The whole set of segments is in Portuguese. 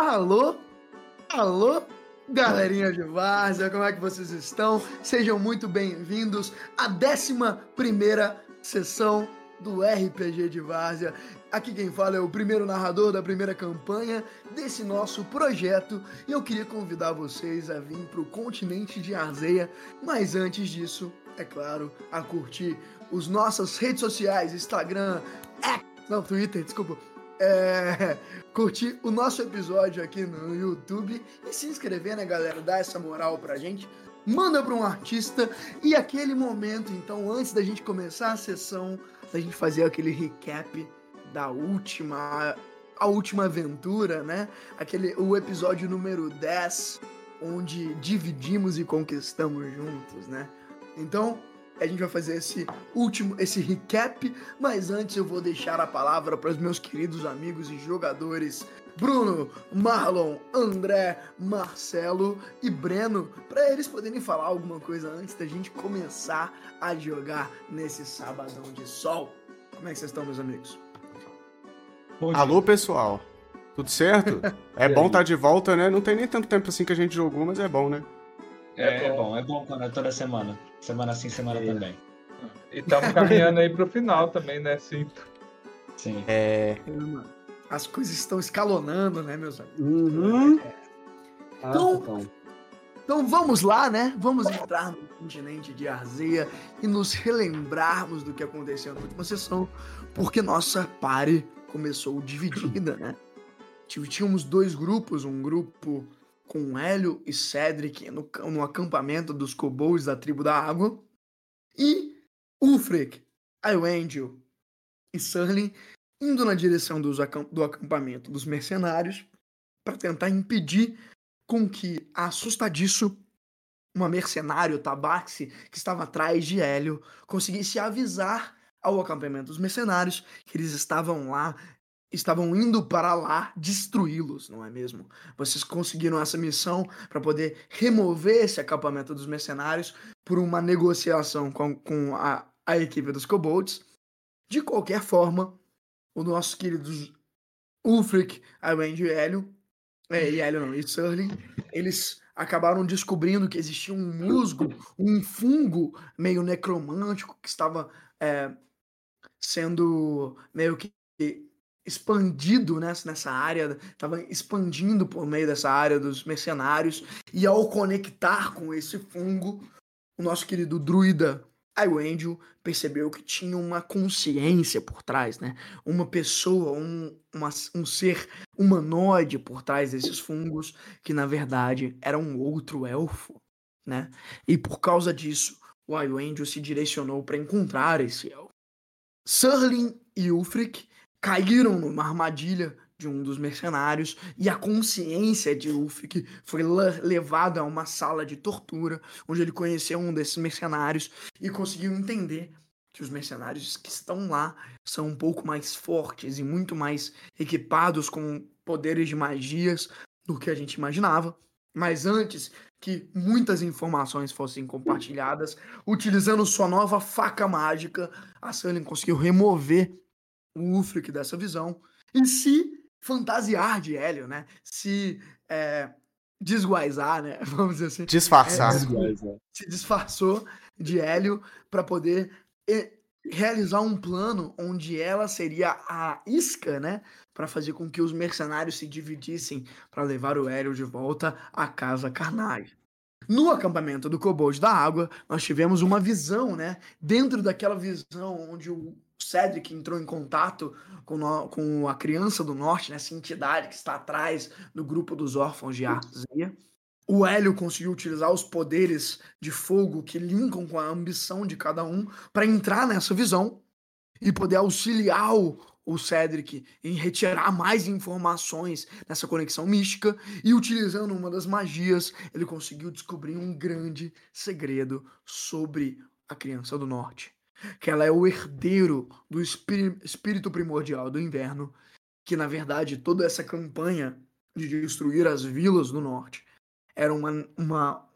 Alô? Alô? Galerinha de Várzea, como é que vocês estão? Sejam muito bem-vindos à 11 sessão do RPG de Várzea. Aqui quem fala é o primeiro narrador da primeira campanha desse nosso projeto e eu queria convidar vocês a vir para o continente de Arzeia, mas antes disso, é claro, a curtir os nossas redes sociais, Instagram, X, não, Twitter, desculpa, é, curtir o nosso episódio aqui no YouTube e se inscrever, né, galera? Dar essa moral pra gente. Manda para um artista e aquele momento, então, antes da gente começar a sessão, da gente fazer aquele recap da última a última aventura, né? Aquele o episódio número 10, onde dividimos e conquistamos juntos, né? Então, a gente vai fazer esse último, esse recap, mas antes eu vou deixar a palavra para os meus queridos amigos e jogadores Bruno, Marlon, André, Marcelo e Breno, para eles poderem falar alguma coisa antes da gente começar a jogar nesse sabadão de sol. Como é que vocês estão, meus amigos? Alô, pessoal. Tudo certo? É bom estar tá de volta, né? Não tem nem tanto tempo assim que a gente jogou, mas é bom, né? É, é bom, é bom quando é toda semana. Semana sim, semana é. também. E estamos caminhando aí pro final também, né? Sim. Sim. É. As coisas estão escalonando, né, meus amigos? Uhum. É. Então, ah, então vamos lá, né? Vamos entrar no continente de Arzeia e nos relembrarmos do que aconteceu na última sessão, porque nossa pare começou dividida, né? Tínhamos dois grupos, um grupo com Hélio e Cedric no, no acampamento dos kobolds da tribo da água. E Ulfric, Iwendel e Surlin indo na direção dos, do acampamento dos mercenários para tentar impedir com que assustadiço uma mercenário Tabaxi que estava atrás de Hélio conseguisse avisar ao acampamento dos mercenários que eles estavam lá estavam indo para lá destruí-los, não é mesmo? Vocês conseguiram essa missão para poder remover esse acampamento dos mercenários por uma negociação com, com a, a equipe dos kobolds. De qualquer forma, o nosso querido Ulfric, Iwend e Hélio, é, e Hélio não, e Surling, eles acabaram descobrindo que existia um musgo, um fungo meio necromântico que estava é, sendo meio que expandido nessa área, estava expandindo por meio dessa área dos mercenários, e ao conectar com esse fungo, o nosso querido druida Iwendel percebeu que tinha uma consciência por trás, né? Uma pessoa, um, uma, um ser humanoide por trás desses fungos, que na verdade era um outro elfo, né? E por causa disso, o Iwendel se direcionou para encontrar esse elfo. Surlin e Ulfric caíram numa armadilha de um dos mercenários e a consciência de Ulfric foi levada a uma sala de tortura, onde ele conheceu um desses mercenários e conseguiu entender que os mercenários que estão lá são um pouco mais fortes e muito mais equipados com poderes de magias do que a gente imaginava. Mas antes que muitas informações fossem compartilhadas, utilizando sua nova faca mágica, a Sully conseguiu remover o Ulfric dessa visão e se fantasiar de Hélio, né? Se é, desguaisar, né? Vamos dizer assim. Disfarçar. É, se disfarçou de Hélio para poder realizar um plano onde ela seria a isca, né? Para fazer com que os mercenários se dividissem para levar o Hélio de volta à casa Carnage. No acampamento do Kobold da Água, nós tivemos uma visão, né? Dentro daquela visão onde o Cedric entrou em contato com, com a criança do norte, né, essa entidade que está atrás do grupo dos órfãos de Arzia. O Hélio conseguiu utilizar os poderes de fogo que linkam com a ambição de cada um para entrar nessa visão e poder auxiliar o, o Cedric em retirar mais informações nessa conexão mística e utilizando uma das magias, ele conseguiu descobrir um grande segredo sobre a criança do norte que ela é o herdeiro do espírito primordial do inverno, que na verdade toda essa campanha de destruir as vilas do norte era uma, uma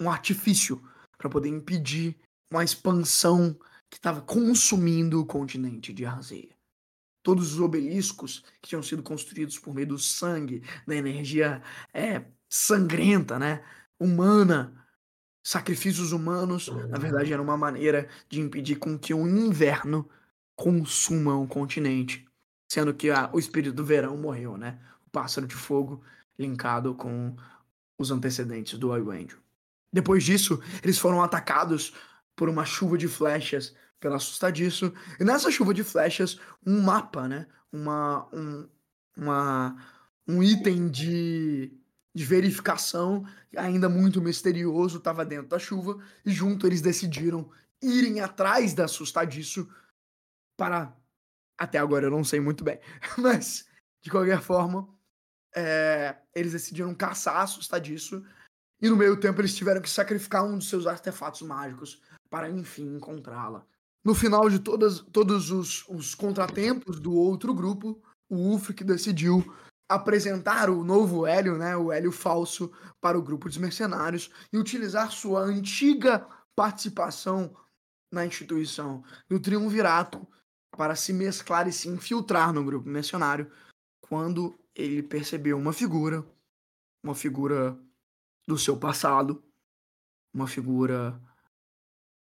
um artifício para poder impedir uma expansão que estava consumindo o continente de Arzeia. todos os obeliscos que tinham sido construídos por meio do sangue, da energia é, sangrenta, né? Humana, sacrifícios humanos, na verdade era uma maneira de impedir com que o inverno consuma o continente, sendo que a, o espírito do verão morreu, né? O pássaro de fogo linkado com os antecedentes do Iwendel. Depois disso, eles foram atacados por uma chuva de flechas pelo assustadiço. E nessa chuva de flechas, um mapa, né? Uma, um, uma, um item de, de verificação ainda muito misterioso estava dentro da chuva. E junto eles decidiram irem atrás da assustadiço para. Até agora eu não sei muito bem. Mas, de qualquer forma, é, eles decidiram caçar assustadiço. E no meio tempo eles tiveram que sacrificar um dos seus artefatos mágicos para enfim encontrá-la. No final de todas, todos os, os contratempos do outro grupo, o Ulfric decidiu apresentar o novo Hélio, né, o Hélio falso, para o grupo dos mercenários e utilizar sua antiga participação na instituição do Triunvirato para se mesclar e se infiltrar no grupo mercenário quando ele percebeu uma figura, uma figura do seu passado, uma figura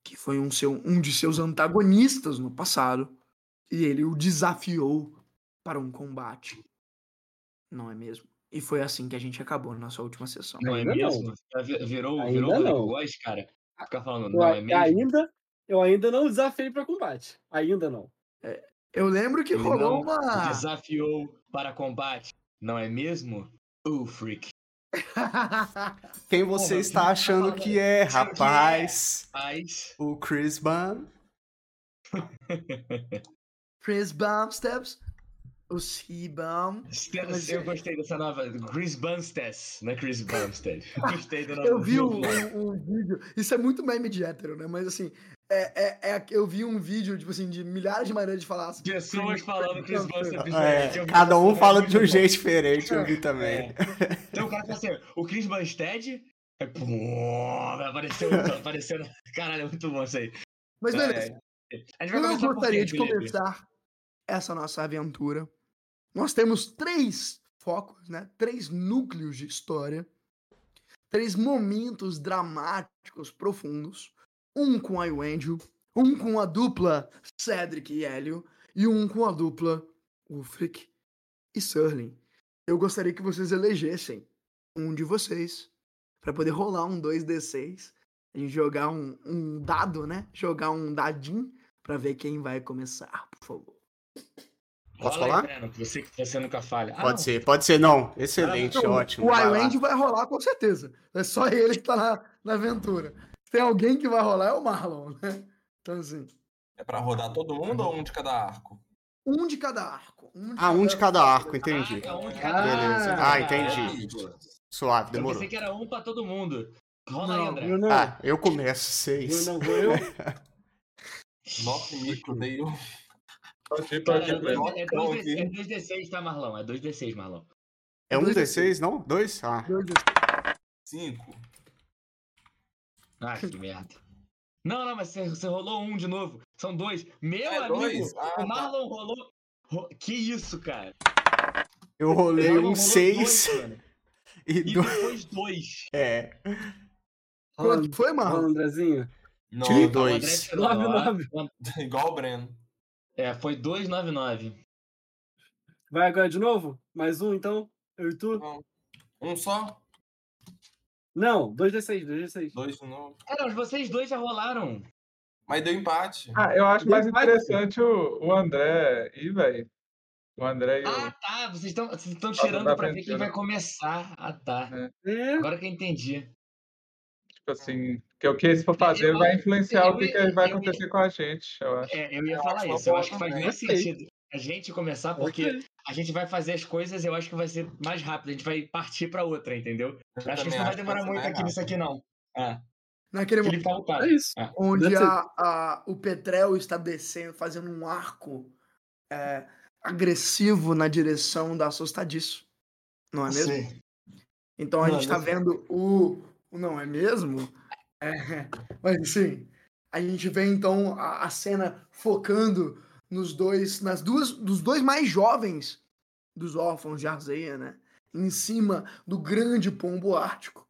que foi um, seu, um de seus antagonistas no passado, e ele o desafiou para um combate. Não é mesmo? E foi assim que a gente acabou na nossa última sessão. Não é Ainda mesmo? não. Virou, Ainda virou não. o voz, cara. Ficar falando, Eu, não é mesmo? ainda, eu ainda não desafiei para combate. Ainda não. Eu lembro que Ele rolou não uma. desafiou para combate, não é mesmo? O freak. Quem você Porra, está tá achando que é, que é? rapaz? O Chris Ban. Chris Bumsteps, o Seabum. Mas- Eu gostei dessa nova. Chris Bumstead, não é Chris Bumstead. Gostei do nome. Eu vi um, um- um vídeo. Isso é muito meme de hétero, né? Mas assim, é, é, é- eu vi um vídeo, tipo assim, de milhares de maneiras de falar assim. Pessoas falando Chris Bumstead. É, diferente. Eu vi cada um cena, fala é de um jeito diferente, eu vi também. É. Então o cara tá assim, o Chris Bumstead. Aí, pum, apareceu, apareceu. Caralho, é muito bom isso aí. Mas beleza. É. A gente vai Eu gostaria de começar essa nossa aventura. Nós temos três focos, né? Três núcleos de história. Três momentos dramáticos profundos. Um com a Iwendel, um com a dupla Cedric e Hélio, e um com a dupla Ulfric e Surling. Eu gostaria que vocês elegessem um de vocês para poder rolar um 2d6 a gente jogar um, um dado, né? Jogar um dadinho pra ver quem vai começar, por favor. Posso Fala aí, falar? Breno, você, que você nunca falha. Ah, Pode não. ser, pode ser, não. Excelente, Não, ótimo. o vai. Island vai rolar com certeza. É só ele que tá na, na aventura. Se tem alguém que vai rolar, é o Marlon, né? Então, assim, É pra rodar todo mundo ou um de cada arco? um de cada arco. Ah, um de cada arco, entendi. Ah, um de Ah, cada Beleza. Ah, Ah, entendi. Suave, Eu demorou. pensei que era um pra todo mundo. Rola Não, aí, André. Eu não, Ah, eu começo, eu seis. não vou eu. Nossa, mico, dei um. Cara, pode é ir, Breno. dois- é 2D6, tá, Marlão? É 2D6, Marlão. É um Dois D6, não? Dois? Ah. Dois de- Cinco. Ah, que merda. Não, não, mas você, você rolou um de novo. São dois. Meu É, amigo, dois? Ah, o tá. Marlon rolou. ro- Que isso, cara? Eu rolei um rolou seis dois, mano. e E dois. depois dois. É. Quanto foi, Marlon? Andrezinho. Não, Tirei O André dois. tirou, Nove, ó. nove. igual o Breno. É, foi 299. Vai agora de novo? Mais um, então? Eu e tu? Um só, Não, 2d6, 2d6. dois de novo. Cara, mas vocês dois já rolaram. Mas deu empate. Ah, eu acho mais Vai- interessante o, o André ir, velho. O André e o. Ah, tá. Vocês estão vocês estão tirando pra ver quem vai começar. Ah, tá. É, Agora que eu entendi. Tipo assim, que o que eles for fazer Eu- vai influenciar eu o que, que vai eu acontecer com a gente, eu acho. É, eu ia Eu falar isso. Eu acho que faz Ok. sentido a gente começar, porque a gente vai fazer as coisas eu acho que vai ser mais rápido. A gente vai partir pra outra, entendeu? Eu Eu acho que gente não vai demorar muito aqui nisso aqui, não. É. Naquele momento tá ocupado. É isso. onde That's a, a- o Petrel está descendo, fazendo um arco é, agressivo na direção da assustadiço. Não é mesmo? Sim. Então a Não, gente tá não- vendo o não é mesmo? É, mas sim, a gente vê então a, a cena focando nos dois, nas duas, dos dois mais jovens dos órfãos de Arzeia, né? Em cima do grande pombo ártico,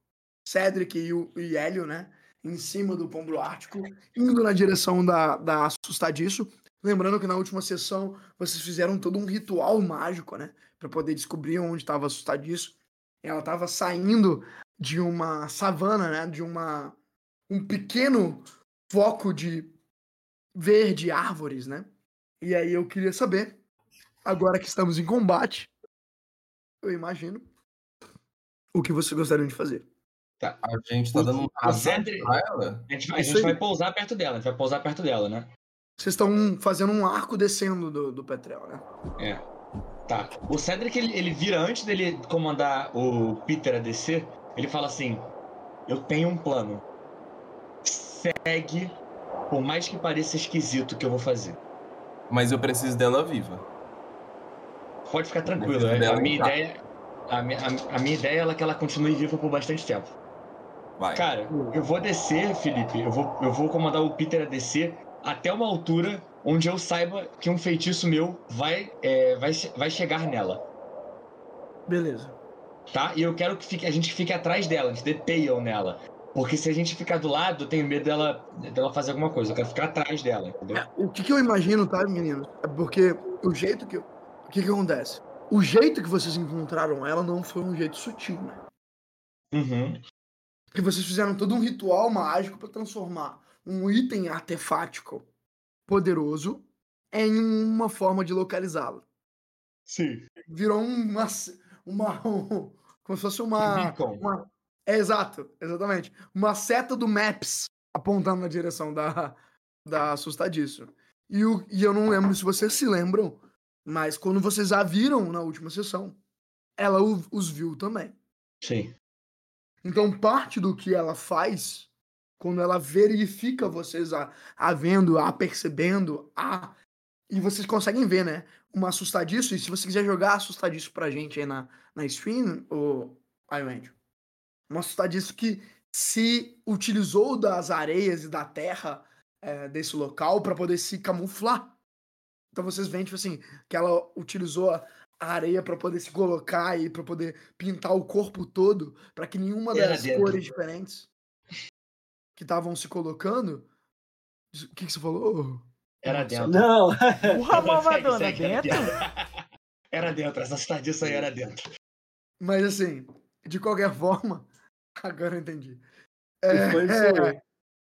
Cedric e, o, e Hélio, né? Em cima do pombo ártico, indo na direção da, da Assustadiço. Lembrando que na última sessão vocês fizeram todo um ritual mágico, né? Para poder descobrir onde estava Assustadiço. Ela estava saindo de uma savana, né? De uma um pequeno foco de verde árvores, né? E aí eu queria saber, agora que estamos em combate, eu imagino, o que vocês gostariam de fazer. Tá. A gente tá dando um Cedric... pra ela? A gente, vai, a gente vai pousar perto dela, a gente vai pousar perto dela, né? Vocês estão fazendo um arco descendo do, do Petrel, né? É. Tá. O Cedric, ele, ele vira antes dele comandar o Peter a descer, ele fala assim: Eu tenho um plano. Segue, por mais que pareça esquisito o que eu vou fazer. Mas eu preciso dela viva. Pode ficar tranquilo. A, a minha ideia, a, minha, a, a minha ideia é que ela continue viva por bastante tempo. Vai. Cara, eu vou descer, Felipe. Eu vou, eu vou comandar o Peter a descer até uma altura onde eu saiba que um feitiço meu vai, é, vai, vai chegar nela. Beleza. Tá? E eu quero que fique, a gente fique atrás dela, a gente dê tail nela. Porque se a gente ficar do lado, eu tenho medo dela, dela fazer alguma coisa. Eu quero ficar atrás dela, entendeu? É, o que, que, eu imagino, tá, menino? É porque o jeito que. O que, que acontece? O jeito que vocês encontraram ela não foi um jeito sutil, né? Uhum. Que vocês fizeram todo um ritual mágico para transformar um item artefático poderoso em uma forma de localizá-lo. Sim. Virou uma. Uma um, como se fosse uma. uma é, exato, exatamente. Uma seta do Maps apontando na direção da, da Assustadiço. E, o, e eu não lembro se vocês se lembram, mas quando vocês a viram na última sessão, ela o, os viu também. Sim. Então, parte do que ela faz, quando ela verifica vocês a, a vendo, a percebendo, a. E vocês conseguem ver, né? Uma assustadiço. E se você quiser jogar assustadiço pra gente aí na, na stream, o Iron mostrar disso que se utilizou das areias e da terra é, desse local para poder se camuflar. Então vocês veem, tipo assim, que ela utilizou a areia para poder se colocar e para poder pintar o corpo todo, para que nenhuma das cores diferentes que estavam se colocando. O que, que você falou? Era dentro. Não! Porra, malvadona, dentro? Era dentro, essa cidade aí era dentro. Mas assim, de qualquer forma, Agora eu entendi. É, é,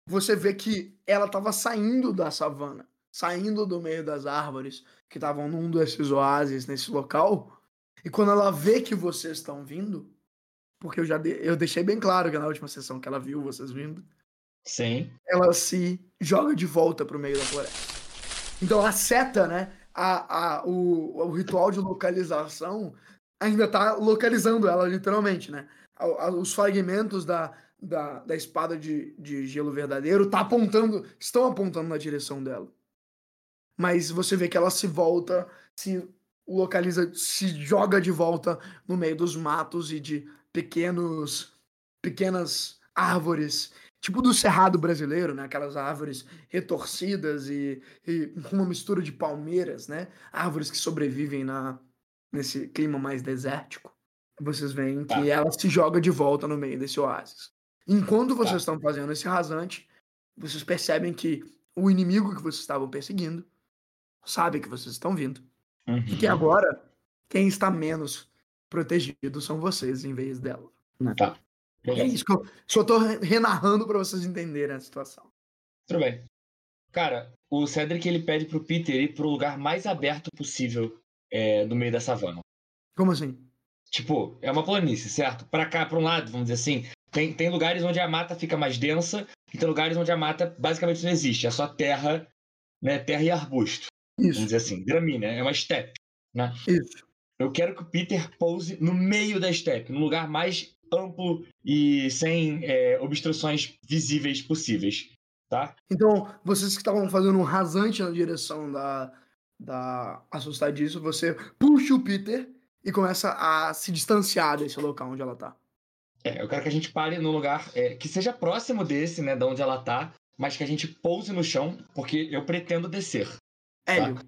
você vê que ela estava saindo da savana, saindo do meio das árvores que estavam num desses oásis nesse local. E quando ela vê que vocês estão vindo, porque eu já de, eu deixei bem claro que na última sessão que ela viu vocês vindo. Sim. Ela se joga de volta pro meio da floresta. Então a seta, né? A, a, o, o ritual de localização ainda tá localizando ela, literalmente, né? os fragmentos da, da, da espada de, de gelo verdadeiro tá apontando, estão apontando na direção dela. Mas você vê que ela se volta, se localiza, se joga de volta no meio dos matos e de pequenos pequenas árvores, tipo do cerrado brasileiro, né? Aquelas árvores retorcidas e, e com uma mistura de palmeiras, né? Árvores que sobrevivem na nesse clima mais desértico vocês veem tá. que ela se joga de volta no meio desse oásis. Enquanto tá. vocês tá. estão fazendo esse rasante, vocês percebem que o inimigo que vocês estavam perseguindo sabe que vocês estão vindo. Uhum. E que agora, quem está menos protegido são vocês em vez dela. Né? Tá. É isso que eu só tô renarrando para vocês entenderem a situação. Tudo bem. Cara, o Cedric ele pede pro Peter ir pro lugar mais aberto possível é, no meio da savana. Como assim? Tipo, é uma planície, certo? Para cá, para um lado, vamos dizer assim, tem, tem lugares onde a mata fica mais densa e tem lugares onde a mata basicamente não existe. É só terra, né? Terra e arbusto. Isso. Vamos dizer assim, gramínea, é uma steppe, né? Isso. Eu quero que o Peter pouse no meio da steppe, num lugar mais amplo e sem é, obstruções visíveis possíveis, tá? Então, vocês que estavam fazendo um rasante na direção da, da assustadiço, você puxa o Peter e começa a se distanciar desse local onde ela tá. É, eu quero que a gente pare no lugar é, que seja próximo desse, né, de onde ela tá, mas que a gente pouse no chão, porque eu pretendo descer. Hélio, tá?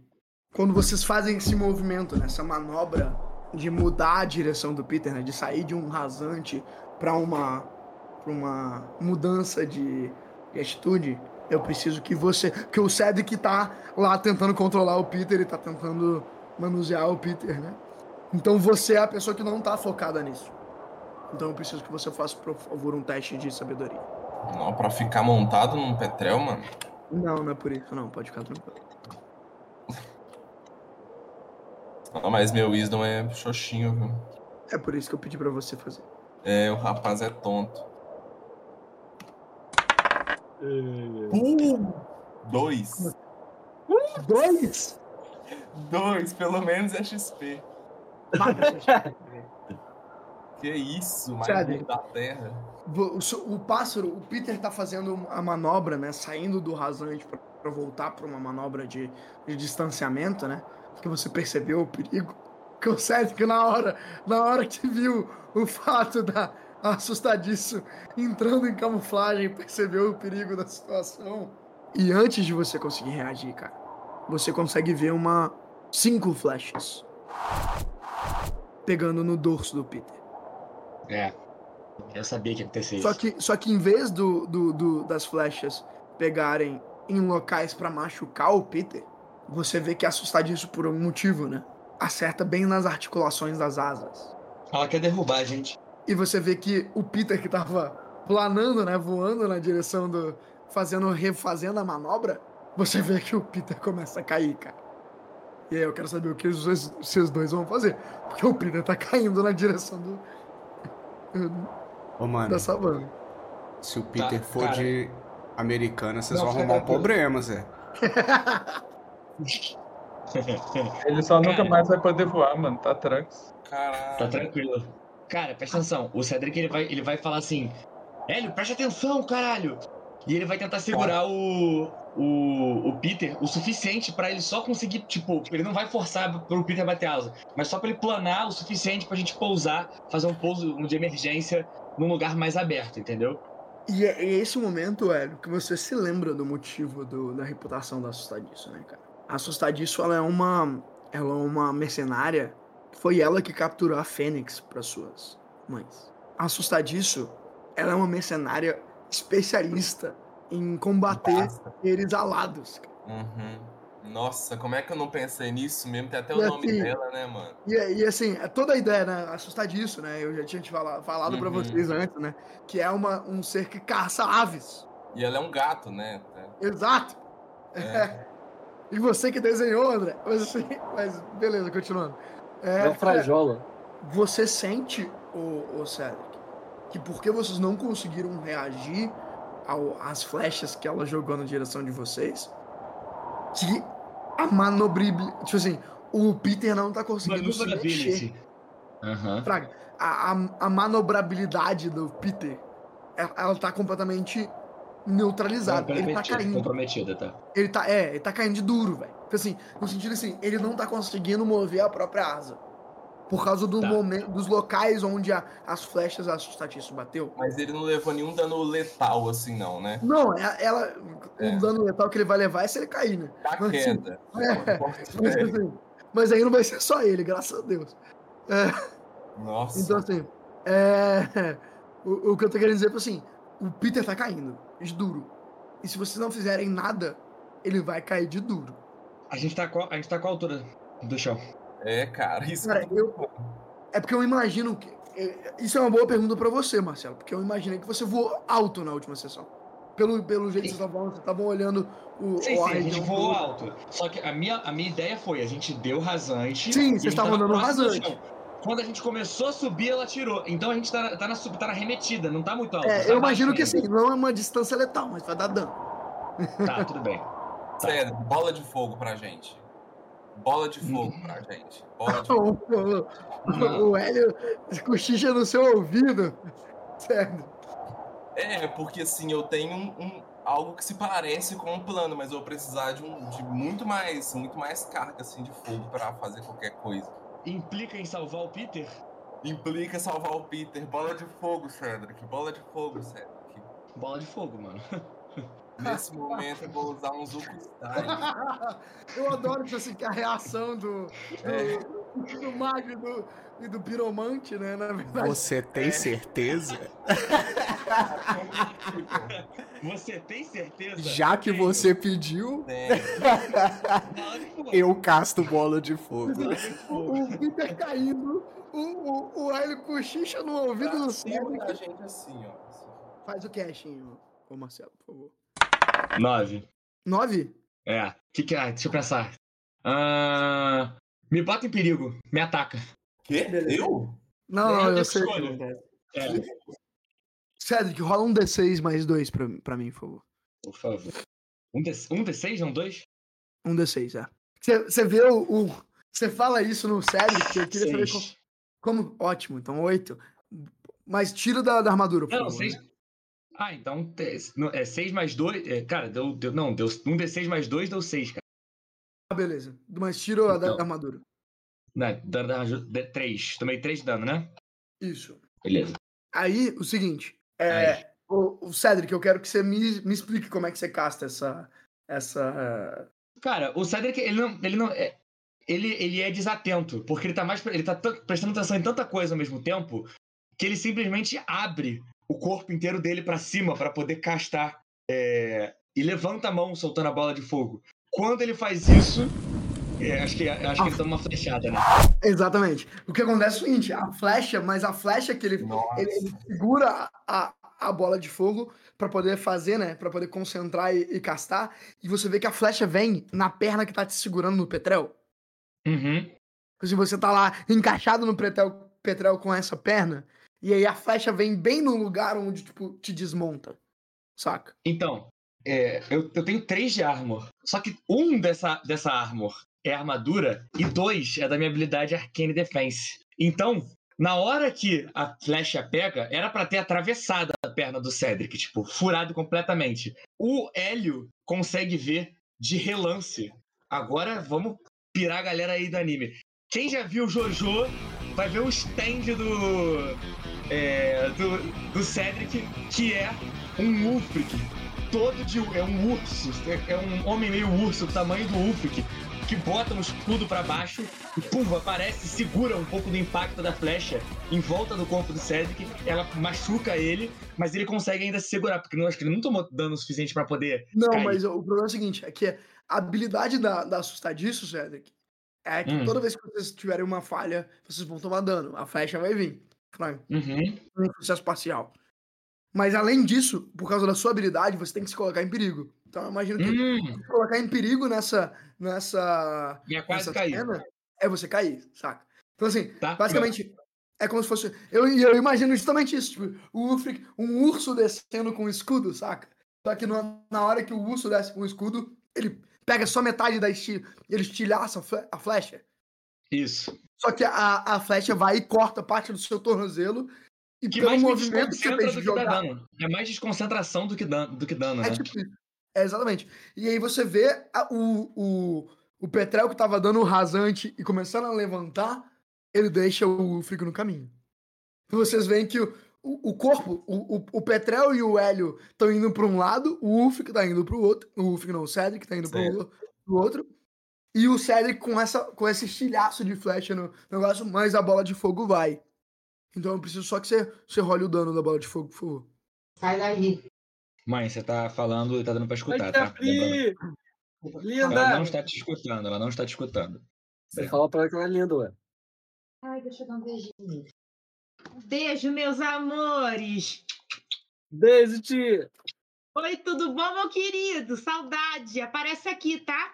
quando vocês fazem esse movimento, nessa manobra de mudar a direção do Peter, né, de sair de um rasante para uma pra uma mudança de, de atitude, eu preciso que você, que o Cedric tá lá tentando controlar o Peter e tá tentando manusear o Peter, né? Então você é a pessoa que não tá focada nisso. Então eu preciso que você faça, por favor, um teste de sabedoria. Não, pra ficar montado num petrel, mano? Não, não é por isso, não. Pode ficar tranquilo. Não, mas meu wisdom é xoxinho, viu? É por isso que eu pedi pra você fazer. É, o rapaz é tonto. Uh, dois. Uh, dois? Dois, pelo menos é XP. que isso, mais da Terra. O, o, pássaro, o Peter tá fazendo a manobra, né? Saindo do rasante pra, pra voltar pra uma manobra de, de distanciamento, né? Porque você percebeu o perigo. Que o Cedric, na hora, na hora que viu o fato da, assustadiço, entrando em camuflagem, percebeu o perigo da situação. E antes de você conseguir reagir, cara, você consegue ver uma cinco flechas pegando no dorso do Peter. É. Eu sabia que ia acontecer só Que, só que em vez do, do, do das flechas pegarem em locais para machucar o Peter, você vê que é assustadiço por um motivo, né? Acerta bem nas articulações das asas. Ela quer derrubar a gente. E você vê que o Peter que tava planando, né, voando na direção do fazendo refazendo a manobra, você vê que o Peter começa a cair, cara. E aí eu quero saber o que seus dois vão fazer, porque o Peter tá caindo na direção do Ô, mano, da savana. Se o Peter tá, for cara... de americana, vocês vão arrumar um problema, Zé. Ele só nunca mais vai poder voar, mano. Tá tranquilo. Caralho. Tá tranquilo. Cara, presta atenção. O Cedric ele vai, ele vai falar assim: Hélio, presta atenção, caralho! E ele vai tentar segurar o, o, o Peter o suficiente para ele só conseguir, tipo, ele não vai forçar pro Peter bater asa, mas só para ele planar o suficiente pra gente pousar, fazer um pouso de emergência num lugar mais aberto, entendeu? E é, é esse momento, Hélio, que você se lembra do motivo do, da reputação da Assustadiço, né, cara? A Assustadiço, ela é uma, ela é uma mercenária foi ela que capturou a Fênix para suas mães. Assustadiço, ela é uma mercenária especialista em combater seres alados. Uhum. Nossa, como é que eu não pensei nisso mesmo? Tem até e o nome assim, dela, né, mano? E, e, assim, é toda a ideia, né? Assustadiço, né? Eu já tinha te falado, falado uhum. pra vocês antes, né? Que é uma, um ser que caça aves. E ela é um gato, né? Exato. É. E você que desenhou, André. Mas, assim, mas beleza, continuando. É, é frajola. Você sente, o, o Cedric, que porque vocês não conseguiram reagir ao, às flechas que ela jogou na direção de vocês, que a manobrabilidade. Tipo assim, o Peter não tá conseguindo se mexer. Uhum. Fraga, a, a, a, manobrabilidade do Peter, ela, ela tá completamente neutralizada. Ele tá caindo. Comprometida, tá? Ele tá, é, ele tá caindo de duro, velho. Assim, no sentido assim, ele não tá conseguindo mover a própria asa. Por causa do tá. momento, dos locais onde a, as flechas assustatistas bateu. Mas ele não levou nenhum dano letal, assim, não, né? Não, é, ela. É. O dano letal que ele vai levar é se ele cair, né? Da mas, queda. Assim, é, mas, assim, mas, aí não vai ser só ele, graças a Deus. É, Nossa. Então, assim. É, o, o, que eu tô querendo dizer é assim: o Peter tá caindo de duro. E se vocês não fizerem nada, ele vai cair de duro. A gente tá qual, a gente tá qual altura do chão? É, cara, isso cara, é eu, É porque eu imagino que. É, isso é uma boa pergunta para você, Marcelo, porque eu imaginei que você voou alto na última sessão. Pelo, pelo jeito sim. que vocês estavam, estavam olhando o. Sim, o sim, a gente voou do... alto. Só que a minha, a minha ideia foi: a gente deu rasante. Sim, vocês estavam dando rasante. Quando a gente começou a subir, ela tirou. Então a gente tá, tá, na, tá na remetida, não tá muito alto. É, tá eu imagino que assim, não é uma distância letal, mas vai dar dano. Tá, tudo bem. Sério, bola de fogo pra gente. Bola de fogo pra gente. Bola de fogo. o, o Hélio cochicha no seu ouvido. Sério. É, porque assim, eu tenho um, um, algo que se parece com um plano, mas eu vou precisar de, um, de muito mais muito mais carga assim, de fogo para fazer qualquer coisa. Implica em salvar o Peter? Implica salvar o Peter. Bola de fogo, Cedric. Bola de fogo, Cedric. Bola de fogo, mano. Nesse momento eu vou usar um Zuko Eu adoro tipo assim, que a reação do, do, do mago e do, e do piromante, né? Na verdade. Você tem certeza? Você tem certeza? Já que você pediu, eu casto bola de fogo. O Peter caindo, o, o, o Hélio cochicha no ouvido do céu. a gente assim, ó. Faz o cashinho, ô Marcelo, por favor. Nove. Nove? É. Que que é? Deixa eu pensar. Uh... Me bota em perigo. Me ataca. Quê? Eu? Não, não, eu, eu sei. É. Cedric, rola um D6 mais dois pra, pra mim, por favor. Por favor. Um, D, um D6, não dois? Um D6, é. Você vê o. Você fala isso no Cedric, eu queria saber como, como. Ótimo, então oito. Mas tira da, da armadura, por não, favor. Seis... Né? Ah, então é 6 mais 2. É, cara, deu, deu. Não, deu um D6 mais 2 deu 6, cara. Ah, beleza. Mas tirou então, a da armadura. Não, dano da armadura. 3. Tomei 3 de dano, né? Isso. Beleza. Aí, o seguinte. É, o, o Cedric, eu quero que você me, me explique como é que você casta essa. essa... Cara, o Cedric, ele não. Ele não é, ele, ele é desatento, porque ele tá mais. Ele tá prestando atenção em tanta coisa ao mesmo tempo que ele simplesmente abre o corpo inteiro dele para cima para poder castar é, e levanta a mão soltando a bola de fogo. Quando ele faz isso, é, acho que, acho que ele toma uma flechada, né? Exatamente. O que acontece é o seguinte: a flecha, mas a flecha que ele, ele, ele, segura a, a bola de fogo para poder fazer, né? Para poder concentrar e, e, castar. E você vê que a flecha vem na perna que tá te segurando no petrel. Uhum. Se você tá lá encaixado no petrel, petrel com essa perna, e aí a flecha vem bem no lugar onde, tipo, te desmonta. Saca? Então, é, eu, eu tenho três de armor. Só que um dessa, dessa armor é armadura e dois é da minha habilidade Arcane Defense. Então, na hora que a flecha pega, era para ter atravessado a perna do Cedric, tipo, furado completamente. O Hélio consegue ver de relance. Agora vamos pirar a galera aí do anime. Quem já viu Jojo vai ver o stand do, é, do, do Cedric, que é um Ulfric. Todo de. É um urso. É, é um homem meio urso, do tamanho do Ulfric. Que bota um escudo para baixo e pum, aparece, segura um pouco do impacto da flecha em volta do corpo do Cedric. Ela machuca ele, mas ele consegue ainda se segurar, porque não acho que ele não tomou dano suficiente para poder. Não, cair. mas o problema é o seguinte: é que a habilidade da, da assustadiço, Cedric, é que hum. toda vez que vocês tiverem uma falha, vocês vão tomar dano. A flecha vai vir. Frank. Uhum. Um processo parcial. Mas além disso, por causa da sua habilidade, você tem que se colocar em perigo. Então eu imagino que hum. colocar em perigo nessa. nessa. É quase nessa. Cena, é você cair, saca? Então, assim, tá, basicamente, é como se fosse. Eu, eu imagino justamente isso, tipo, o Ulfric, um urso descendo com um escudo, saca? Só que no, na hora que o urso desce com o escudo, ele pega só metade da estilha, ele estilhaça a flecha. Isso. Só que a, a flecha vai e corta parte do seu tornozelo. E que pelo movimento que você de jogar. É mais desconcentração do que dano, do que dano é né? Tipo, é, exatamente. E aí você vê a, o, o, o Petrel que tava dando o rasante e começando a levantar, ele deixa o Frico no caminho. Vocês veem que o, o, o corpo, o, o, o, Petrel e o Hélio estão indo para um lado, o Ulfric tá indo para o outro, o Ulfric não, o Cedric tá indo para o outro, e o Cedric com, essa, com esse estilhaço de flecha no negócio, mas a bola de fogo vai. Então eu preciso só que você, você role o dano da bola de fogo, por favor. Sai daí. Mãe, você tá falando e tá dando pra escutar, tá? Linda! Ela não está te escutando, ela não está te escutando. Você fala pra ela que ela é linda, ué. Ai, deixa eu dar um beijinho. Beijo, meus amores. Beijo, tia. Oi, tudo bom, meu querido? Saudade. Aparece aqui, tá?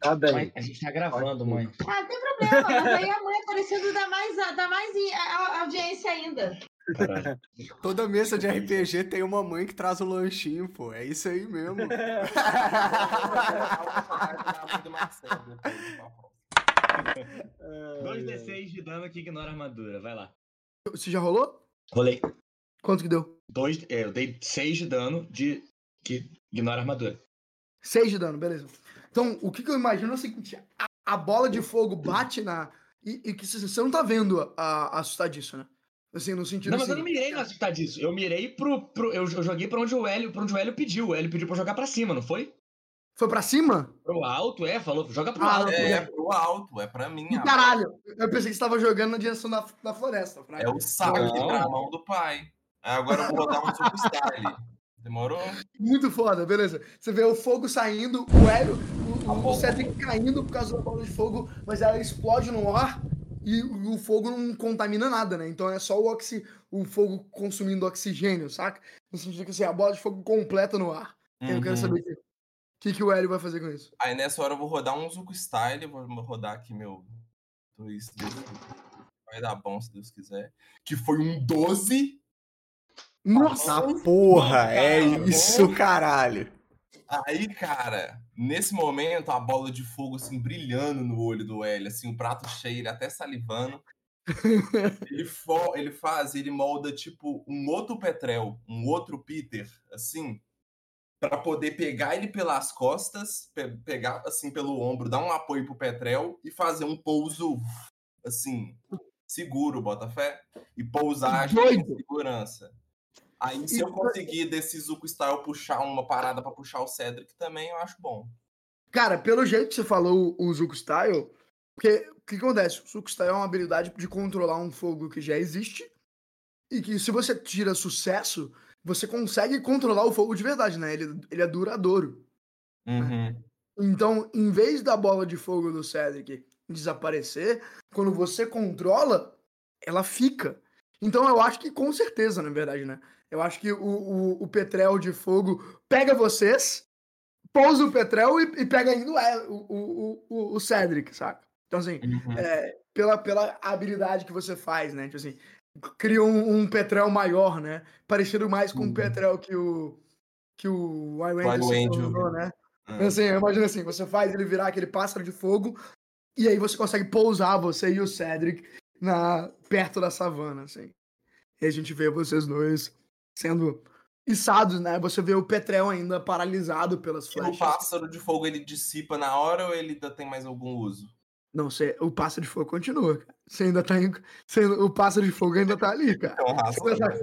Tá bem. Mãe, a gente tá gravando, mãe. Ah, não tem problema. Mas aí a mãe aparecendo dá mais, dá mais audiência ainda. Caralho. Toda mesa de RPG tem uma mãe que traz o lanchinho, pô. É isso aí mesmo. Dois D6 de dano que ignora a armadura. Vai lá. Você já rolou? Rolei. Quanto que deu? Dois, é, eu dei 6 de dano de que ignora a armadura. 6 de dano, beleza. Então, o que, que eu imagino é o seguinte: a, a bola de fogo bate na. E, e que você não tá vendo a, a assustar disso, né? Assim, no sentido Não, mas eu assim, não mirei no disso. Eu mirei pro. pro eu, eu joguei pra onde o Hélio, pra onde o Hélio pediu. O Hélio pediu pra jogar pra cima, não foi? Foi pra cima? Pro alto, é, falou, joga pro Ah, alto. É, é pro alto, é pra mim. Ih, a- Caralho, eu pensei que você tava jogando na direção da, da floresta. Fraga. É o saque pra mão do pai. Agora eu vou botar um style. Demorou? Muito foda, beleza. Você vê o fogo saindo, o Hélio, o, o, Cedric caindo por causa da bola de fogo, mas ela explode no ar e o fogo não contamina nada, né? Então é só o, oxi, o fogo consumindo oxigênio, saca? No sentido que assim, a bola de fogo completa no ar. Eu quero Uhum. saber o que, que, que o Hélio vai fazer com isso. Aí nessa hora eu vou rodar um Zuko Style, vou rodar aqui meu. Vai dar bom se Deus quiser. Que foi um 12. Nossa! Porra, é isso, caralho. Aí, cara, nesse momento, a bola de fogo, assim, brilhando no olho do L, assim, o prato cheio, ele até salivando. ele, fo- ele faz, ele molda, tipo, um outro Petrel, um outro Peter, assim, pra poder pegar ele pelas costas, pe- pegar, assim, pelo ombro, dar um apoio pro Petrel e fazer um pouso, assim, seguro, Botafé, e pousar com segurança. Aí, se eu conseguir desse Zuko Style puxar uma parada pra puxar o Cedric também, eu acho bom. Cara, pelo jeito que você falou o Zuko Style, porque o que acontece? O Zuko Style é uma habilidade de controlar um fogo que já existe e que se você tira sucesso, você consegue controlar o fogo de verdade, né? Ele, ele é duradouro. Uhum. Então, em vez da bola de fogo do Cedric desaparecer, quando você controla, ela fica. Então, eu acho que com certeza, na verdade, né? Eu acho que o, o, o Petrel de fogo pega vocês, pousa o Petrel e, e pega ainda o, o, o, o, o Cedric, saca? Então, assim, Uhum. é, pela, pela habilidade que você faz, né? Tipo assim, cria um, um Petrel maior, né? Parecido mais com o Uhum. Petrel que o que o Iron Angel. né? É. Assim, imagina assim, você faz ele virar aquele pássaro de fogo e aí você consegue pousar você e o Cedric na, perto da savana, assim. E a gente vê vocês dois sendo içados, né? Você vê o Petrel ainda paralisado pelas E o flechas. pássaro de fogo ele dissipa na hora ou ele ainda tem mais algum uso? Não, você, o pássaro de fogo continua, cara. Você ainda tá em, você- o pássaro de fogo ainda tá ali, cara. Então, raça. Você tá-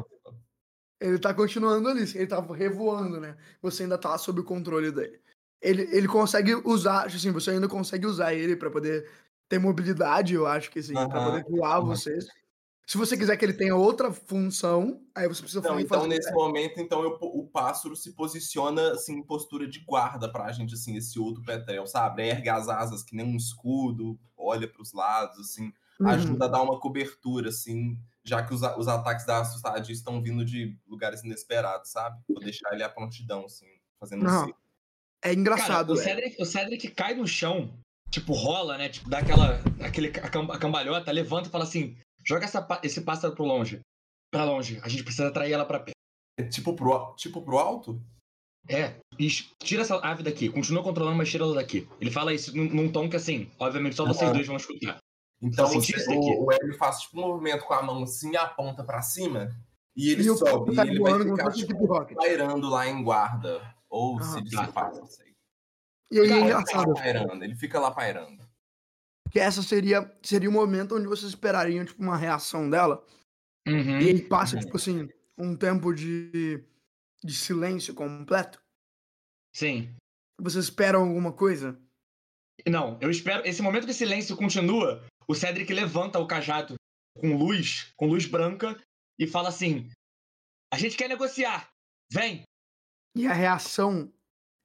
Ele tá continuando ali, ele tá revoando, né? Você ainda tá sob o controle dele. Ele, ele consegue usar, assim, você ainda consegue usar ele pra poder ter mobilidade, eu acho que sim, pra Aham, poder voar vocês. Se você quiser que ele tenha outra função, aí você precisa Não, fazer então nesse momento, então eu- o pássaro se posiciona assim em postura de guarda pra gente, assim, esse outro Petrel, sabe? Ergue as asas que nem um escudo, olha pros lados, assim, Uhum. ajuda a dar uma cobertura, assim, já que os, os ataques da assustadinha estão vindo de lugares inesperados, sabe? Vou deixar ele à prontidão, assim, fazendo um Não, círculo. É Cara, engraçado, o é. Cedric, o Cedric cai no chão, tipo, rola, né? Tipo, dá aquela, aquele, a cambalhota, levanta e fala assim: joga essa, esse pássaro pro longe. Pra longe. A gente precisa atrair ela pra perto. É tipo pro, tipo pro alto? É, e tira essa ave daqui. Continua controlando, mas tira ela daqui. Ele fala isso num, num tom que, assim, obviamente só vocês Aham. dois vão escutar. Então o, o Hélio faz tipo um movimento com a mão assim e aponta pra cima. E ele E o sobe, e tá ele vai voando como ficar tipo, pairando lá em guarda. Ou Aham. se dissipar, não sei. E aí é Ele fica lá pairando, ele fica lá pairando. Que essa seria, seria o momento onde vocês esperariam, tipo, uma reação dela. Uhum. E aí passa, Uhum. tipo assim, um tempo de, de silêncio completo. Sim. Vocês esperam alguma coisa? Não, eu espero. Esse momento que o silêncio continua, o Cedric levanta o cajado com luz, com luz branca, e fala assim: A gente quer negociar. Vem! E a reação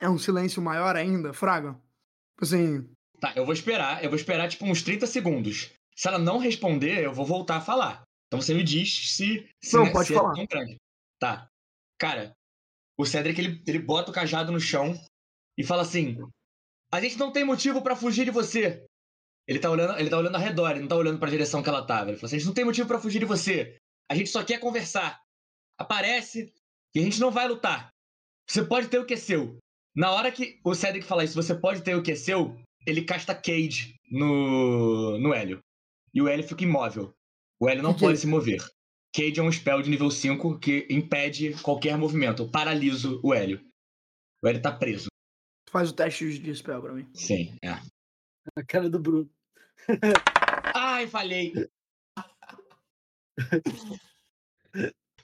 é um silêncio maior ainda, Fraga? Tipo assim, Tá, eu vou esperar, eu vou esperar tipo uns 30 segundos. Se ela não responder, eu vou voltar a falar. Então você me diz se, se, Não, né, pode se falar. é tão grande. Tá. Cara, o Cedric ele, ele bota o cajado no chão e fala assim: A gente não tem motivo pra fugir de você. Ele tá olhando, ele tá olhando ao redor, ele não tá olhando pra direção que ela tava. Ele falou assim: A gente não tem motivo pra fugir de você. A gente só quer conversar. Aparece e a gente não vai lutar. Você pode ter o que é seu. Na hora que o Cedric falar isso, você pode ter o que é seu, ele casta Cage no, no Hélio. E o Hélio fica imóvel. O Hélio não Que é pode isso? se mover. Cage é um spell de nível 5 que impede qualquer movimento. Eu paraliso o Hélio. O Hélio tá preso. tu faz o teste de spell pra mim. Sim, é. A cara do Bruno. Ai, falhei.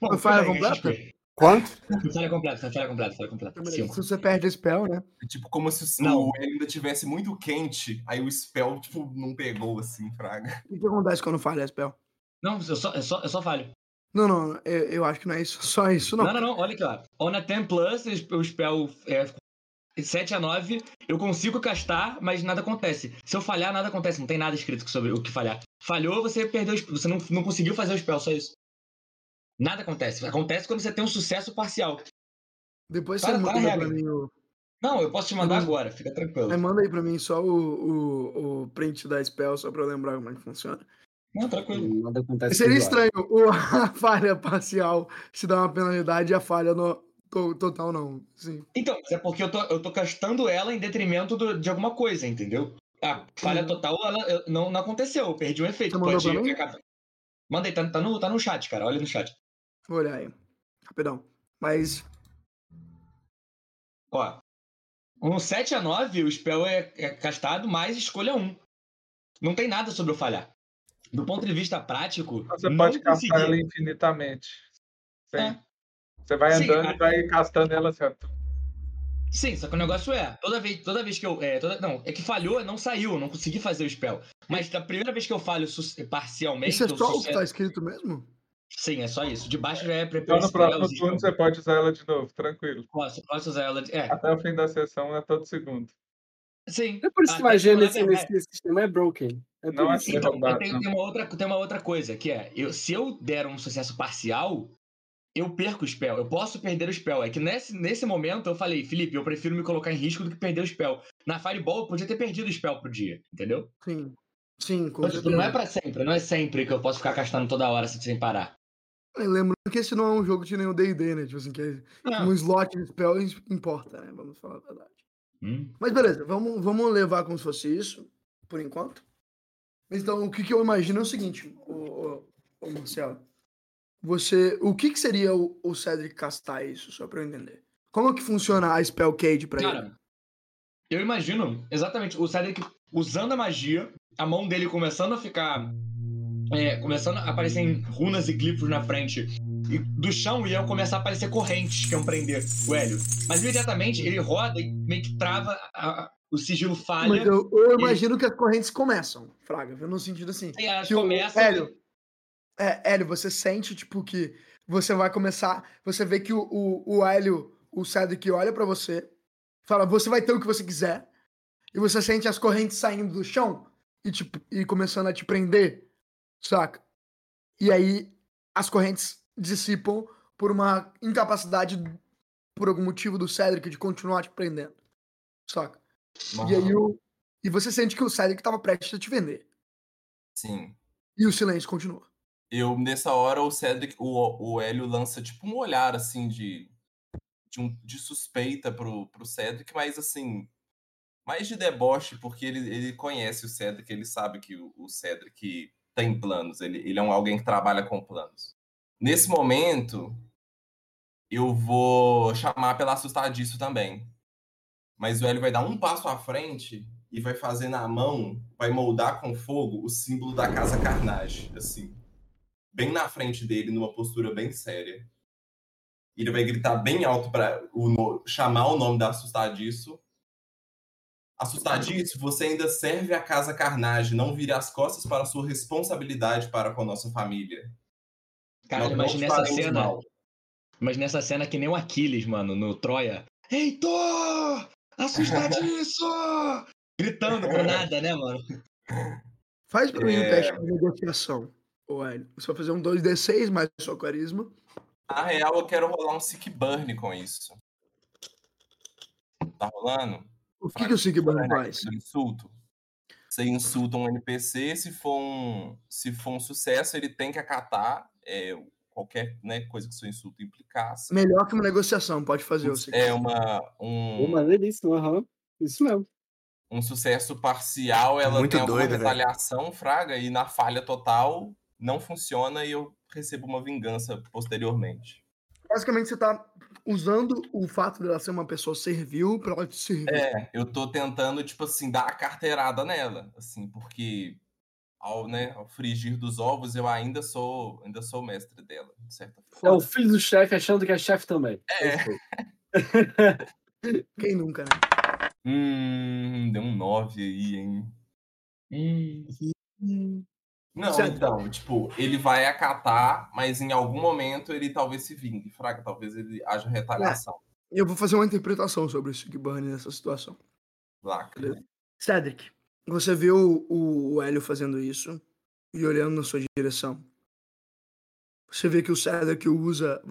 Bom, Falha tudo bem, a gente completa? Quanto? Falha completa, falha completa, falha completa. Se Cinco. você perde a spell, né? É tipo como se o Não. o ainda tivesse muito quente, aí o spell, tipo, não pegou assim, fraga. O que acontece quando falha a spell? Não, eu só, eu só, eu só falho. Não, não, eu, eu acho que não é isso, só isso, não. Não, não, não, olha aqui, ó. On a 10 plus, o spell é 7 a 9, eu consigo castar, mas nada acontece. Se eu falhar, nada acontece, não tem nada escrito sobre o que falhar. Falhou, você perdeu, o spell, você não, não conseguiu fazer o spell, só isso. Nada acontece. Acontece quando você tem um sucesso parcial. Depois Tá- você na manda pra mim o. Não, eu posso te mandar Mas- agora, fica tranquilo. Aí manda aí pra mim só o, o, o print da spell, só pra eu lembrar como é que funciona. Não, tranquilo. Nada acontece Seria o estranho o, a falha parcial se dá uma penalidade e a falha no, to- total não. Sim. Então, é porque eu tô, eu tô castando ela em detrimento do- de alguma coisa, entendeu? A falha Uhum. total ela, não, não aconteceu, eu perdi um efeito. Você mandou Pode pra mim? Manda aí, tá, tá no, tá no chat, cara. Olha no chat. Vou olhar aí. Rapidão. Mas. Ó. Um 7 a 9, o spell é, é castado mais escolha 1. Não tem nada sobre eu falhar. Do ponto de vista prático, Você não pode consegui. castar ela infinitamente. Sim. É. Você vai Sim, andando a- e vai castando ela ó. Sim, só que o negócio é, toda vez, toda vez que eu. É, toda- não, é que falhou, não saiu, não consegui fazer o spell. Mas da primeira vez que eu falho parcialmente. Isso é o só o que tá escrito mesmo? Sim, é só isso. De baixo já é Então prepare no próximo turno você pode usar ela de novo, tranquilo. Posso, posso usar ela. de- É, Até o fim da sessão é todo segundo. sim. É por isso que Até magia na nesse, verdade- nesse sistema é broken. É Não é assim. Então, roubado, tem, tem uma outra, tem uma outra coisa, que é, eu, se eu der um sucesso parcial, eu perco o spell. Eu posso perder o spell. É que nesse, nesse momento eu falei, Felipe, eu prefiro me colocar em risco do que perder o spell. Na Fireball eu podia ter perdido o spell pro dia, entendeu? Sim. Sim, com Então, tipo, não é pra sempre, não é sempre que eu posso ficar gastando toda hora sem sem parar. Lembrando que esse não é um jogo de nenhum D&D, né? Tipo assim, que é- um slot de spell importa, né? Vamos falar a verdade. Hum. Mas beleza, vamos, vamos levar como se fosse isso, por enquanto. Então, o que, que eu imagino é o seguinte, o, o, Marcelo. Você. O que, que seria o, o Cedric castar isso, só pra eu entender? Como é que funciona a Spell Cage pra ele? Cara, eu imagino exatamente o Cedric usando a magia, a mão dele começando a ficar. é, começando a aparecer em runas e glifos na frente. E do chão iam começar a aparecer correntes que iam prender o Hélio. Mas imediatamente ele roda e meio que trava, a- o sigilo falha. Mas eu, eu imagino que as correntes começam, Fraga, no sentido assim. e elas começam. Hélio, é, Hélio, você sente, tipo, que você vai começar. Você vê que o, o, o Hélio, o Cedric, olha pra você, fala, você vai ter o que você quiser. E você sente as correntes saindo do chão e, tipo, e começando a te prender, saca? E aí as correntes dissipam por uma incapacidade, por algum motivo do Cedric de continuar te prendendo, saca? E aí o, e você sente que o Cedric tava prestes a te vender. Sim. E o silêncio continua. Eu, nessa hora, o Cedric, o, o Hélio lança tipo um olhar assim de, de, um, de suspeita pro, pro Cedric, mas assim, mais de deboche, porque ele, ele conhece o Cedric, ele sabe que o, o Cedric tem planos, ele, ele é um, alguém que trabalha com planos. Nesse momento, eu vou chamar pela assustadiço também. Mas o Hélio vai dar um passo à frente e vai fazer na mão, vai moldar com fogo o símbolo da casa Carnage, assim bem na frente dele, numa postura bem séria. Ele vai gritar bem alto para chamar o nome da Assustadiço. Assustadiço, você ainda serve a casa Carnage. Não vire as costas para a sua responsabilidade para com a nossa família. Cara, imagina essa cena. mal. Imagina essa cena que nem o Aquiles, mano, no Troia. Heitor! Assustadiço! Gritando por nada, né, mano? Faz pra mim um É. teste de negociação, ô Hélio. Você vai fazer um 2D6 mais o seu carisma. Na real, eu quero rolar um Sick Burn com isso. Tá rolando? O que, que o Sigburn faz? Insulto. Você insulta um NPC, se for um, se for um sucesso, ele tem que acatar é, qualquer né, coisa que seu insulto implicasse. Melhor que uma negociação, pode fazer. É uma, um, Uma delícia, aham. Isso mesmo. um sucesso parcial, ela Muito tem alguma doido, velho. retaliação, fraga, e na falha total não funciona e eu recebo uma vingança posteriormente. Basicamente, você tá usando o fato dela ser uma pessoa servil pra ela te servir. É, eu tô tentando, tipo assim, dar a carteirada nela, assim, porque ao, né, ao frigir dos ovos, eu ainda sou, ainda sou mestre dela, de certa forma. É o filho do chefe achando que é chefe também. É. Quem nunca, né? Hum, deu um 9 aí, hein? Hum. Não, certo. então, tipo, ele vai acatar, mas em algum momento ele talvez se vingue, fraga, talvez ele haja retaliação. É. Eu vou fazer uma interpretação sobre o Sig Burn nessa situação. Lá, Cedric, você viu o, o Hélio fazendo isso e olhando na sua direção. Você vê que o Cedric usa,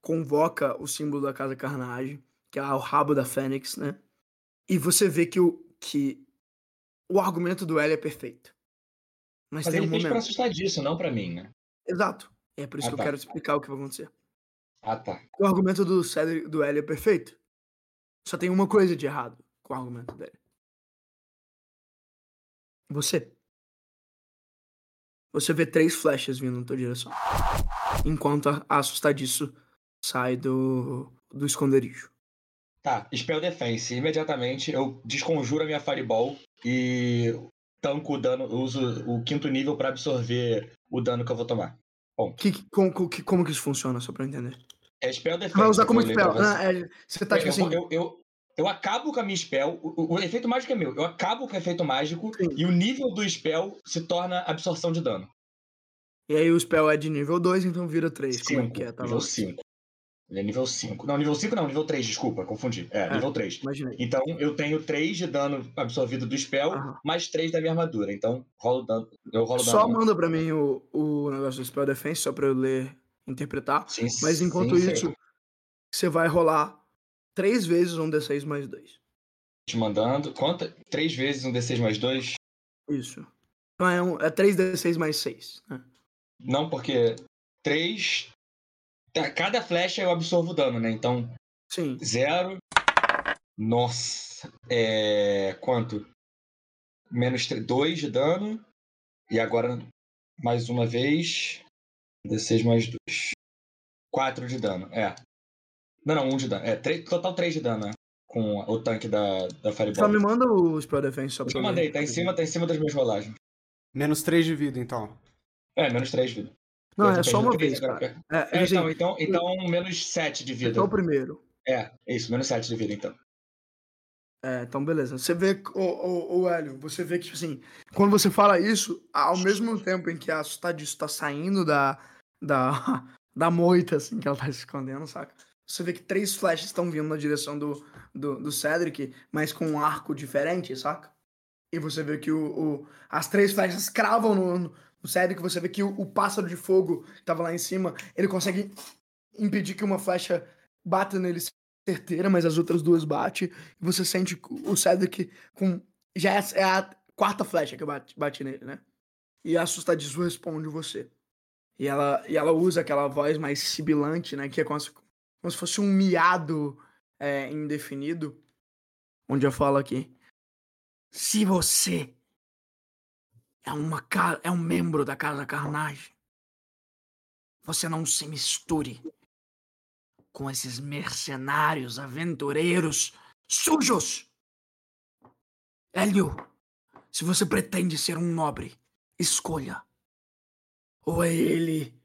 convoca o símbolo da Casa Carnage, que é o rabo da Fênix, né? E você vê que o, que o argumento do Hélio é perfeito. Mas, Mas ele um fez momento. pra assustar disso, não pra mim, né? Exato. É por isso ah, que tá. eu quero explicar o que vai acontecer. Ah, tá. O argumento do Cedric, do Hélio é perfeito. Só tem uma coisa de errado com o argumento dele. Você. Você vê três flechas vindo na tua direção. Enquanto a assustadiço sai do, do esconderijo. Tá, Spell Defense. Imediatamente eu desconjuro a minha Fireball e tanco o dano, uso o quinto nível para absorver o dano que eu vou tomar. Bom. Que, como, que, como que isso funciona, só pra entender? É Spell Defense. Vai usar como spell. Você. é, você tá tipo assim. Eu, eu, eu, acabo com a minha spell. O, o, efeito mágico é meu. Eu acabo com o efeito mágico Sim. e o nível do spell se torna absorção de dano. E aí o spell é de nível 2, então vira 3. Como é que é? Tá nível 5. Ele é nível 5. Não, nível 5 não, nível 3, desculpa, confundi. É, é nível 3. Imaginei. Então eu tenho 3 de dano absorvido do spell, mais 3 da minha armadura. Então rolo dano, eu rolo Só dano. manda pra mim o, o negócio do spell defense, só pra eu ler, interpretar. Sim, Mas enquanto sim, isso, você vai rolar 3 vezes um D6 mais 2. Te mandando. Conta 3 vezes um D6 mais 2? Isso. Então é, um, é 3D6 mais 6. Né? Não, porque 3 Cada flecha eu absorvo dano, né? Então. Sim. Zero. Nossa. É. Quanto? Menos 2 de dano. E agora, mais uma vez. D6 mais 2. 4 de dano, é. Não, não, 1 um de dano. É, 3, total 3 de dano, né? Com o tanque da, da Fireball. Só me manda o Spell Defense só pra Eu mandei, tá em cima, tá em cima das minhas rolagens. Menos 3 de vida, então. É, menos 3 de vida. Não, é só uma vez, cara. É, é, então, então, então, menos 7 de vida. Então o primeiro. É, isso, menos 7 de vida, então. É, então beleza. Você vê, o, o, o Hélio, você vê que, assim, quando você fala isso, ao mesmo tempo em que a Sustadiço tá saindo da, da, da moita, assim, que ela tá se escondendo, saca? Você vê que três flechas estão vindo na direção do, do, do Cedric, mas com um arco diferente, saca? E você vê que o, o as três flechas cravam no, o Cedric, você vê que o, o, pássaro de fogo que tava lá em cima, ele consegue impedir que uma flecha bata nele certeira, mas as outras duas bate. E você sente o Cedric com. Já é, é a quarta flecha que bate, bate nele, né? E a assustadiço responde você. E ela, e ela usa aquela voz mais sibilante, né? Que é como se, como se fosse um miado é, indefinido. Onde eu falo aqui. Se você é, uma, é um membro da Casa Carnage. Você não se misture com esses mercenários, aventureiros sujos. Hélio, se você pretende ser um nobre, escolha. Ou é ele.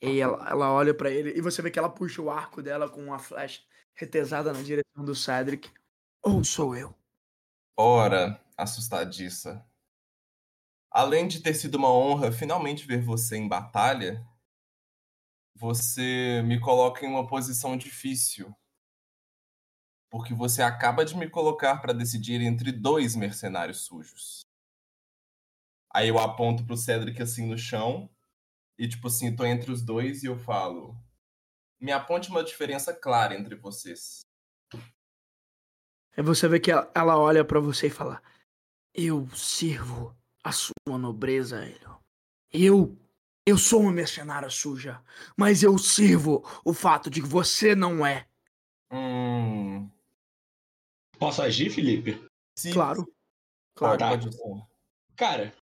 E ela, ela olha para ele e você vê que ela puxa o arco dela com uma flecha retesada na direção do Cedric. Ou sou eu? Ora, assustadiça. Além de ter sido uma honra finalmente ver você em batalha, você me coloca em uma posição difícil. Porque você acaba de me colocar para decidir entre dois mercenários sujos. Aí eu aponto pro Cedric assim no chão. E tipo assim, tô entre os dois e eu falo. Me aponte uma diferença clara entre vocês. Aí você vê que ela olha para você e fala: Eu sirvo a sua nobreza, Hélio. Eu, eu sou uma mercenária suja, mas eu sirvo o fato de que você não é. Hum. Posso agir, Felipe? Sim. Claro. Claro. Tá. Cara,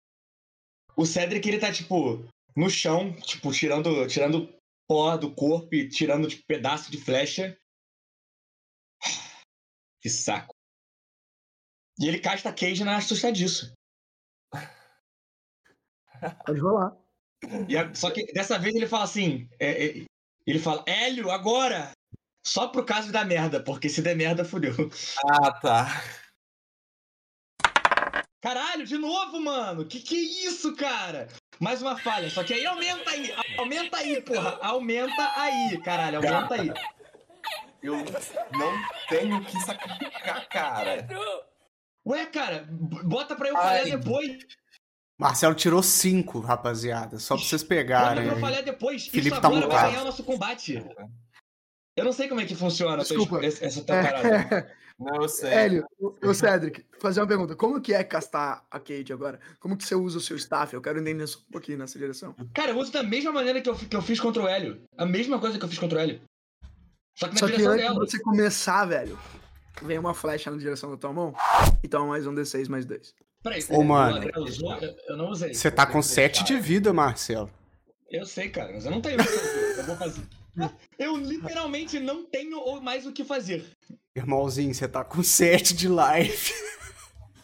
o Cedric, ele tá, tipo, no chão, tipo, tirando, tirando pó do corpo e tirando, tipo, pedaço de flecha. Que saco. E ele casta Cage na assustadiço. Pode rolar. A, só que dessa vez ele fala assim: é, é, ele fala, Hélio, agora! Só pro caso da merda, porque se der merda, fudeu. Ah, tá. Caralho, de novo, mano! Que que é isso, cara? Mais uma falha, só que aí aumenta aí, aumenta aí, porra, aumenta aí, caralho, aumenta aí. Eu não tenho que sacrificar, cara. Ué, cara, bota pra eu falhar depois. Marcelo tirou cinco, rapaziada, só pra vocês pegarem. Eu falhar depois. Felipe Isso tá agora vai mutado. ganhar o nosso combate. Eu não sei como é que funciona Desculpa. essa, essa tua parada. Não, eu sei. Hélio, ô Cedric, fazer uma pergunta. Como que é castar a Kate agora? Como que você usa o seu staff? Eu quero entender isso um pouquinho nessa direção. Cara, eu uso da mesma maneira que eu, que eu fiz contra o Hélio. A mesma coisa que eu fiz contra o Hélio. Só que na Só que direção antes de dela. você começar, velho, vem uma flecha na direção da tua mão e toma mais um D6 mais dois. Peraí, Ô, o mano. Eu, eu não usei. Você tá com sete de vida, Marcelo. Eu sei, cara, mas eu não tenho o que fazer. Eu vou fazer. Eu literalmente não tenho mais o que fazer. Irmãozinho, você tá com sete de life.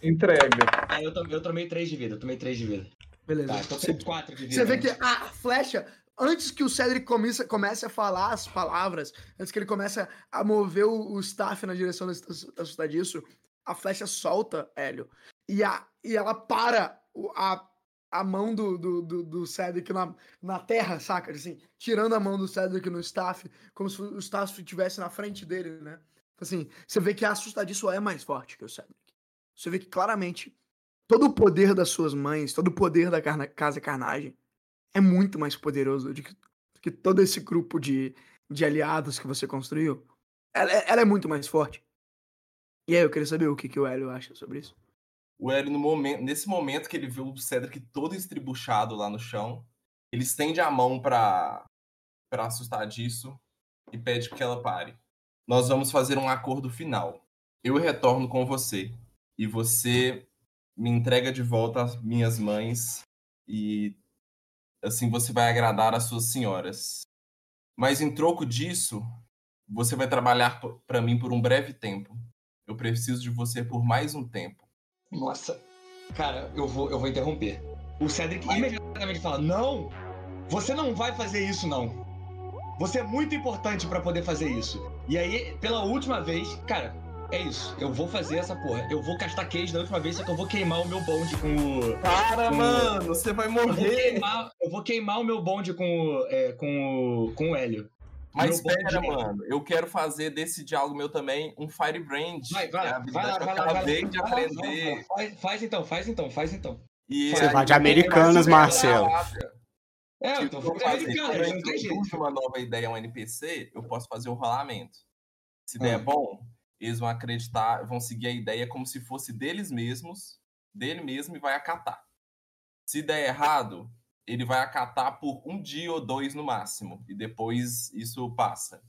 Entrega. Ah, eu, to- eu tomei 3 de vida, eu tomei 3 de vida. Beleza. Tá, tô com 4 de vida. Você vê né? que a flecha, antes que o Cedric comece, comece a falar as palavras, antes que ele comece a mover o, o staff na direção desse assustadiço, a flecha solta, Hélio. E, a, e ela para a, a mão do, do, do, do Cedric na, na terra, saca? Assim, tirando a mão do Cedric no staff, como se o staff estivesse na frente dele, né? Assim, você vê que a assustadiço é mais forte que o Cedric. Você vê que claramente todo o poder das suas mães, todo o poder da carna- Casa Carnagem é muito mais poderoso do que, do que todo esse grupo de, de aliados que você construiu. Ela, é- ela é muito mais forte. E aí, eu queria saber o que, que o Hélio acha sobre isso. O Hélio, no momento, nesse momento que ele vê o Cedric todo estribuchado lá no chão, ele estende a mão pra, pra assustar disso e pede que ela pare. Nós vamos fazer um acordo final. Eu retorno com você e você me entrega de volta as minhas mães e assim você vai agradar as suas senhoras. Mas em troco disso, você vai trabalhar para mim por um breve tempo. Eu preciso de você por mais um tempo. Nossa. Cara, eu vou, eu vou interromper. O Cedric imediatamente fala: Não! Você não vai fazer isso, não. Você é muito importante pra poder fazer isso. E aí, pela última vez, cara, é isso. Eu vou fazer essa porra. Eu vou castar cage da última vez, só que eu vou queimar o meu bonde com o. Para, com o- mano, você vai Eu vou, morrer. queimar, eu vou queimar o meu bonde com o, é, com o, com o Hélio. Mas espera, mano, eu quero fazer desse diálogo meu também um Firebrand. Vai, vai É lá, vai lá, vai lá, vai acabei de Vai aprender. vai. Faz, faz então, faz então, faz então. E Você vai de vou Americanas, fazer Marcelo. É, Tipo, então eu vou vou fazer fazer, americano, eu não tem jeito. introduzo uma nova ideia a um NPC, eu posso fazer o rolamento. Se der Ah. bom, eles vão acreditar, vão seguir a ideia como se fosse deles mesmos, dele mesmo e vai acatar. Se der errado, ele vai acatar por um dia ou dois no máximo, e depois isso passa.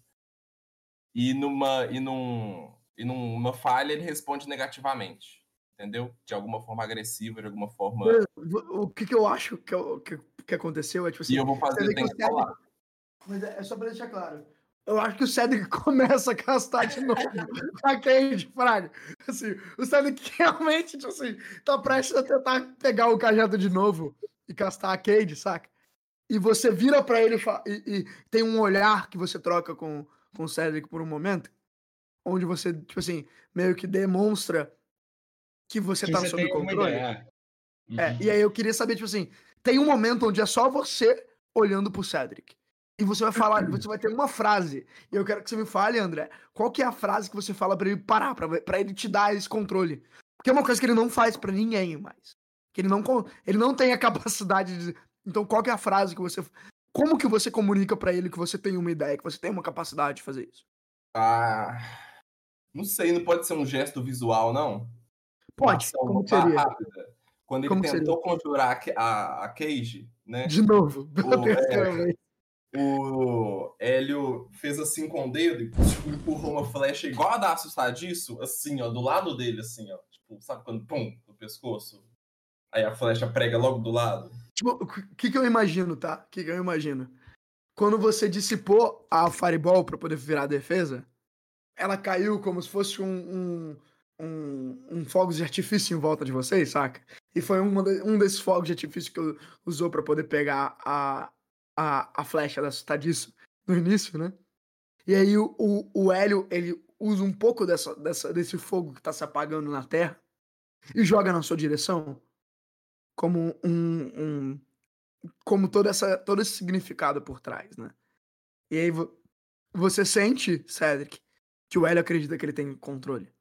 E numa, e num, e numa falha ele responde negativamente, entendeu? De alguma forma agressiva, de alguma forma. O que, que eu acho que, eu- que, que aconteceu é tipo assim. E eu vou fazer o tempo Cedric-. Mas é, é só pra deixar claro. Eu acho que o Cedric começa a castar de novo a Cade, Fraga. Assim, o Cedric realmente, tipo assim, tá prestes a tentar pegar o cajado de novo e castar a Cade, saca? E você vira pra ele e, e- tem um olhar que você troca com, com o Cedric por um momento, onde você, tipo assim, meio que demonstra que você Que tá você sob controle. É, Uhum. e aí eu queria saber, tipo assim, tem um momento onde é só você olhando pro Cedric. E você vai falar, você vai ter uma frase. E eu quero que você me fale, André, qual que é a frase que você fala pra ele parar, pra ele te dar esse controle. Porque é uma coisa que ele não faz pra ninguém mais. Que ele não, ele não tem a capacidade de. Então, qual que é a frase que você. Como que você comunica pra ele que você tem uma ideia, que você tem uma capacidade de fazer isso? Ah, não sei, não pode ser um gesto visual, não? Pode, Uma como seria? rápida. Quando ele Como tentou conjurar a, a, a Cage, né? De novo, O- é. O Hélio fez assim com o dedo e tipo, empurrou uma flecha igual a da assustadiço, assim, ó, do lado dele, assim, ó. Tipo, sabe quando pum, no pescoço? Aí a flecha prega logo do lado. Tipo, o que, que eu imagino, tá? O que, que eu imagino? Quando você dissipou a Fireball pra poder virar a defesa, ela caiu como se fosse um, um, um, um fogos de artifício em volta de vocês, saca? E foi um, um desses fogos de artifício que usou para poder pegar a, a, a flecha da assustadiço no início, né? E aí o, o, o Hélio, ele usa um pouco dessa, dessa, desse fogo que tá se apagando na Terra e joga na sua direção como um, um como toda essa, todo esse significado por trás, né? E aí você sente, Cedric, que o Hélio acredita que ele tem controle.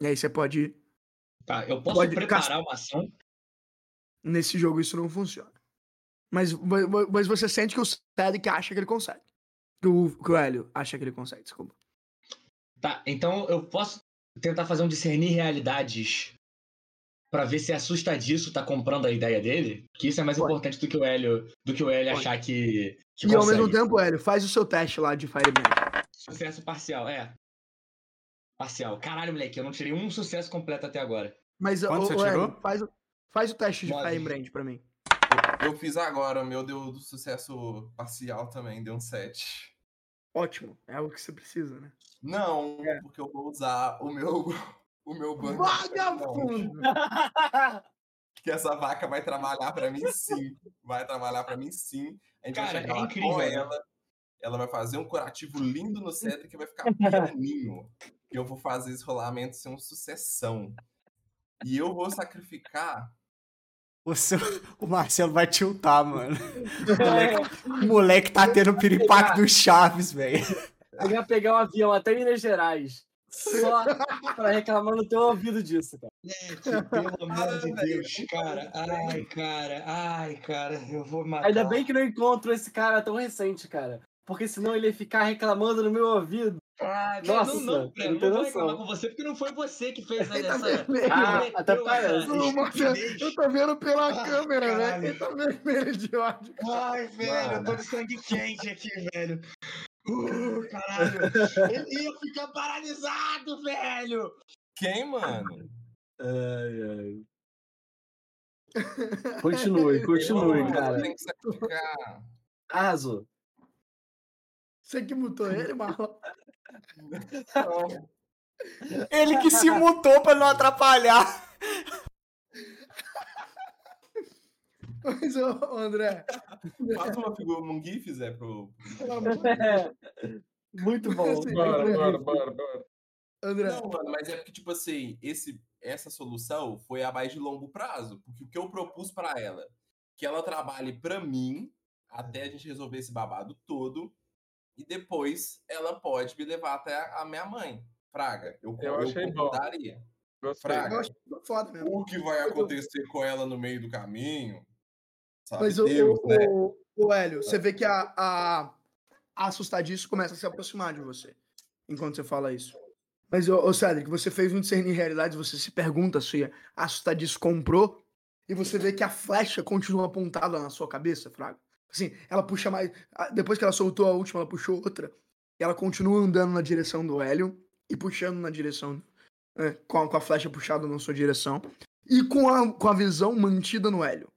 E aí você pode. Tá, eu posso preparar uma ação? Nesse jogo isso não funciona. Mas, mas você sente que o Cedric acha que ele consegue. Que o, que o Hélio acha que ele consegue, desculpa. Tá, então eu posso tentar fazer um discernir realidades para ver se assustadiço tá comprando a ideia dele, que isso é mais Pode. importante do que o Hélio, do que o Hélio Pode. achar que, que E consegue. ao mesmo tempo, Hélio, faz o seu teste lá de Firebrand. Sucesso parcial, é. Parcial. Caralho, moleque, eu não tirei um sucesso completo até agora. Mas, Quanto o, você o tirou? faz, faz o teste de Firebrand pra mim. Eu, eu fiz agora, o meu deu do sucesso parcial também, deu um 7. Ótimo, é o que você precisa, né? Não, é. porque eu vou usar o meu o meu banco. Vagabundo! que essa vaca vai trabalhar para mim sim. Vai trabalhar para mim sim. A gente Cara, vai chegar é incrível, com ela. Ela vai fazer um curativo lindo no Cedric que vai ficar pianinho. e eu vou fazer esse rolamento ser uma sucessão. E eu vou sacrificar. O, seu, o Marcelo vai tiltar, mano. O moleque, o moleque tá tendo piripaque dos Chaves, velho. Ele ia pegar um avião até Minas Gerais só pra reclamar no teu ouvido disso, cara. Gente, pelo amor de Deus, cara. Ai, cara. Ai, cara, eu vou matar. Ainda bem que não encontro esse cara tão recente, cara. Porque senão ele ia ficar reclamando no meu ouvido. Ah, Nossa, não, não, não, não vou reclamar com você, porque não foi você que fez né, essa. ah, até parece. eu tô vendo pela ah, câmera, velho. Eu tô vermelho de ódio. Ai, velho, eu tô de sangue quente aqui, velho. Uh, caralho! Ele ia ficar paralisado, velho! Quem, mano? Ai, ai. Continue, continue, cara. Tem que sacrificar. Azo. Você que mutou ele, Marlon? Ele que se mutou pra não atrapalhar. Mas, ô, André. Faz uma figura, um GIF, Zé, pro. Muito bom. Assim, bora, bora, bora, bora. André. Não, mano, mas é porque, tipo assim, esse, essa solução foi a mais de longo prazo. Porque o que eu propus para ela, que ela trabalhe para mim até a gente resolver esse babado todo. E depois ela pode me levar até a, minha mãe. Fraga, eu, eu, eu concordaria. Fraga, foda mesmo. o que vai acontecer com ela no meio do caminho, Sabe? Mas Deus, o, né? o, o Hélio, você vê que a, a, a assustadiço começa a se aproximar de você enquanto você fala isso. Mas, ô, ô Cedric, você fez um discernir realidades, você se pergunta se a assustadiço comprou e você vê que a flecha continua apontada na sua cabeça, Fraga. Assim, ela puxa mais. Depois que ela soltou a última, ela puxou outra. E ela continua andando na direção do Hélio e puxando na direção. É, com, a, com a flecha puxada na sua direção. E com a, com a visão mantida no Hélio.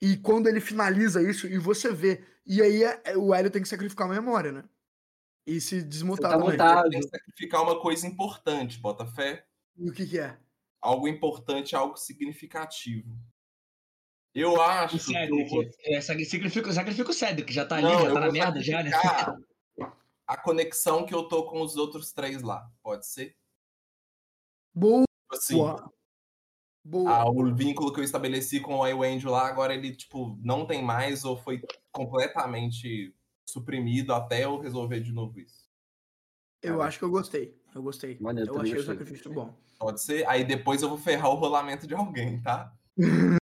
E quando ele finaliza isso, e você vê. E aí é, é, o Hélio tem que sacrificar a memória, né? E se desmontar tá também. Tem que sacrificar uma coisa importante, Botafé. E o que, que é? Algo importante, algo significativo. Eu acho. O Cedric. Vou... É, sacrifica, sacrifica o Cedric, já tá ali, Não, já tá na merda, já, né? A conexão que eu tô com os outros três lá, pode ser? Boa! Tipo assim, ah, o vínculo que eu estabeleci com o iWangel lá, agora ele, tipo, não tem mais ou foi completamente suprimido até eu resolver de novo isso. Eu acho que eu gostei. Eu gostei. Mano, eu, eu achei o sacrifício bom. Pode ser. Aí depois eu vou ferrar o rolamento de alguém, tá?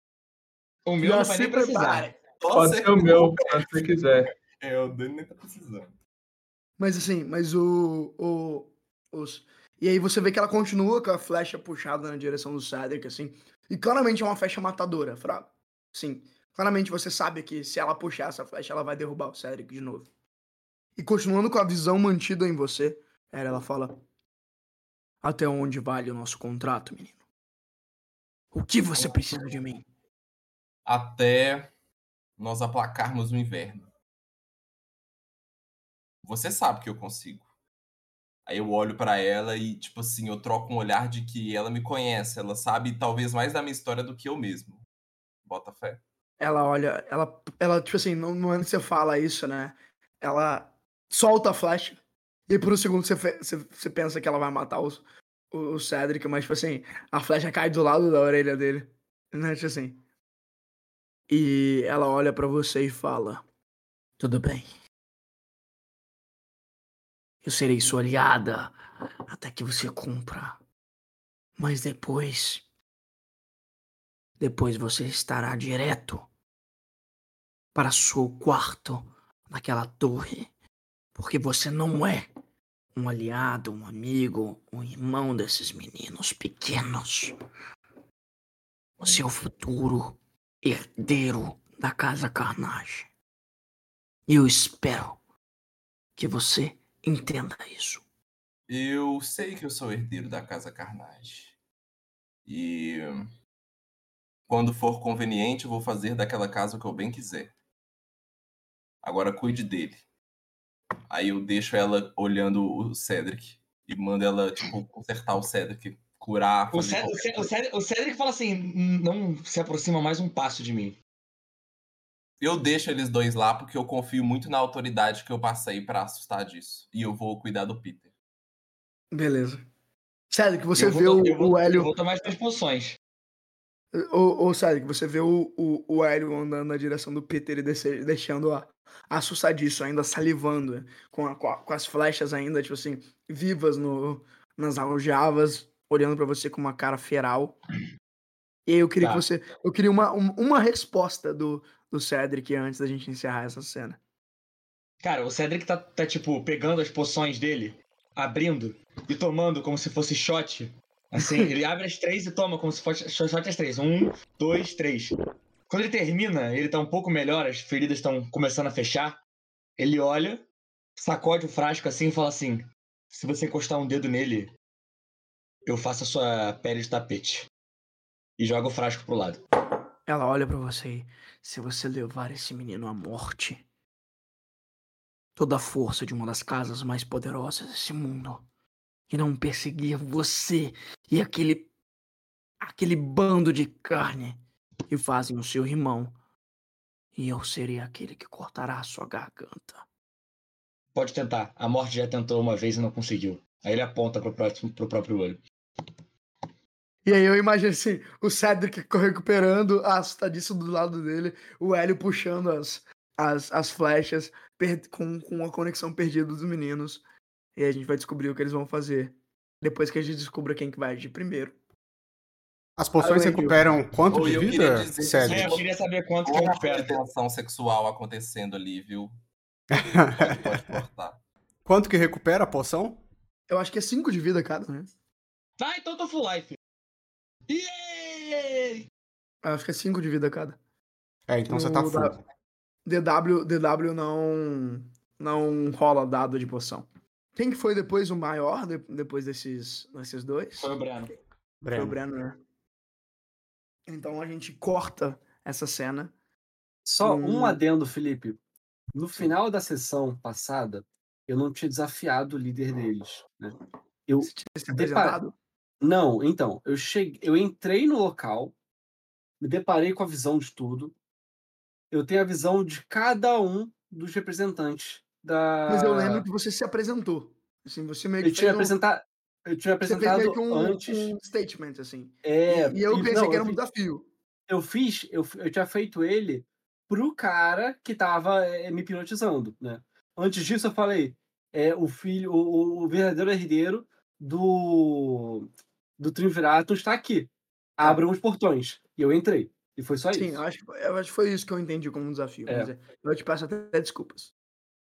o meu Já não vai nem precisar. Pode ser o meu, se você quiser. É, o Dani nem tá precisando. Mas assim, mas o, o, os, e aí você vê que ela continua com a flecha puxada na direção do Cedric, assim. E claramente é uma flecha matadora, fraco. Sim. Claramente você sabe que se ela puxar essa flecha, ela vai derrubar o Cedric de novo. E continuando com a visão mantida em você, ela fala: Até onde vale o nosso contrato, menino? O que você precisa de mim? Até nós aplacarmos o inverno. Você sabe que eu consigo. Aí eu olho para ela e, tipo assim, eu troco um olhar de que ela me conhece, ela sabe talvez mais da minha história do que eu mesmo. Bota fé. Ela olha, ela, ela tipo assim, no momento que você fala isso, né? Ela solta a flecha e por um segundo você, você, você pensa que ela vai matar o, o, Cedric, mas, tipo assim, a flecha cai do lado da orelha dele, né? Tipo assim. E ela olha para você e fala: Tudo bem. Eu serei sua aliada até que você cumpra. Mas depois. Depois você estará direto para seu quarto naquela torre. Porque você não é um aliado, um amigo, um irmão desses meninos pequenos. O seu futuro herdeiro da Casa Carnage. E eu espero que você Entenda isso. Eu sei que eu sou herdeiro da Casa Carnage. E quando for conveniente, eu vou fazer daquela casa o que eu bem quiser. Agora cuide dele. Aí eu deixo ela olhando o Cedric e mando ela, tipo, consertar o Cedric, curar. O, Cedric, o, Cedric, o Cedric fala assim: não se aproxima mais um passo de mim. Eu deixo eles dois lá porque eu confio muito na autoridade que eu passei para assustar disso. E eu vou cuidar do Peter. Beleza. Sério, que você vê o, vou, o Hélio. Eu vou tomar as poções. Ô, ô sério, que você vê o, o, o Hélio andando na direção do Peter e deixando a, assustadiço, ainda salivando, com, a, com, a, com, as flechas ainda, tipo assim, vivas no, nas aljavas, olhando para você com uma cara feral. E aí eu queria tá. que você. Eu queria uma, uma resposta do, do Cedric antes da gente encerrar essa cena. Cara, o Cedric tá, tá tipo, pegando as poções dele, abrindo e tomando como se fosse shot. Assim, ele abre as três e toma como se fosse shot as três. Um, dois, três. Quando ele termina, ele tá um pouco melhor, as feridas estão começando a fechar. Ele olha, sacode o frasco assim e fala assim: Se você encostar um dedo nele, eu faço a sua pele de tapete. E joga o frasco pro lado. Ela olha para você e se você levar esse menino à morte, toda a força de uma das casas mais poderosas desse mundo irão perseguir você e aquele aquele bando de carne que fazem o seu irmão. E eu serei aquele que cortará a sua garganta. Pode tentar. A morte já tentou uma vez e não conseguiu. Aí ele aponta pro, próximo, pro próprio olho. E aí eu imagino assim, o Cedric recuperando, assustadíssimo do lado dele, o Hélio puxando as, as, as flechas com, com a conexão perdida dos meninos. E aí a gente vai descobrir o que eles vão fazer. Depois que a gente descubra quem que vai agir primeiro. As poções recuperam quanto de vida, Cedric? É, eu queria saber quanto que recupera. tensão sexual acontecendo ali, viu? pode cortar. Quanto que recupera a poção? Eu acho que é 5 de vida cada, né? Tá, então tô full life. Yay! Acho que é 5 de vida cada. É, então você tá full. DW, DW não, não rola dado de poção. Quem que foi depois o maior, de, depois desses, desses dois? Foi o Breno. Breno. Foi o Breno, né? Então a gente corta essa cena. Só um, um adendo, Felipe. No final da sessão passada, eu não tinha desafiado o líder deles. Né? Eu Você tinha se apresentado? Não, então, eu cheguei, eu entrei no local, me deparei com a visão de tudo. Eu tenho a visão de cada um dos representantes da. Mas eu lembro que você se apresentou. Assim, você meio que eu tinha um... apresentado, eu tinha apresentado um, antes um statement assim. É. E, e eu pensei não, que era um fiz, desafio. Eu fiz, eu, eu tinha feito ele pro cara que tava é, me hipnotizando, né? Antes disso eu falei, é o filho, o, o verdadeiro herdeiro do do Triunvirato está aqui. Tá. Abram os portões. E eu entrei. E foi só Sim, isso. Sim, eu acho, eu acho que foi isso que eu entendi como um desafio. É. É, eu te peço até desculpas.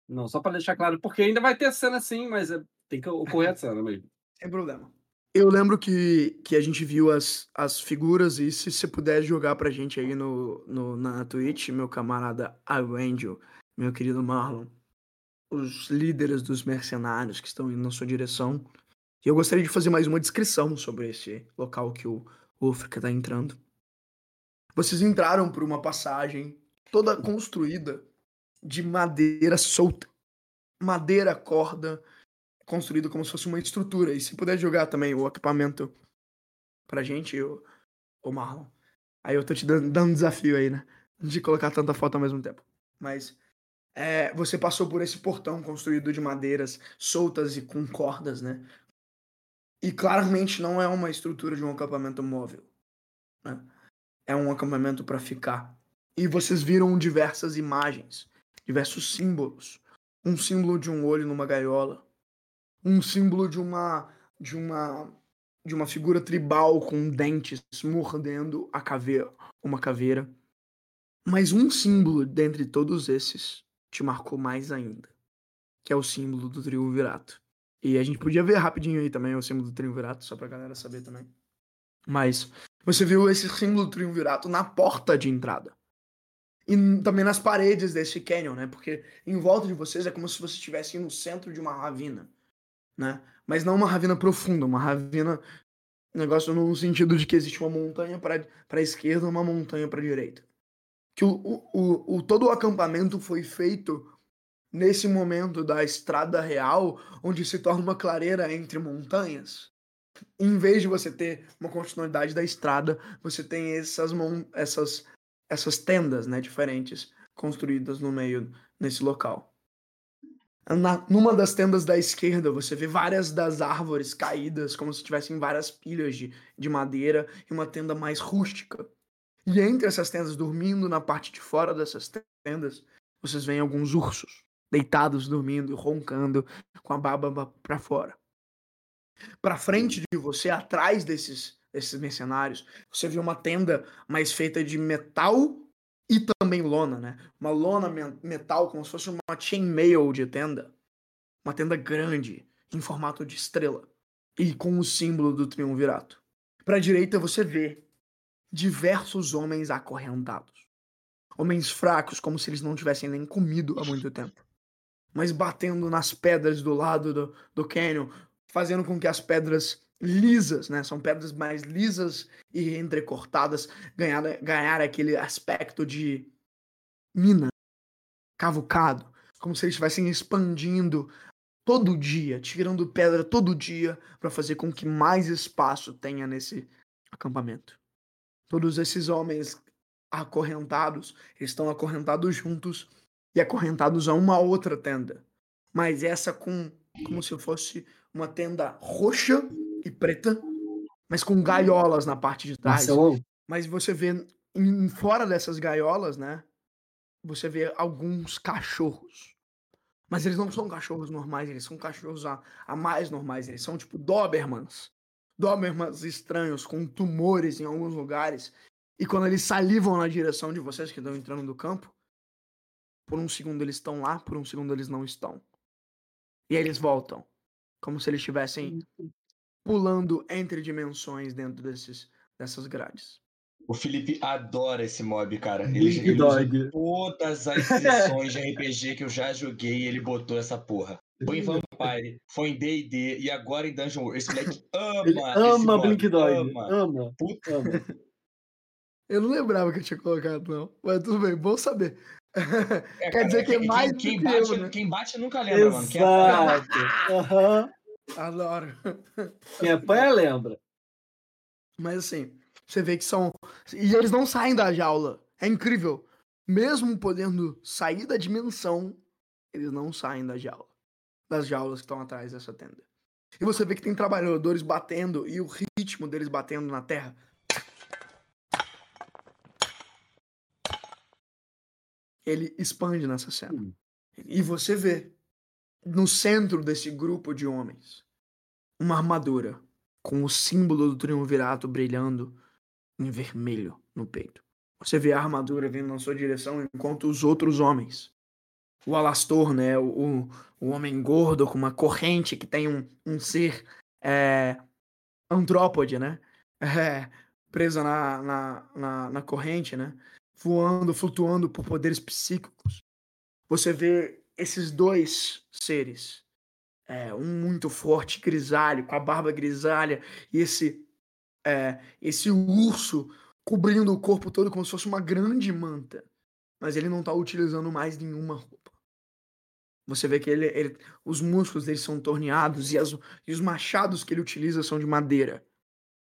Não, só para deixar claro, porque ainda vai ter cena sim, mas é, tem que ocorrer a cena mesmo. Sem problema. Eu lembro que, que a gente viu as, as figuras e se você puder jogar pra gente aí no, no, na Twitch, meu camarada Angel, meu querido Marlon, os líderes dos mercenários que estão indo na sua direção, e eu gostaria de fazer mais uma descrição sobre esse local que o, o está entrando. Vocês entraram por uma passagem toda construída de madeira solta. Madeira, corda, construído como se fosse uma estrutura. E se puder jogar também o equipamento pra gente, o, o Marlon. Aí eu tô te dando, dando um desafio aí, né? De colocar tanta foto ao mesmo tempo. Mas é, você passou por esse portão construído de madeiras soltas e com cordas, né? E claramente não é uma estrutura de um acampamento móvel. Né? É um acampamento para ficar. E vocês viram diversas imagens, diversos símbolos. Um símbolo de um olho numa gaiola, um símbolo de uma de uma de uma figura tribal com dentes mordendo a caveira, uma caveira. Mas um símbolo dentre todos esses te marcou mais ainda, que é o símbolo do triunvirato. E a gente podia ver rapidinho aí também o símbolo do triunvirato, só pra galera saber também. Mas você viu esse símbolo do triunvirato na porta de entrada. E também nas paredes desse canyon, né? Porque em volta de vocês é como se você estivesse no centro de uma ravina né? Mas não uma ravina profunda, uma ravina negócio no sentido de que existe uma montanha para a esquerda uma montanha para direita. Que o, o, o, todo o acampamento foi feito nesse momento da estrada real, onde se torna uma clareira entre montanhas. Em vez de você ter uma continuidade da estrada, você tem essas, essas, essas tendas né, diferentes construídas no meio, nesse local. Na, numa das tendas da esquerda, você vê várias das árvores caídas, como se tivessem várias pilhas de, de madeira e uma tenda mais rústica. E entre essas tendas, dormindo na parte de fora dessas tendas, vocês veem alguns ursos deitados, dormindo, roncando, com a baba para fora. Para frente de você, atrás desses, desses mercenários, você vê uma tenda mais feita de metal e também lona, né? Uma lona metal, como se fosse uma chainmail de tenda. Uma tenda grande, em formato de estrela. E com o símbolo do triunvirato. Para a direita você vê diversos homens acorrentados. Homens fracos, como se eles não tivessem nem comido há muito tempo. Mas batendo nas pedras do lado do, do canyon, fazendo com que as pedras lisas, né? São pedras mais lisas e entrecortadas, ganhar, ganhar aquele aspecto de mina, cavucado, como se eles estivessem expandindo todo dia, tirando pedra todo dia para fazer com que mais espaço tenha nesse acampamento. Todos esses homens acorrentados, estão acorrentados juntos e acorrentados a uma outra tenda. Mas essa com como se fosse uma tenda roxa e preta, mas com gaiolas na parte de trás. Marcelão. Mas você vê em, fora dessas gaiolas, né? Você vê alguns cachorros. Mas eles não são cachorros normais, eles são cachorros a, a mais normais. Eles são tipo Dobermans. Dobermans estranhos, com tumores em alguns lugares. E quando eles salivam na direção de vocês que estão entrando no campo, por um segundo eles estão lá, por um segundo eles não estão. E aí eles voltam. Como se eles estivessem pulando entre dimensões dentro desses, dessas grades. O Felipe adora esse mob, cara. Ele, ele usa todas as sessões de RPG que eu já joguei, ele botou essa porra. Foi em Vampire, foi em D&D e agora em Dungeon World. Esse moleque ama ele ama Blink Dog. Ama. ama. Puta. Ama. Eu não lembrava que eu tinha colocado, não. Mas tudo bem, bom saber. É, Quer dizer que é mais quem, quem bate, eu, né? quem bate nunca lembra, Exato. mano. Quem é... uhum. Adoro. Quem apanha lembra. Mas assim, você vê que são. E eles não saem da jaula. É incrível. Mesmo podendo sair da dimensão, eles não saem da jaula. Das jaulas que estão atrás dessa tenda. E você vê que tem trabalhadores batendo e o ritmo deles batendo na terra. Ele expande nessa cena. Hum. E você vê no centro desse grupo de homens uma armadura com o símbolo do triunvirato brilhando em vermelho no peito. Você vê a armadura vindo na sua direção enquanto os outros homens, o Alastor, né, o, o homem gordo com uma corrente que tem um, um ser é, antrópode, né, é, presa na, na, na, na corrente, né, voando, flutuando por poderes psíquicos. Você vê esses dois seres. É, um muito forte, grisalho, com a barba grisalha, e esse, é, esse urso cobrindo o corpo todo como se fosse uma grande manta. Mas ele não está utilizando mais nenhuma roupa. Você vê que ele, ele, os músculos dele são torneados e, as, e os machados que ele utiliza são de madeira.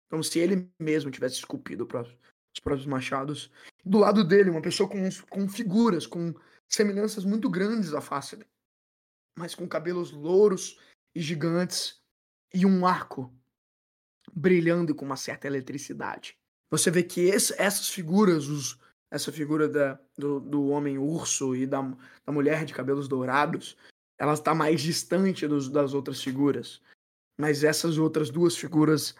Como se ele mesmo tivesse esculpido os próprios machados. Do lado dele, uma pessoa com, com figuras, com semelhanças muito grandes à face. Mas com cabelos louros e gigantes e um arco brilhando com uma certa eletricidade. Você vê que esse, essas figuras, os, essa figura da, do, do homem urso e da, da mulher de cabelos dourados, ela está mais distante dos, das outras figuras. Mas essas outras duas figuras,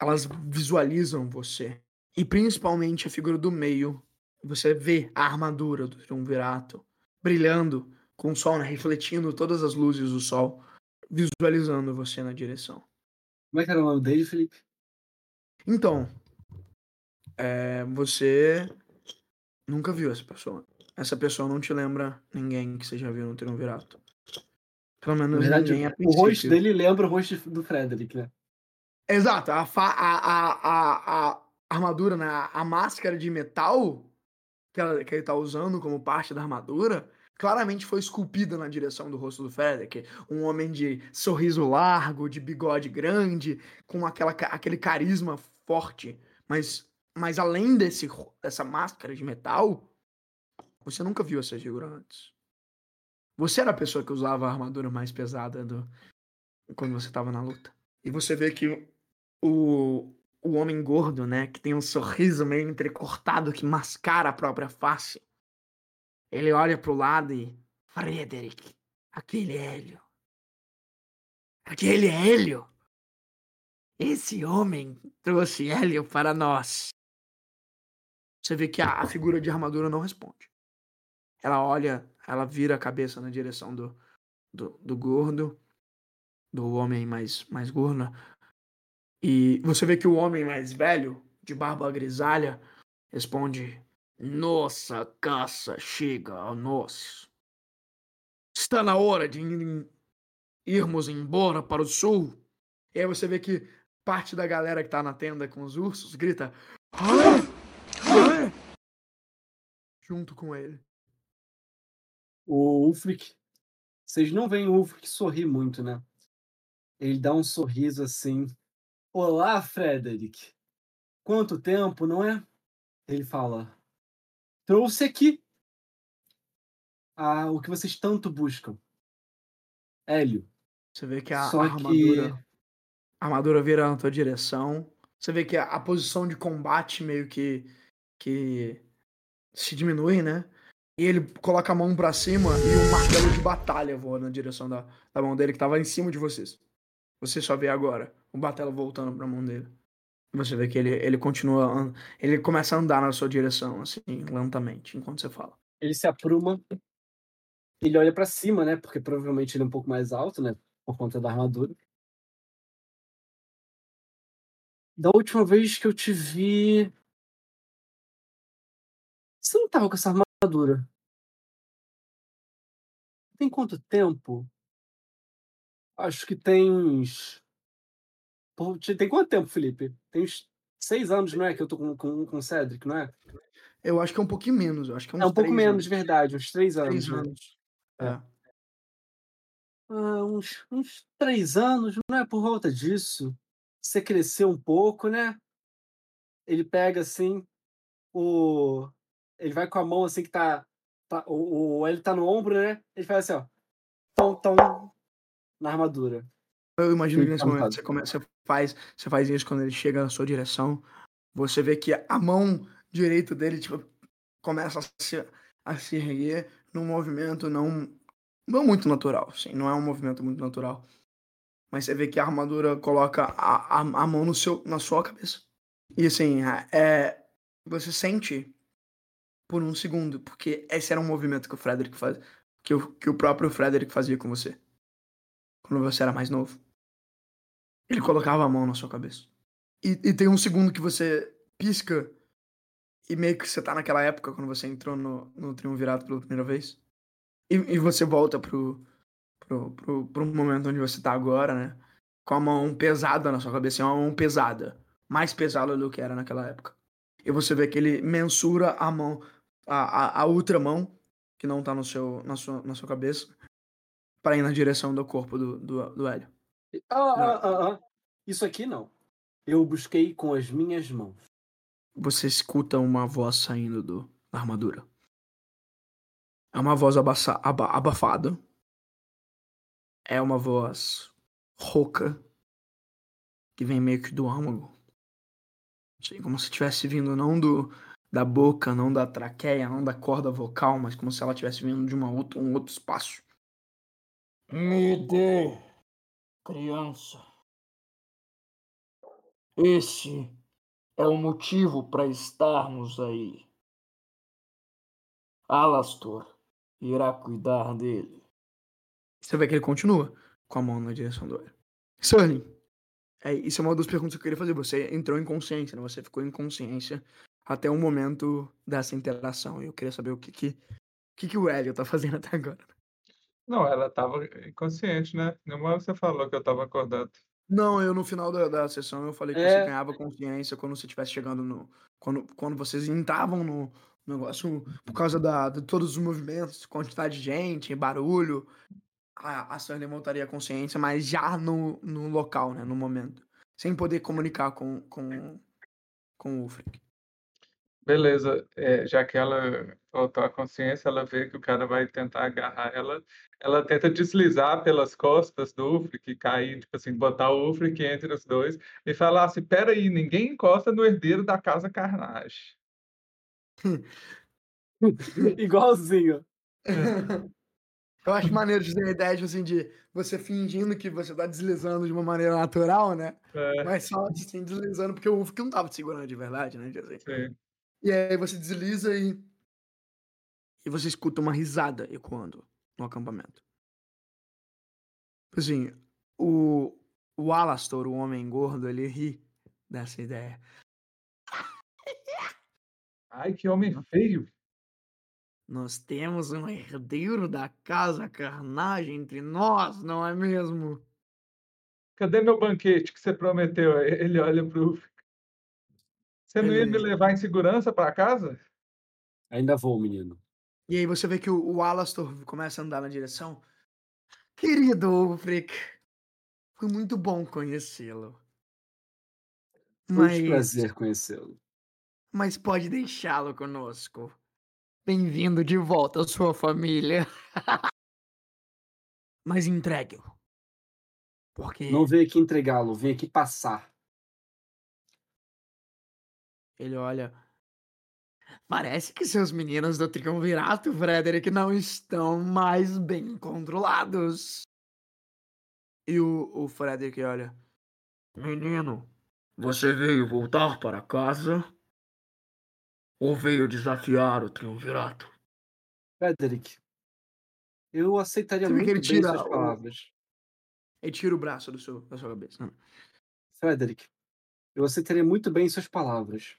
elas visualizam você. E principalmente a figura do meio. Você vê a armadura do triunvirato brilhando com o sol, né, refletindo todas as luzes do sol, visualizando você na direção. Como é que era o nome dele, Felipe? Então, é, você nunca viu essa pessoa. Essa pessoa não te lembra ninguém que você já viu no Triunvirato. Pelo menos verdade, ninguém O rosto dele lembra o rosto do Frederick, né? Exato. A, a, a, a, a armadura, né? a máscara de metal que, ela, que ele tá usando como parte da armadura claramente foi esculpida na direção do rosto do Frederick. Um homem de sorriso largo, de bigode grande, com aquela, aquele carisma forte, mas mas além desse, dessa máscara de metal, você nunca viu essa figura antes. Você era a pessoa que usava a armadura mais pesada do, quando você estava na luta. E você vê que o, o homem gordo, né, que tem um sorriso meio entrecortado que mascara a própria face, ele olha pro lado e. Frederick, aquele Hélio. Aquele Hélio. Esse homem trouxe Hélio para nós. Você vê que a, a figura de armadura não responde. Ela olha, ela vira a cabeça na direção do, do, do gordo, do homem mais, mais gordo. E você vê que o homem mais velho, de barba grisalha, responde: Nossa caça chega a nós. Está na hora de irmos embora para o sul. E aí você vê que parte da galera que tá na tenda com os ursos grita: junto com ele. O Ulfric. Vocês não veem o Ulfric sorrir muito, né? Ele dá um sorriso assim. Olá, Frederick. Quanto tempo, não é? Ele fala. Trouxe aqui ah, o que vocês tanto buscam. Hélio. Você vê que a, a armadura. Que... A armadura vira na tua direção. Você vê que a, a posição de combate meio que. que se diminui, né? E ele coloca a mão para cima e um martelo de batalha voa na direção da, da mão dele, que tava em cima de vocês. Você só vê agora o martelo voltando pra mão dele. Você vê que ele, ele continua. Ele começa a andar na sua direção, assim, lentamente, enquanto você fala. Ele se apruma. Ele olha para cima, né? Porque provavelmente ele é um pouco mais alto, né? Por conta da armadura. Da última vez que eu te vi, você não tava com essa armadura? Tem quanto tempo? Acho que tem uns. tem quanto tempo, Felipe? Tem uns seis anos, não é? Que eu tô com, com, com o Cedric, não é? Eu acho que é um pouquinho menos. Eu acho que é, é um pouco menos, anos. verdade. Uns três anos. Três né? anos. É. é. Ah, uns, uns três anos, não é por volta disso. Você cresceu um pouco, né? Ele pega assim o ele vai com a mão assim que tá. tá o, o ele tá no ombro, né? Ele faz assim, ó. Tom, tom, na armadura. Eu imagino que nesse momento você, começa, você, faz, você faz isso quando ele chega na sua direção. Você vê que a mão direita dele tipo, começa a se, a se erguer num movimento não, não muito natural. Assim, não é um movimento muito natural. Mas você vê que a armadura coloca a, a, a mão no seu, na sua cabeça. E assim, é, você sente por um segundo, porque esse era um movimento que o Frederick faz, que o, que o próprio Frederick fazia com você. Quando você era mais novo. Ele colocava a mão na sua cabeça. E, e tem um segundo que você pisca e meio que você tá naquela época quando você entrou no, no Triunvirato pela primeira vez. E, e você volta pro, pro, pro, pro momento onde você tá agora, né? Com a mão pesada na sua cabeça. É uma mão pesada. Mais pesada do que era naquela época. E você vê que ele mensura a mão, a, a, a outra mão, que não tá no seu, na, sua, na sua cabeça, para ir na direção do corpo do, do, do Hélio. Ah, ah, ah, ah. Isso aqui não. Eu busquei com as minhas mãos. Você escuta uma voz saindo do, da armadura. É uma voz abaça, aba, abafada. É uma voz rouca que vem meio que do âmago. Assim, como se estivesse vindo não do da boca, não da traqueia, não da corda vocal, mas como se ela estivesse vindo de uma outra, um outro espaço. Me dê, criança. Esse é o motivo para estarmos aí. Alastor irá cuidar dele. Você vê que ele continua com a mão na direção do olho. Sterling, é, isso é uma das perguntas que eu queria fazer. Você entrou em consciência, né? Você ficou em consciência até o momento dessa interação. E eu queria saber o que que, que, que o Hélio tá fazendo até agora. Não, ela tava inconsciente, né? Nenhuma hora você falou que eu tava acordado. Não, eu no final da, da sessão eu falei que é... você ganhava consciência quando você estivesse chegando no. Quando, quando vocês entravam no negócio, por causa da, de todos os movimentos, quantidade de gente, barulho, a, a Sunny montaria a consciência, mas já no, no local, né? No momento. Sem poder comunicar com, com, com o Ulfric. Beleza, é, já que ela voltou à consciência, ela vê que o cara vai tentar agarrar ela, ela tenta deslizar pelas costas do Ulfric, cair, tipo assim, botar o Ulfric entre os dois e falar assim, peraí, ninguém encosta no herdeiro da casa Carnage. Igualzinho. Eu acho maneiro de ter a ideia tipo assim, de você fingindo que você tá deslizando de uma maneira natural, né? É. Mas só assim, deslizando porque o Ulfric não tava te segurando de verdade, né? Tipo assim. E aí você desliza e. E você escuta uma risada ecoando no acampamento. Assim, o, o Alastor, o homem gordo, ele ri dessa ideia. Ai, que homem feio! Nós temos um herdeiro da casa carnagem entre nós, não é mesmo? Cadê meu banquete que você prometeu? Ele olha pro. Você não ia me levar em segurança para casa? Ainda vou, menino. E aí você vê que o, o Alastor começa a andar na direção. Querido Ulfric, foi muito bom conhecê-lo. Foi um prazer conhecê-lo. Mas pode deixá-lo conosco. Bem-vindo de volta à sua família. Mas entregue-o. Porque. Não veio aqui entregá-lo, veio aqui passar. Ele olha. Parece que seus meninos do Triunvirato, Frederick, não estão mais bem controlados. E o, o Frederick olha. Menino, você veio voltar para casa? Ou veio desafiar o triunvirato? Frederick, eu aceitaria Você muito ele tira bem suas palavras. Ele tira o braço do seu, da sua cabeça. Frederick, eu aceitaria muito bem suas palavras.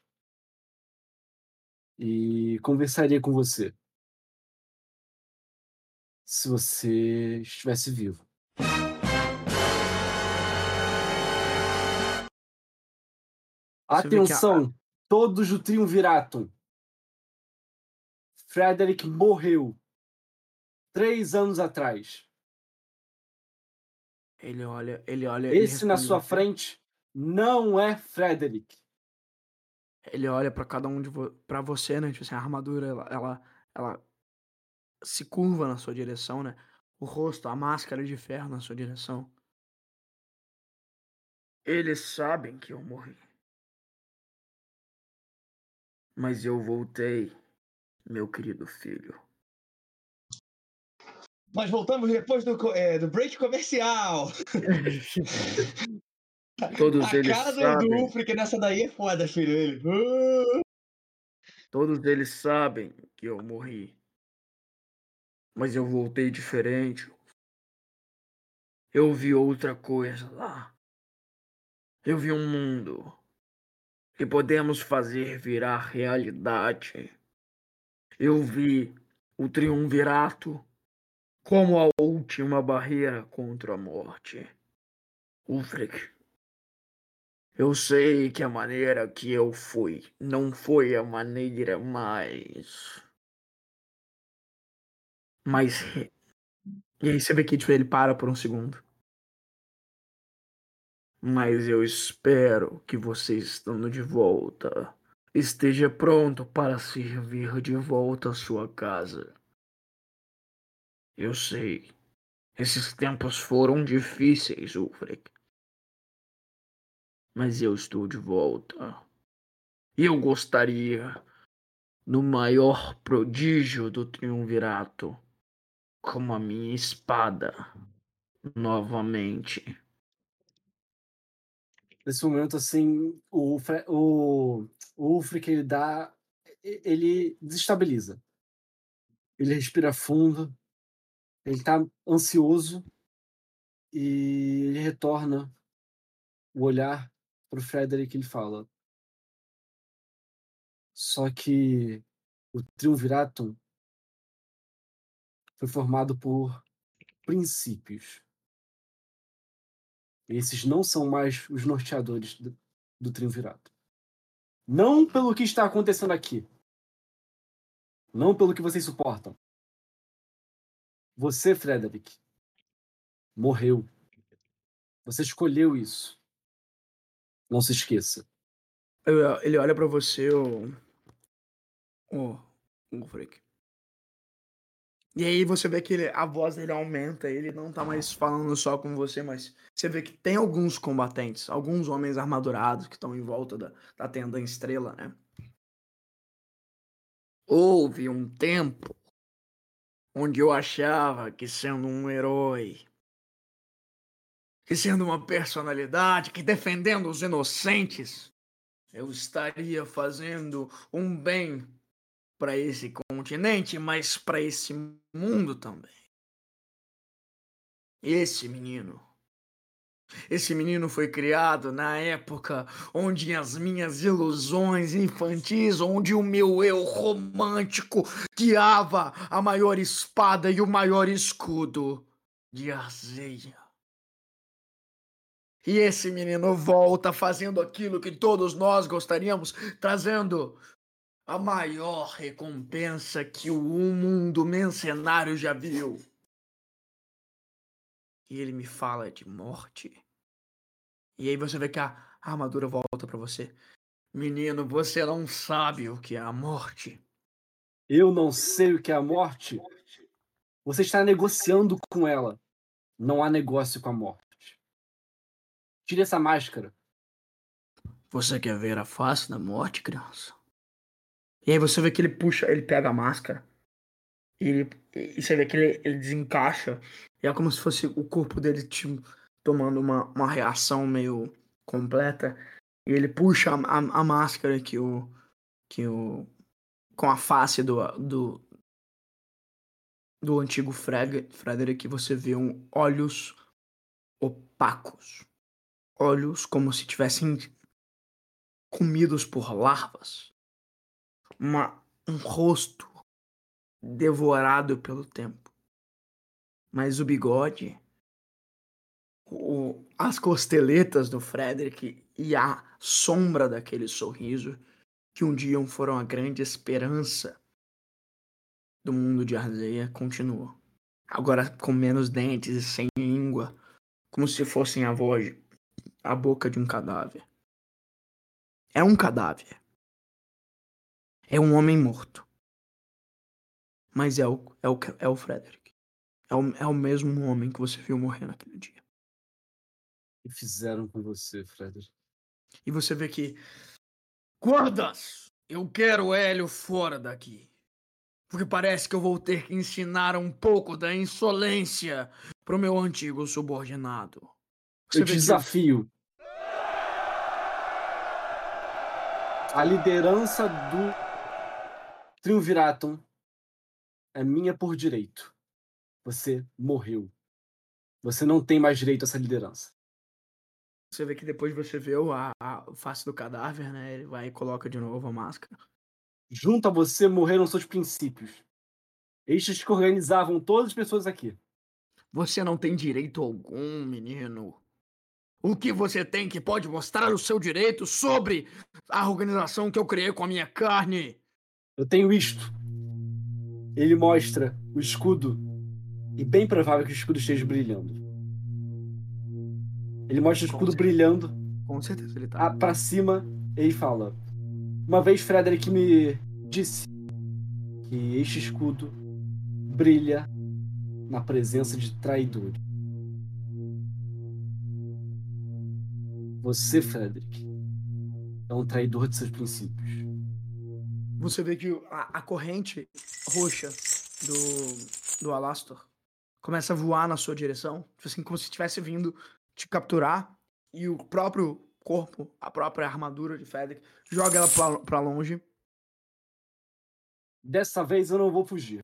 E conversaria com você. Se você estivesse vivo. Atenção, todos do Triunvirato. Frederick morreu três anos atrás. Ele olha, ele olha. Esse ele na sua frente não é Frederick. Ele olha para cada um de vo para você, né? Tipo assim, a armadura, ela, ela, ela se curva na sua direção, né? O rosto, a máscara de ferro na sua direção. Eles sabem que eu morri. Mas eu voltei meu querido filho. Nós voltamos depois do, é, do break comercial. Todos a eles cara sabem. do Ufric nessa daí é foda, filho. Ele. Uh! Todos eles sabem que eu morri. Mas eu voltei diferente. Eu vi outra coisa lá. Eu vi um mundo que podemos fazer virar realidade. Eu vi o triunvirato como a última barreira contra a morte. Ulfric, eu sei que a maneira que eu fui não foi a maneira mais. mais. E aí você vê que tipo, ele para por um segundo. Mas eu espero que você estando de volta esteja pronto para servir de volta a sua casa. Eu sei. Esses tempos foram difíceis, Ulfric. Mas eu estou de volta. Eu gostaria no maior prodígio do triunvirato, como a minha espada, novamente. Nesse momento, assim, o, o, o Ulfric, ele dá. Ele desestabiliza. Ele respira fundo, ele tá ansioso e ele retorna o olhar pro Frederick ele fala: Só que o Triunviratum foi formado por princípios. Esses não são mais os norteadores do, do Triunvirato. Não pelo que está acontecendo aqui. Não pelo que vocês suportam. Você, Frederick, morreu. Você escolheu isso. Não se esqueça. Ele olha para você, o. O. O Freak. E aí você vê que ele, a voz dele aumenta, ele não tá mais falando só com você, mas você vê que tem alguns combatentes, alguns homens armadurados que estão em volta da, da tenda estrela, né? Houve um tempo onde eu achava que sendo um herói, que sendo uma personalidade, que defendendo os inocentes, eu estaria fazendo um bem para esse continente, mas para esse mundo também. Esse menino. Esse menino foi criado na época onde as minhas ilusões infantis, onde o meu eu romântico guiava a maior espada e o maior escudo de Arzeia. E esse menino volta fazendo aquilo que todos nós gostaríamos, trazendo a maior recompensa que o mundo mercenário já viu. E ele me fala de morte. E aí você vê que a armadura volta para você. Menino, você não sabe o que é a morte. Eu não sei o que é a morte. Você está negociando com ela. Não há negócio com a morte. Tire essa máscara. Você quer ver a face da morte, criança? E aí você vê que ele puxa, ele pega a máscara. E, ele, e você vê que ele, ele desencaixa. E é como se fosse o corpo dele tipo, tomando uma, uma reação meio completa. E ele puxa a, a, a máscara que o. que o. com a face do. do, do antigo Frederick, você vê um, olhos opacos. Olhos como se tivessem comidos por larvas uma, um rosto devorado pelo tempo. Mas o bigode, o, as costeletas do Frederick e a sombra daquele sorriso que um dia foram a grande esperança do mundo de Arzeia continuou. Agora com menos dentes e sem língua, como se fossem a voz, a boca de um cadáver. É um cadáver. É um homem morto. Mas é o, é o, é o Frederick. É o, é o mesmo homem que você viu morrer naquele dia. O que fizeram com você, Frederick? E você vê que. Guardas! Eu quero o Hélio fora daqui. Porque parece que eu vou ter que ensinar um pouco da insolência pro meu antigo subordinado. Você eu te desafio. A liderança do Triunviratum é minha por direito. Você morreu. Você não tem mais direito a essa liderança. Você vê que depois você vê a, a face do cadáver, né? Ele vai e coloca de novo a máscara. Junto a você morreram seus princípios. Estes que organizavam todas as pessoas aqui. Você não tem direito algum, menino. O que você tem que pode mostrar o seu direito sobre a organização que eu criei com a minha carne? Eu tenho isto. Ele mostra o escudo E bem provável que o escudo esteja brilhando. Ele mostra o escudo brilhando. Com certeza ele tá. Ah, pra cima, ele fala. Uma vez Frederick me disse que este escudo brilha na presença de traidores. Você, Frederick, é um traidor de seus princípios. Você vê que a, a corrente roxa do, do Alastor começa a voar na sua direção, tipo assim, como se estivesse vindo te capturar, e o próprio corpo, a própria armadura de Frederick, joga ela pra, pra longe. Dessa vez eu não vou fugir.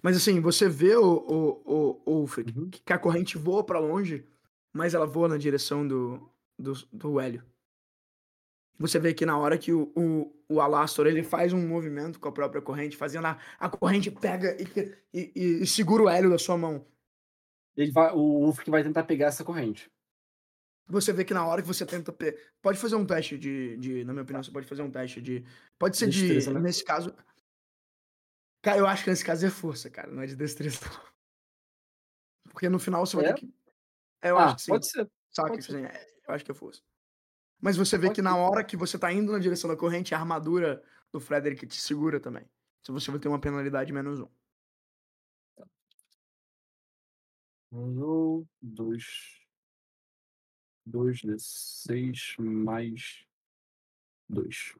Mas assim, você vê o, o, o, o Ulfric, uhum. que a corrente voa para longe, mas ela voa na direção do, do, do Hélio. Você vê que na hora que o, o, o Alastor ele faz um movimento com a própria corrente, fazendo a, a corrente pega e, e, e, segura o Hélio da sua mão. Ele vai, o Ulfric vai tentar pegar essa corrente. Você vê que na hora que você tenta. Pe... Pode fazer um teste de, de. Na minha opinião, você pode fazer um teste de. Pode ser Destreza, de. Né? Nesse caso. Cara, eu acho que nesse caso é força, cara, não é de destreza. Porque no final você vai é? ter que. Eu ah, acho que sim. Pode ser. Saca, pode ser. É, eu acho que é força. Mas você vê pode que ser. na hora que você tá indo na direção da corrente, a armadura do Frederick te segura também. Então você vai ter uma penalidade menos um. Um, dois. Dois de seis mais dois.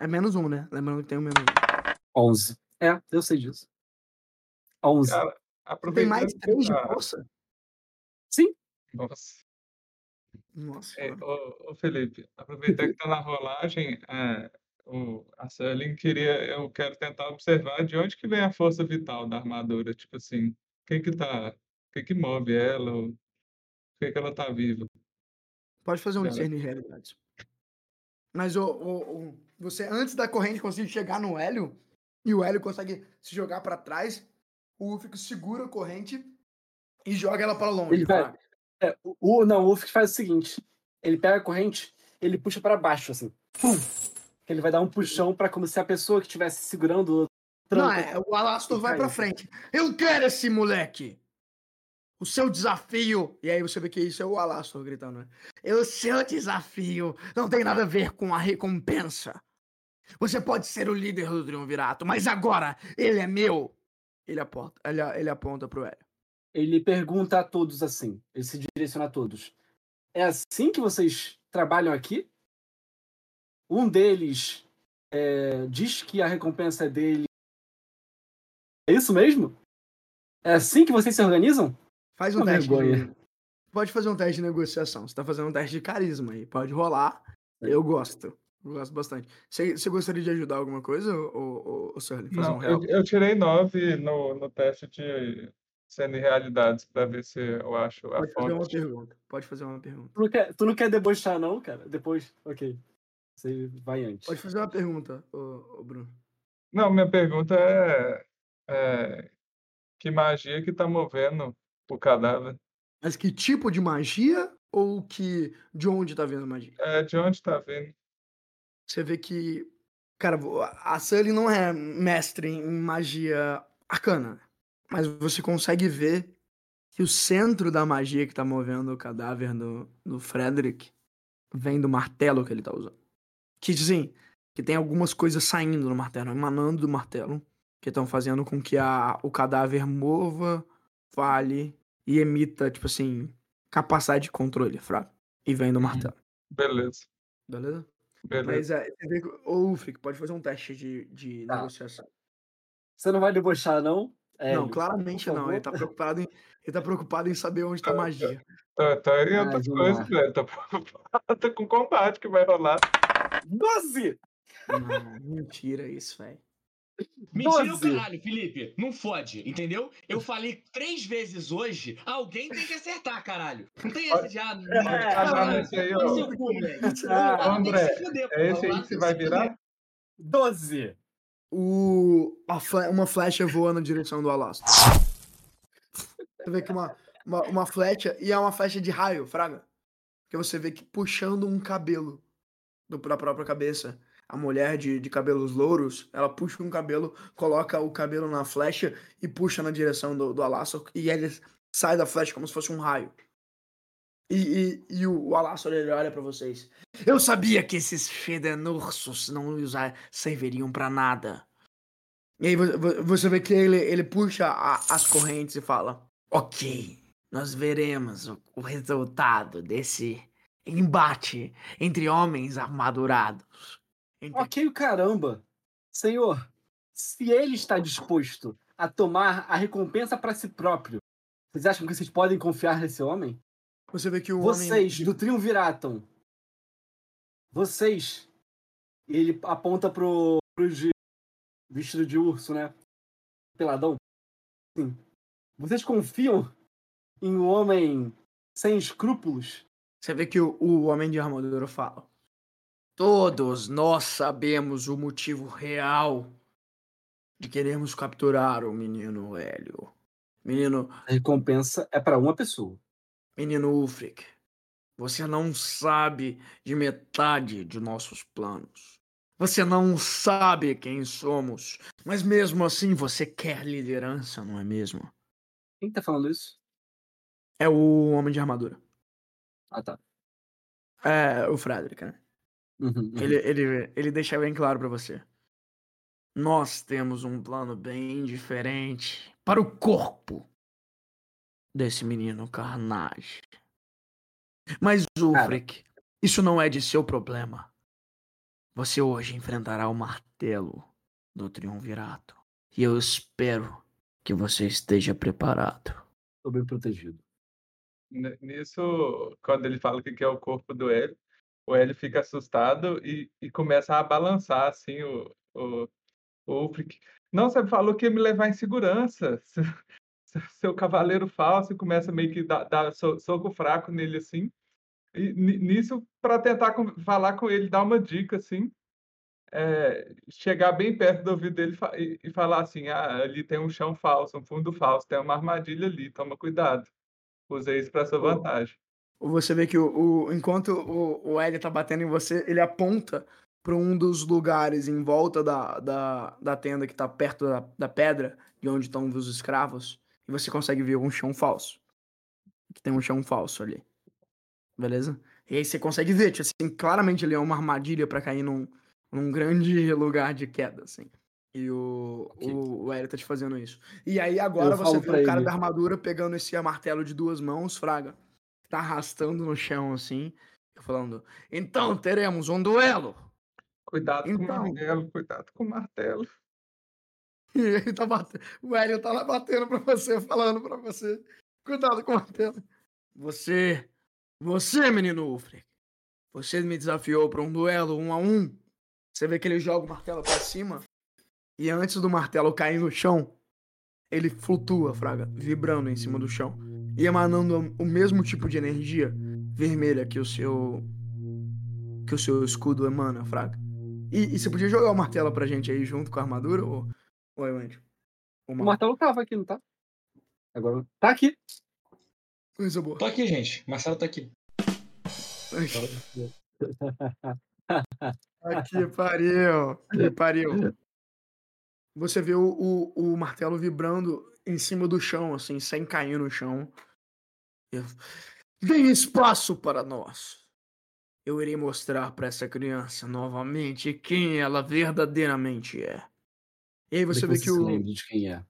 É menos um, né? Lembrando que tem um menos um. 11. É, eu sei disso. 11. Cara, Tem mais 3 de força? Sim. Nossa. Nossa. É, ô, ô, Felipe, aproveitar que tá na rolagem, é, o, a Sterling queria, eu quero tentar observar de onde que vem a força vital da armadura, tipo assim, o que que tá, o que que move ela, o que que ela tá viva. Pode fazer um discernir realidades. Mas o, o, o, você, antes da corrente conseguir chegar no Hélio, e o Hélio consegue se jogar para trás, o Ufik segura a corrente e joga ela para longe. Ele vai, é, o, não, o Ufik faz o seguinte: ele pega a corrente, ele puxa para baixo, assim. Pum! Ele vai dar um puxão para como se a pessoa que estivesse segurando. Não, é, o Alastor vai para frente. Eu quero esse moleque! O seu desafio. E aí você vê que isso é o Alastor gritando, né? O seu desafio não tem nada a ver com a recompensa. Você pode ser o líder do triunvirato, mas agora ele é meu. Ele aponta, ele, ele aponta pro Hélio. Ele pergunta a todos assim. Ele se direciona a todos. É assim que vocês trabalham aqui? Um deles é, diz que a recompensa é dele. É isso mesmo? É assim que vocês se organizam? Faz um Uma teste. De... Pode fazer um teste de negociação. Você tá fazendo um teste de carisma aí. Pode rolar. Eu gosto. Eu gosto bastante. Você, você gostaria de ajudar alguma coisa, ou, ou, Fazer Não, um eu, eu, tirei nove no, no teste de sendo realidades para ver se eu acho a Pode fazer uma pergunta. Pode fazer uma pergunta. Tu não, quer, tu não quer debochar, não, cara? Depois, ok. Você vai antes. Pode fazer uma pergunta, ô, ô Bruno. Não, minha pergunta é, é que magia que tá movendo o cadáver. Mas que tipo de magia ou que de onde tá vendo a magia? É, de onde tá vendo. Você vê que, cara, a Sully não é mestre em magia arcana, mas você consegue ver que o centro da magia que tá movendo o cadáver do, do Frederick vem do martelo que ele tá usando. Que, assim, que tem algumas coisas saindo do martelo, emanando do martelo, que estão fazendo com que a, o cadáver mova, fale e emita, tipo assim, capacidade de controle, fraco. E vem do uhum. martelo. Beleza. Beleza? Beleza. Mas é, você vê que o Ufric pode fazer um teste de, de tá. negociação. Você não vai debochar, não? É, não, claramente não. Ele tá, preocupado em, ele tá preocupado em saber onde tá a magia. Tá, tá em outras coisas, velho. Tá preocupado com o combate que vai rolar. 12! Não, mentira isso, velho. Mentira o caralho, Felipe. Não fode, entendeu? Eu falei três vezes hoje, alguém tem que acertar, caralho. Não tem essa de ah, não, é, caralho, esse aí, ó. Ah, André, é esse aí que você vai virar? 12. O, uma flecha voa na direção do Alastor. Você vê que uma, uma, uma flecha, e é uma flecha de raio, fraga. Que você vê que puxando um cabelo do, da própria cabeça a mulher de, de cabelos louros, ela puxa um cabelo, coloca o cabelo na flecha e puxa na direção do, do Alassor, e ele sai da flecha como se fosse um raio. E, e, e o, Alassor ele olha para vocês. Eu sabia que esses fedenursos não usar, serviriam para nada. E aí você vê que ele, ele puxa a, as correntes e fala: Ok, nós veremos o, o resultado desse embate entre homens armadurados. Entre... Ok, caramba. Senhor, se ele está disposto a tomar a recompensa para si próprio, vocês acham que vocês podem confiar nesse homem? Você vê que o Vocês, homem... do Triunviraton, vocês, ele aponta pro, pro de vestido de urso, né? Peladão. Sim. Vocês confiam em um homem sem escrúpulos? Você vê que o, o homem de armadura fala. Todos nós sabemos o motivo real de queremos capturar o menino Hélio. Menino. A recompensa é para uma pessoa. Menino Ulfric, você não sabe de metade de nossos planos. Você não sabe quem somos, mas mesmo assim você quer liderança, não é mesmo? Quem tá falando isso? É o Homem de Armadura. Ah, tá. É, o Frederick, né? Uhum, uhum. Ele, ele, ele deixa bem claro para você. Nós temos um plano bem diferente para o corpo desse menino Carnage. Mas, Ulfric, isso não é de seu problema. Você hoje enfrentará o martelo do Triunvirato. E eu espero que você esteja preparado. Estou bem protegido. Nisso, quando ele fala que é o corpo do Hélio, o Hélio fica assustado e, e começa a balançar assim o, o, o Ulfric. Não, você falou que ia me levar em segurança. Seu, cavaleiro falso começa meio que dar, dar soco fraco nele assim. E nisso, para tentar falar com ele, dar uma dica assim, é, chegar bem perto do ouvido dele e, e falar assim: ah, ali tem um chão falso, um fundo falso, tem uma armadilha ali, toma cuidado. Usei isso para sua vantagem. Você vê que o, o enquanto o, o L tá batendo em você, ele aponta para um dos lugares em volta da, da, da tenda que tá perto da, da pedra, de onde estão os escravos, e você consegue ver um chão falso. Que tem um chão falso ali. Beleza? E aí você consegue ver, tipo assim, claramente ele é uma armadilha para cair num, num grande lugar de queda, assim. E o, okay. o, o Hélio tá te fazendo isso. E aí agora Eu você vê o cara da armadura pegando esse martelo de duas mãos, Fraga. Tá arrastando no chão assim, falando: Então teremos um duelo. Cuidado então... com o então martelo, cuidado com o martelo. E ele tá batendo. O Hélio tá lá batendo pra você, falando pra você. Cuidado com o martelo. Você. Você, menino Ulfric. Você me desafiou pra um duelo um a um. Você vê que ele joga o martelo pra cima. E antes do martelo cair no chão, ele flutua, Fraga, vibrando em cima do chão. E emanando o mesmo tipo de energia vermelha que o seu. que o seu escudo emana, Fraga. E, e você podia jogar o martelo pra gente aí junto com a armadura, ou. Oi, Andy? O martelo tava aqui, não tá? Agora. Tá aqui! Coisa boa. Tô aqui, gente. Marcelo tá aqui. Aqui pariu. Que pariu. Você vê o, o, o, martelo vibrando em cima do chão, assim, sem cair no chão. Tem espaço para nós. Eu irei mostrar para essa criança novamente quem ela verdadeiramente é. E aí você vê que o. De quem é.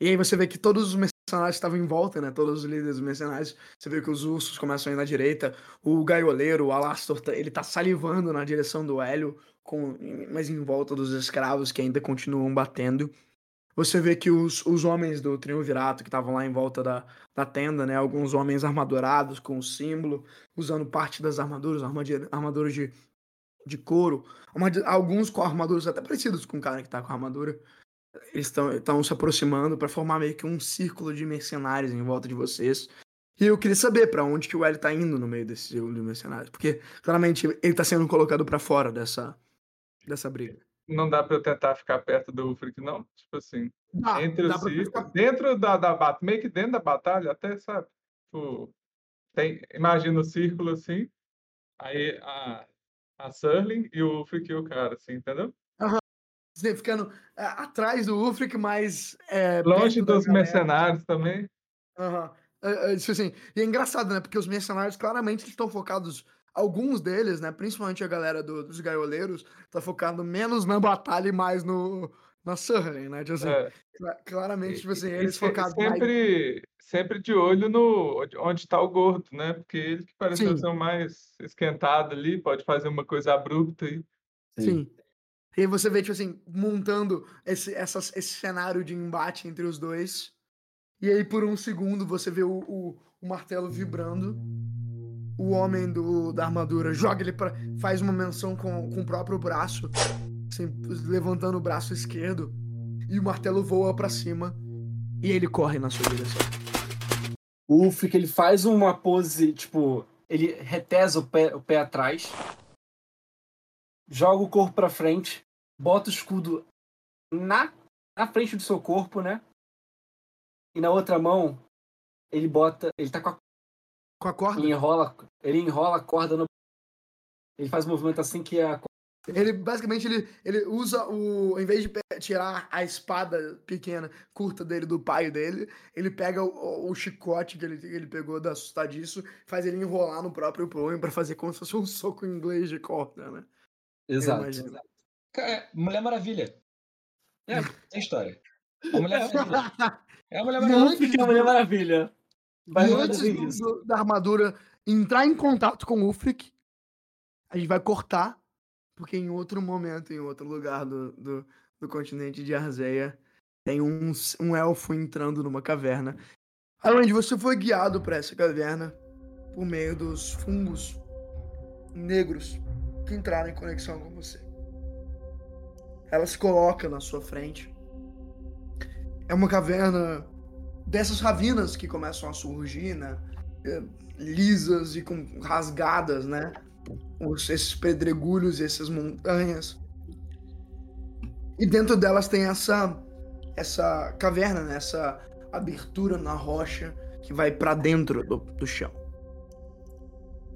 E aí você vê que todos os mercenários estavam em volta, né? Todos os líderes mercenários. Você vê que os ursos começam a ir na direita. O gaioleiro, o Alastor, tá, ele tá salivando na direção do Hélio com, mas em volta dos escravos que ainda continuam batendo. Você vê que os, os homens do Triunvirato que estavam lá em volta da, da tenda, né? Alguns homens armadurados com o símbolo, usando parte das armaduras, armaduras de, de couro. Alguns com armaduras até parecidos com o cara que tá com a armadura. Eles estão se aproximando para formar meio que um círculo de mercenários em volta de vocês. E eu queria saber para onde que o L tá indo no meio desse círculo de mercenários. Porque, claramente, ele tá sendo colocado para fora dessa, dessa briga. Não dá para eu tentar ficar perto do Ulfric, não? Tipo assim, dá, entre dá os ficar... dentro da, da batalha, meio que dentro da batalha, até, sabe? Tipo, tem, imagina o círculo assim, aí a, a Surling e o Ulfric e o cara, assim, entendeu? Aham. Você ficando é, atrás do Ulfric, mas. É, Longe dos mercenários também. Aham. É, é, tipo assim, e é engraçado, né? Porque os mercenários claramente estão focados. Alguns deles, né? Principalmente a galera do, dos gaioleiros, tá focado menos na batalha e mais no, na Surling, né? Tipo assim, É. claramente, tipo assim, eles focados mais. sempre, sempre de olho no onde está o gordo, né? Porque ele que pareceu Sim. ser o mais esquentado ali, pode fazer uma coisa abrupta aí. Sim. E aí você vê, tipo assim, montando esse, essas- esse cenário de embate entre os dois. E aí, por um segundo, você vê o, o- o martelo vibrando. O homem do, da armadura joga ele pra. faz uma menção com, com o próprio braço, assim, levantando o braço esquerdo. E o martelo voa pra cima. E ele corre na sua direção. O Ulfric, ele faz uma pose, tipo, ele retesa o pé, o pé atrás, joga o corpo pra frente, bota o escudo na, na frente do seu corpo, né? E na outra mão, ele bota, ele tá com a, Com a corda? ele enrola, ele enrola a corda no ele faz um movimento assim que a Ele basicamente ele, ele usa o. Em vez de tirar a espada pequena, curta dele do pai dele, ele pega o, o chicote que ele, que ele pegou da assustadiço, faz ele enrolar no próprio punho pra fazer como se fosse um soco inglês de corda, né? Eu Exato. imagino. É, Mulher Maravilha. É, tem história. A Mulher Maravilha. É a Mulher Maravilha. Não fica a Mulher Maravilha. Vai rolar antes do- da armadura entrar em contato com o Ulfric, a gente vai cortar, porque em outro momento, em outro lugar do, do, do continente de Arzeia, tem um, um elfo entrando numa caverna. Onde você foi guiado para essa caverna por meio dos fungos negros que entraram em conexão com você. Ela se coloca na sua frente. É uma caverna dessas ravinas que começam a surgir, né? É, lisas e com rasgadas, né? Os- esses pedregulhos essas montanhas. E dentro delas tem essa essa caverna, né? essa abertura na rocha que vai pra dentro do, do chão.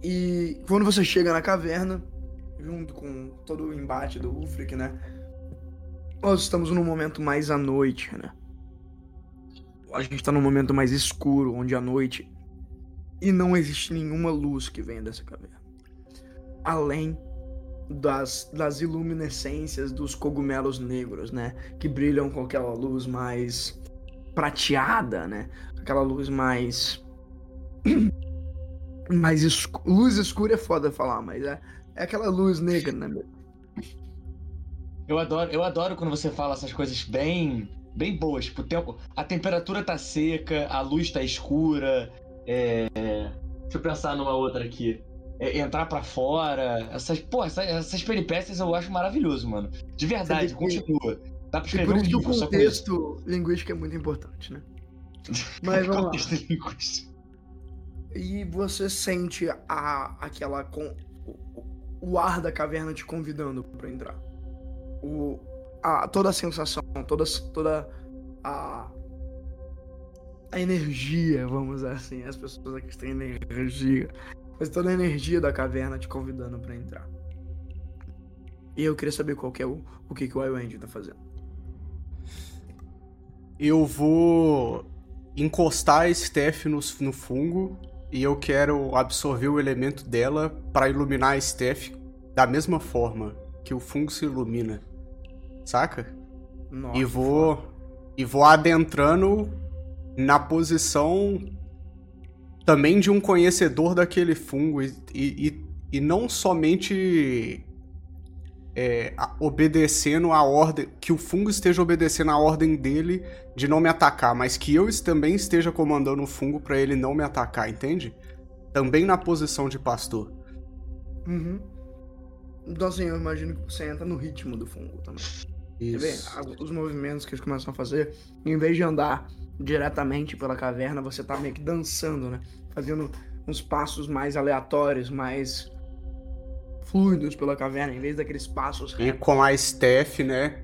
E quando você chega na caverna, junto com todo o embate do Ulfric, né? Nós estamos num momento mais à noite, né? A gente tá num momento mais escuro, onde à noite e não existe nenhuma luz que venha dessa caverna. Além das, das iluminescências dos cogumelos negros, né? Que brilham com aquela luz mais prateada, né? Aquela luz mais. mais escu... Luz escura é foda falar, mas é, é aquela luz negra, né? Eu adoro, eu adoro quando você fala essas coisas bem, bem boas. Tipo, tempo, a temperatura tá seca, a luz tá escura. é, Deixa eu pensar numa outra aqui. É, entrar pra fora. Essas, pô, essas, essas peripécias eu acho maravilhoso, mano. De verdade, que- continua. Dá pra E escrever por um isso que o livro com isso. contexto linguístico é muito importante, né? Mas vamos lá. Contexto linguístico. E você sente a, aquela com, o, o ar da caverna te convidando pra entrar. O, a, toda a sensação, toda, toda a, a energia, vamos dizer assim. As pessoas aqui têm energia. Mas toda a energia da caverna te convidando pra entrar. E eu queria saber qual que é o, o que, que o Iwend tá fazendo. Eu vou encostar a Steph no, no fungo e eu quero absorver o elemento dela para iluminar a Steph da mesma forma que o fungo se ilumina. Saca? Nossa, e vou e vou adentrando na posição também de um conhecedor daquele fungo e, e, e- não somente é, obedecendo a ordem que o fungo esteja obedecendo a ordem dele de não me atacar, mas que eu também esteja comandando o fungo pra ele não me atacar, entende? Também na posição de pastor. Uhum. Então, assim, eu imagino que você entra no ritmo do fungo também. Isso. a- os movimentos que eles começam a fazer, em vez de andar diretamente pela caverna, você tá meio que dançando, né? Fazendo uns passos mais aleatórios, mais fluidos pela caverna, em vez daqueles passos E retos. com a Steph, né,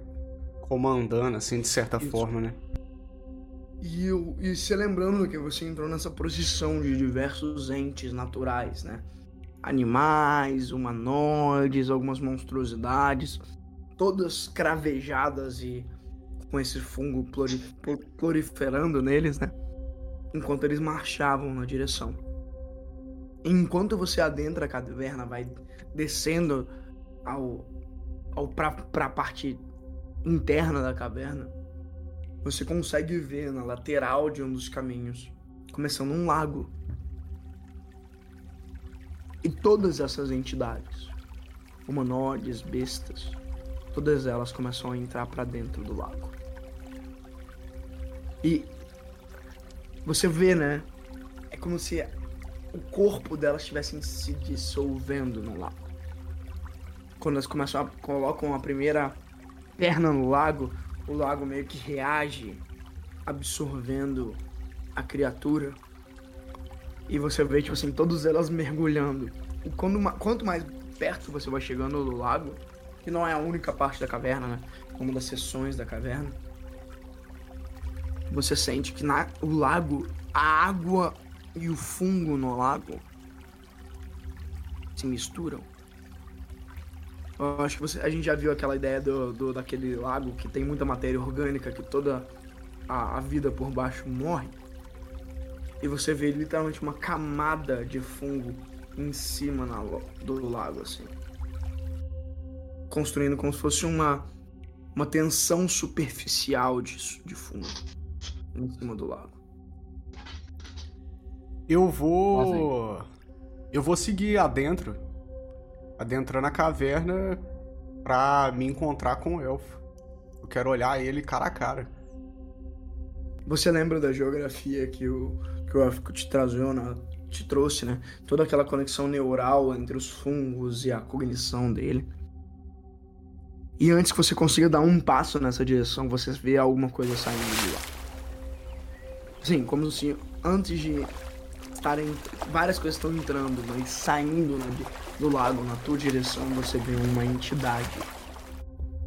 comandando assim de certa Isso. forma, né? E, o- e se lembrando que você entrou nessa posição de diversos entes naturais, né? animais, humanoides, algumas monstruosidades, todas cravejadas e com esse fungo proliferando neles, né? Enquanto eles marchavam na direção. Enquanto você adentra a caverna, vai descendo ao, ao pra, pra parte interna da caverna, você consegue ver na lateral de um dos caminhos, começando um lago. E todas essas entidades, humanoides, bestas, todas elas começam a entrar para dentro do lago. E você vê, né? É como se o corpo delas estivesse se dissolvendo no lago. Quando elas começam a colocam a primeira perna no lago, o lago meio que reage, absorvendo a criatura. E você vê, tipo assim, todas elas mergulhando. E quando, quanto mais perto você vai chegando do lago, que não é a única parte da caverna, né? Uma das seções da caverna. Você sente que na, o lago, a água e o fungo no lago se misturam. Eu acho que você, a gente já viu aquela ideia do, do daquele lago que tem muita matéria orgânica, que toda a, a vida por baixo morre. E você vê literalmente uma camada de fungo em cima na, do lago, assim. Construindo como se fosse uma, uma tensão superficial de, de fungo em cima do lago. Eu vou. Eu vou seguir adentro. Adentrando a caverna pra me encontrar com o elfo. Eu quero olhar ele cara a cara. Você lembra da geografia que o, que o élfico te trazou, né? te trouxe, né? Toda aquela conexão neural entre os fungos e a cognição dele. E antes que você consiga dar um passo nessa direção, você vê alguma coisa saindo de lá. Sim, como se antes de estarem. Várias coisas estão entrando, mas saindo né, do lago na tua direção, você vê uma entidade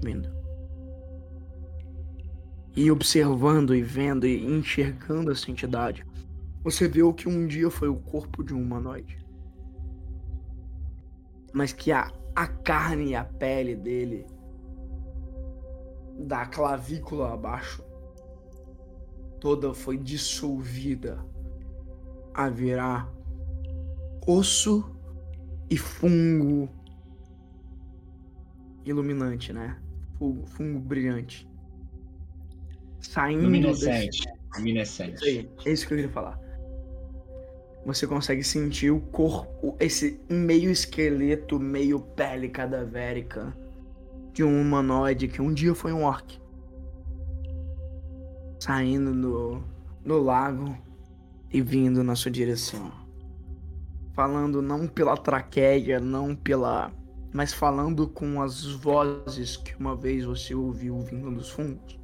vindo. E observando e vendo e enxergando essa entidade, você vê o que um dia foi o corpo de um humanoide. Mas que a, a carne e a pele dele, da clavícula abaixo, toda foi dissolvida a virar osso e fungo iluminante, né? Fungo, fungo brilhante. Saindo Luminescente. Desse... Luminescente. É isso que eu queria falar você consegue sentir o corpo, esse meio esqueleto, meio pele cadavérica de um humanoide que um dia foi um orc. Saindo no, no lago e vindo na sua direção. Falando não pela traqueia, não pela. mas falando com as vozes que uma vez você ouviu vindo dos fundos.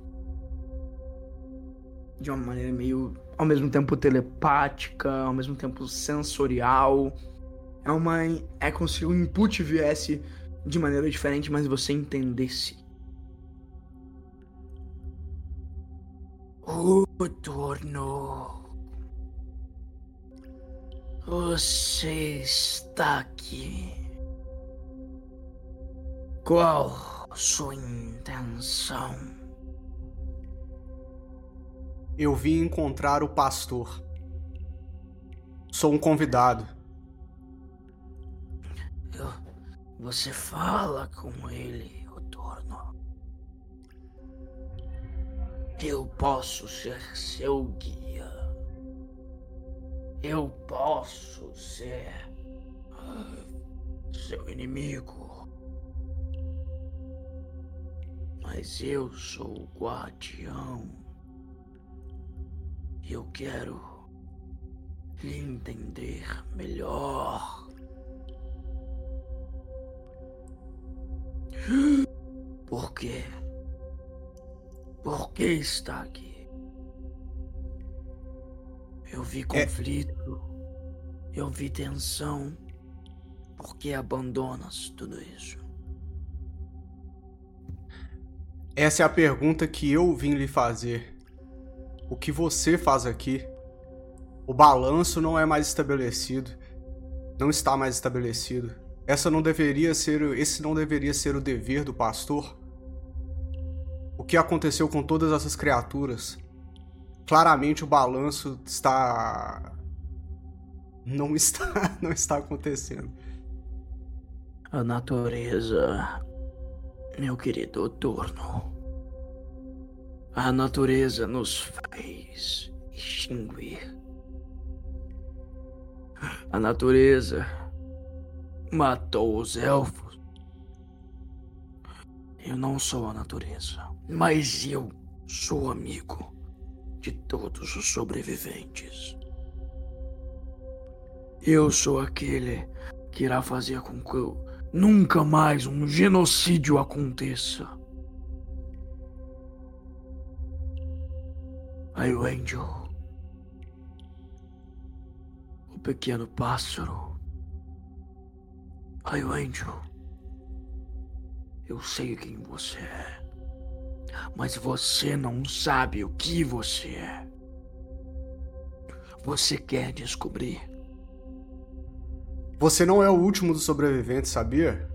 De uma maneira meio ao mesmo tempo telepática, ao mesmo tempo sensorial. É uma é como se o input viesse de maneira diferente, mas você entendesse. O turno. Você está aqui. Qual sua intenção? Eu vim encontrar o pastor. Sou um convidado. Você fala com ele, Eu posso ser seu guia. Eu posso ser uh, seu inimigo. Mas eu sou o guardião eu quero lhe entender melhor. Por quê? Por que está aqui? Eu vi é conflito, é... eu vi tensão. Por que abandonas tudo isso? Essa é a pergunta que eu vim lhe fazer o que você faz aqui. O balanço não é mais estabelecido. não está mais estabelecido. Essa não deveria ser, esse não deveria ser o dever do pastor. O que aconteceu com todas essas criaturas? Claramente o balanço está não está não está acontecendo. A natureza, meu querido Turno. A natureza nos faz extinguir. A natureza matou os elfos. Eu não sou a natureza, mas eu sou amigo de todos os sobreviventes. Eu sou aquele que irá fazer com que nunca mais um genocídio aconteça. Aí o Angel, o pequeno pássaro. Aí o Angel, eu sei quem você é, mas você não sabe o que você é. Você quer descobrir? Você não é o último dos sobreviventes, sabia?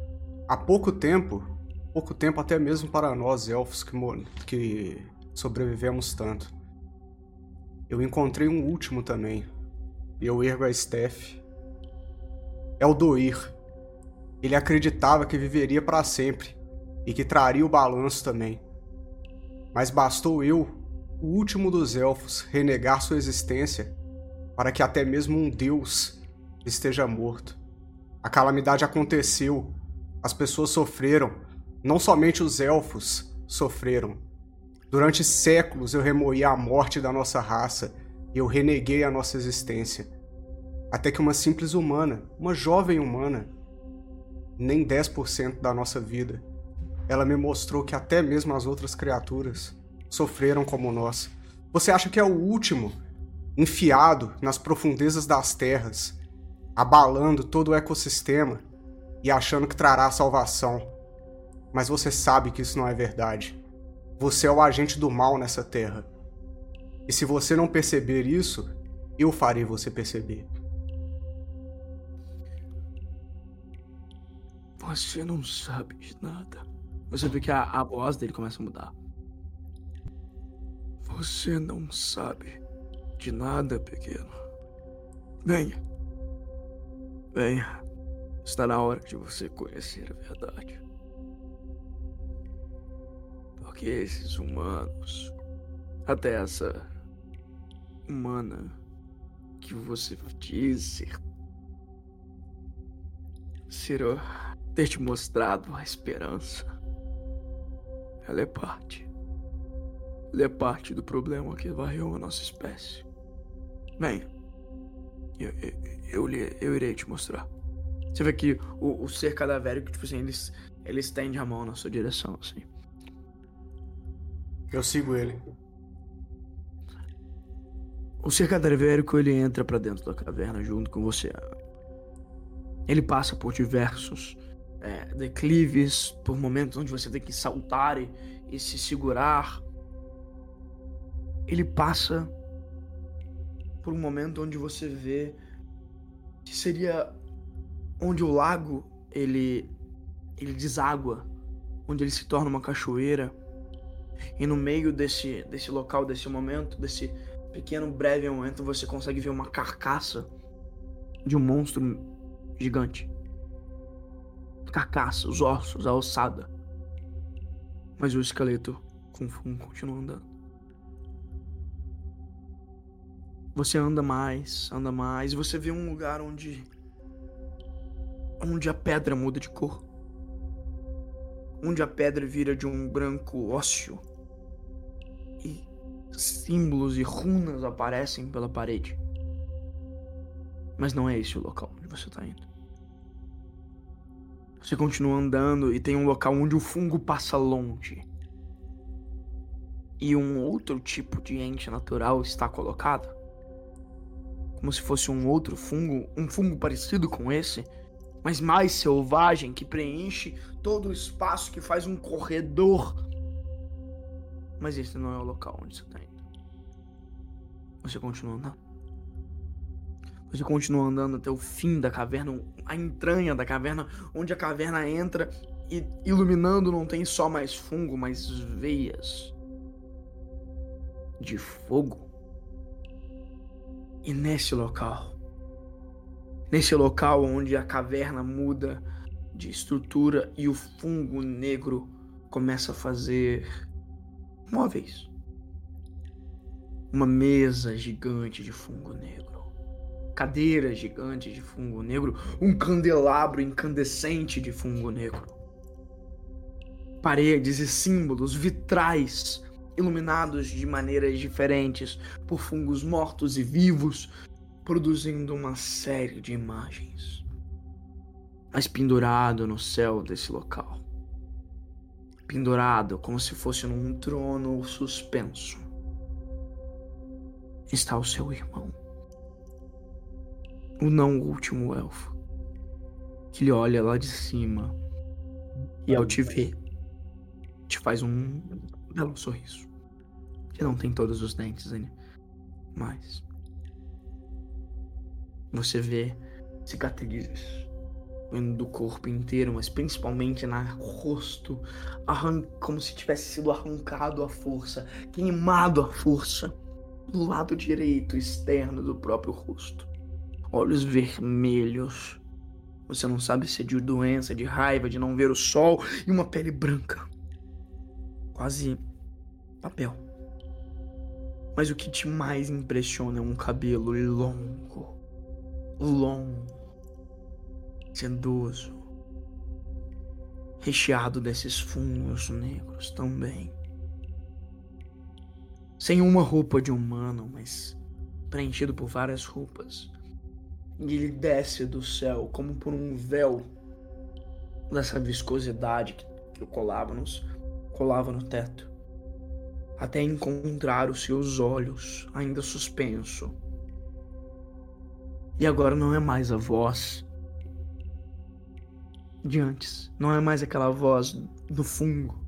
Há pouco tempo, pouco tempo até mesmo para nós elfos que, que sobrevivemos tanto. Eu encontrei um último também. E eu ergo a Steph. É o Doir. Ele acreditava que viveria para sempre e que traria o balanço também. Mas bastou eu, o último dos elfos, renegar sua existência para que até mesmo um deus esteja morto. A calamidade aconteceu. As pessoas sofreram. Não somente os elfos sofreram. Durante séculos eu remoí a morte da nossa raça e eu reneguei a nossa existência. Até que uma simples humana, uma jovem humana, nem 10% da nossa vida, ela me mostrou que até mesmo as outras criaturas sofreram como nós. Você acha que é o último, enfiado nas profundezas das terras, abalando todo o ecossistema e achando que trará salvação. Mas você sabe que isso não é verdade. Você é o agente do mal nessa terra. E se você não perceber isso, eu farei você perceber. Você não sabe de nada. Você vê que a, a voz dele começa a mudar. Você não sabe de nada, pequeno. Venha. Venha. Está na hora de você conhecer a verdade. Porque esses humanos, até essa humana que você diz ser, ser ter te mostrado a esperança, ela é parte. Ela é parte do problema que varreu a nossa espécie. Venha. Eu, eu, eu, eu, irei te mostrar. Você vê que o, o ser cadavérico, tipo assim, eles, ele estende a mão na sua direção, assim. Eu sigo ele. O ser cadavérico, ele entra para dentro da caverna junto com você. Ele passa por diversos é, declives, por momentos onde você tem que saltar e, e se segurar. Ele passa por um momento onde você vê que seria onde o lago ele ele deságua, onde ele se torna uma cachoeira. E no meio desse desse local, desse momento, desse pequeno breve momento, você consegue ver uma carcaça de um monstro gigante. Carcaça, os ossos, a ossada. Mas o esqueleto continua andando. Você anda mais, anda mais, você vê um lugar onde. onde a pedra muda de cor. Onde a pedra vira de um branco ósseo. E símbolos e runas aparecem pela parede. Mas não é esse o local onde você está indo. Você continua andando e tem um local onde o fungo passa longe. E um outro tipo de ente natural está colocado como se fosse um outro fungo, um fungo parecido com esse, mas mais selvagem, que preenche todo o espaço, que faz um corredor. Mas esse não é o local onde você está indo. Você continua andando. Você continua andando até o fim da caverna, a entranha da caverna, onde a caverna entra e iluminando não tem só mais fungo, mas veias de fogo. E nesse local, nesse local onde a caverna muda de estrutura e o fungo negro começa a fazer móveis. Uma mesa gigante de fungo negro. Cadeiras gigantes de fungo negro. Um candelabro incandescente de fungo negro. Paredes e símbolos vitrais iluminados de maneiras diferentes por fungos mortos e vivos, produzindo uma série de imagens mas pendurado no céu desse local. Pendurado como se fosse num trono suspenso. Está o seu irmão. O não último elfo. Que lhe olha lá de cima. E ao te ver, te faz um belo sorriso. Que não tem todos os dentes ainda. Mas. Você vê cicatrizes do corpo inteiro, mas principalmente na rosto, como se tivesse sido arrancado à força, queimado à força, do lado direito externo do próprio rosto. Olhos vermelhos. Você não sabe se é de doença, de raiva, de não ver o sol e uma pele branca. Quase papel. Mas o que te mais impressiona é um cabelo longo. Longo sedoso, recheado desses fungos negros também. Sem uma roupa de humano, mas preenchido por várias roupas. E ele desce do céu como por um véu dessa viscosidade que colava, nos, colava no teto, até encontrar os seus olhos ainda suspenso. E agora não é mais a voz de antes. Não é mais aquela voz do fungo,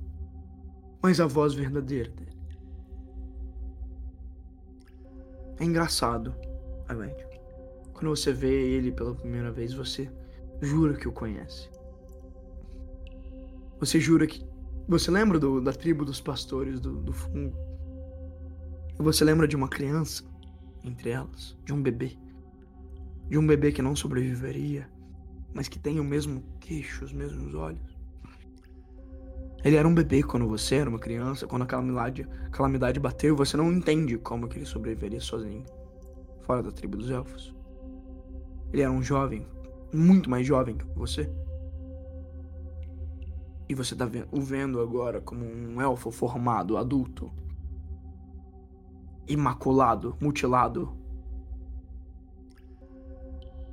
mas a voz verdadeira dele. É engraçado, Avente. Quando você vê ele pela primeira vez, você jura que o conhece. Você jura que. Você lembra do, da tribo dos pastores do, do fungo? Você lembra de uma criança entre elas, de um bebê. De um bebê que não sobreviveria mas que tem o mesmo queixo, os mesmos olhos. Ele era um bebê quando você era uma criança, quando a calamidade, calamidade bateu, você não entende como que ele sobreviveria sozinho, fora da tribo dos elfos. Ele era um jovem, muito mais jovem que você. E você tá o vendo agora como um elfo formado, adulto, imaculado, mutilado.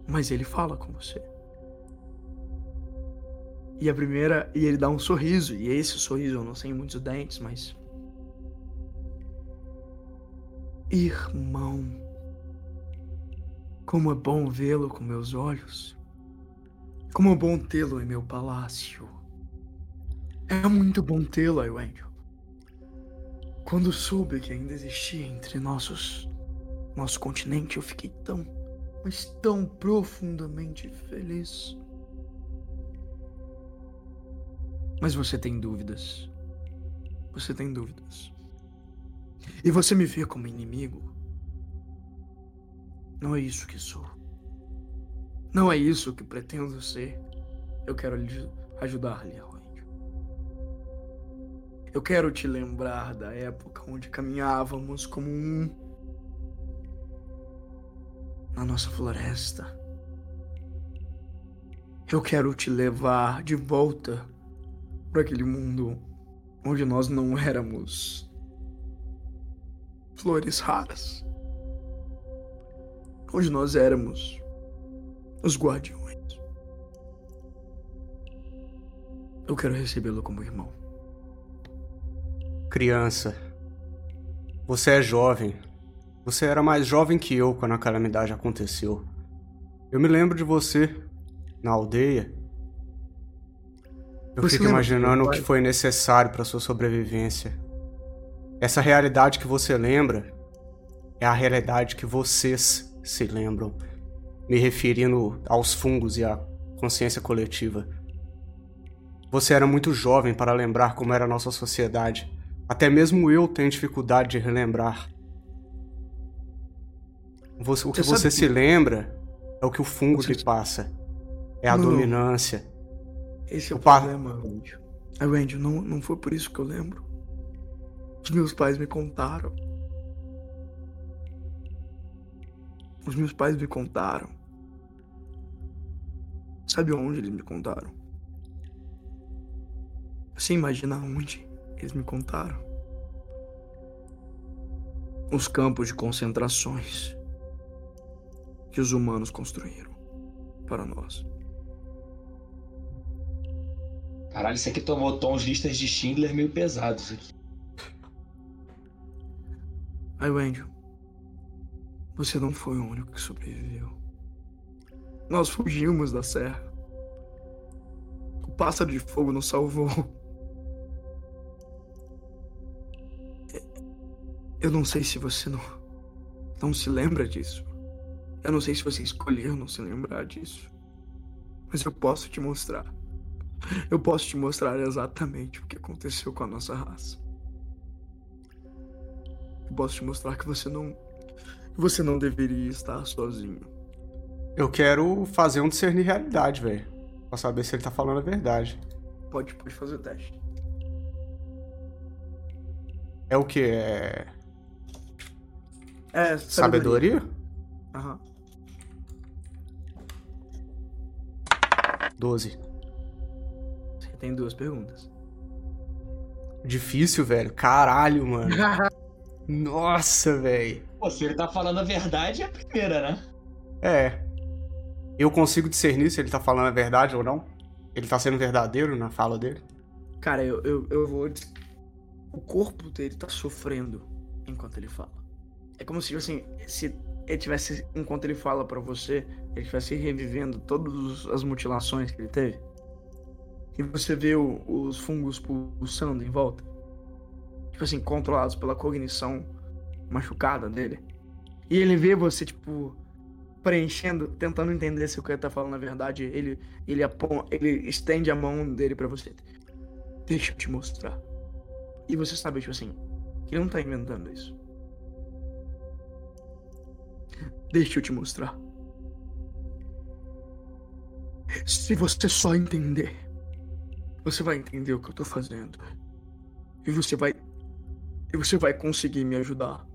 Mas ele fala com você. E a primeira, e ele dá um sorriso, e esse sorriso eu não sei muitos dentes, mas. Irmão, como é bom vê-lo com meus olhos. Como é bom tê-lo em meu palácio. É muito bom tê-lo, Iwendel. Quando soube que ainda existia entre nossos nosso continente, eu fiquei tão, mas tão profundamente feliz. Mas você tem dúvidas. Você tem dúvidas. E você me vê como inimigo. Não é isso que sou. Não é isso que pretendo ser. Eu quero ajudar-lhe, Arroio. Eu quero te lembrar da época onde caminhávamos como um. Na nossa floresta. Eu quero te levar de volta para aquele mundo onde nós não éramos flores raras. Onde nós éramos os guardiões. Eu quero recebê-lo como irmão. Criança, você é jovem. Você era mais jovem que eu quando a calamidade aconteceu. Eu me lembro de você na aldeia eu você fico imaginando o que foi necessário para sua sobrevivência. Essa realidade que você lembra é a realidade que vocês se lembram. me referindo aos fungos e à consciência coletiva. Você era muito jovem para lembrar como era a nossa sociedade. Até mesmo eu tenho dificuldade de relembrar. Você, o que você, você se lembra é o que o fungo você... lhe passa. É a não, dominância. Esse é o, o problema, Wendy. Wendy, não, não foi por isso que eu lembro. Os meus pais me contaram. Os meus pais me contaram. Sabe onde eles me contaram? Você imagina onde eles me contaram? Os campos de concentrações que os humanos construíram para nós. Caralho, isso aqui tomou tons listas de Schindler meio pesados aqui. Aí, Wendy, você não foi o único que sobreviveu. Nós fugimos da serra. O pássaro de fogo nos salvou. Eu não sei se você não, não se lembra disso. Eu não sei se você escolheu não se lembrar disso. Mas eu posso te mostrar. Eu posso te mostrar exatamente o que aconteceu com a nossa raça. Eu posso te mostrar que você não. Você não deveria estar sozinho. Eu quero fazer um discernir realidade, velho. Pra saber se ele tá falando a verdade. Pode, pode fazer o teste. É o que? É. É. Sabedoria? Aham. Uhum. 12. Você tem duas perguntas. Difícil, velho. Caralho, mano. Nossa, velho. Se ele tá falando a verdade, é a primeira, né? É. Eu consigo discernir se ele tá falando a verdade ou não? Ele tá sendo verdadeiro na fala dele? Cara, eu, eu, eu vou. O corpo dele tá sofrendo enquanto ele fala. É como se, assim, se ele tivesse, enquanto ele fala para você, ele estivesse revivendo todas as mutilações que ele teve. E você vê o, os fungos pulsando em volta. Tipo assim, controlados pela cognição machucada dele. E ele vê você, tipo, preenchendo, tentando entender se o que tá falando na verdade. Ele, ele, ele estende a mão dele para você. Deixa eu te mostrar. E você sabe, tipo assim, que ele não tá inventando isso. Deixa eu te mostrar. Se você só entender, você vai entender o que eu tô fazendo. E você vai. E você vai conseguir me ajudar.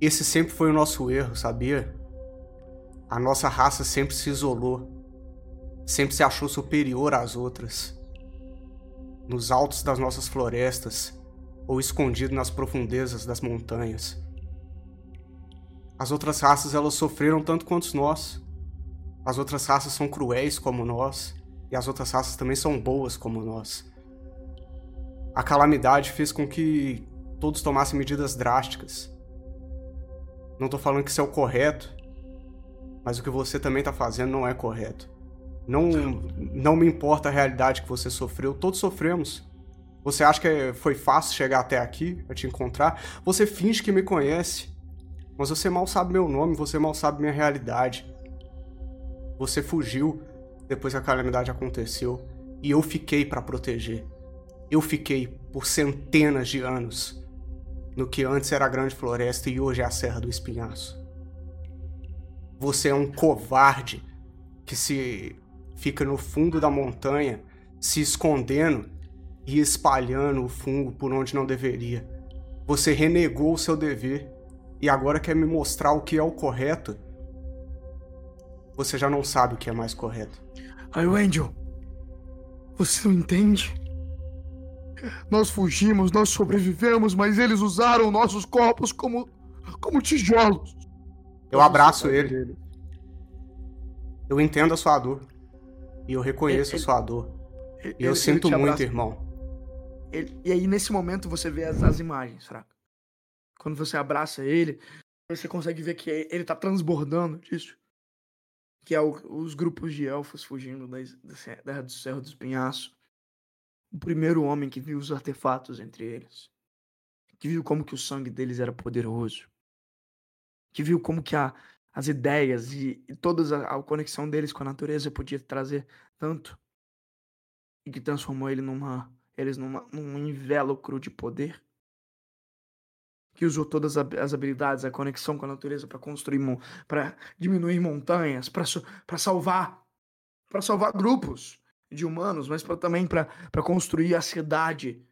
Esse sempre foi o nosso erro, sabia? A nossa raça sempre se isolou. Sempre se achou superior às outras. Nos altos das nossas florestas ou escondido nas profundezas das montanhas. As outras raças elas sofreram tanto quanto nós. As outras raças são cruéis como nós, e as outras raças também são boas como nós. A calamidade fez com que todos tomassem medidas drásticas. Não tô falando que isso é o correto, mas o que você também tá fazendo não é correto. Não, não me importa a realidade que você sofreu, todos sofremos. Você acha que foi fácil chegar até aqui, a te encontrar? Você finge que me conhece. Mas você mal sabe meu nome, você mal sabe minha realidade. Você fugiu depois que a calamidade aconteceu e eu fiquei para proteger. Eu fiquei por centenas de anos no que antes era a Grande Floresta e hoje é a Serra do Espinhaço. Você é um covarde que se fica no fundo da montanha, se escondendo e espalhando o fungo por onde não deveria. Você renegou o seu dever e agora quer me mostrar o que é o correto, você já não sabe o que é mais correto. Aí, Angel, você não entende? Nós fugimos, nós sobrevivemos, mas eles usaram nossos corpos como, como tijolos. Eu abraço ele. Eu entendo a sua dor. E eu reconheço ele, a sua dor. Ele, e eu sinto muito, irmão. e aí, nesse momento, você vê as, as imagens, fraca. Quando você abraça ele, você consegue ver que ele tá transbordando disso. Que é o, os grupos de elfos fugindo da, da, do Cerro dos Penhaços. O primeiro homem que viu os artefatos entre eles. Que viu como que o sangue deles era poderoso. que viu como que a, as ideias e, e toda a, a, conexão deles com a natureza podia trazer tanto e que transformou ele numa, eles numa, num invólucro de poder que usou todas as habilidades, a conexão com a natureza para construir, para diminuir montanhas, para salvar, para salvar grupos de humanos, mas pra, também para construir a cidade,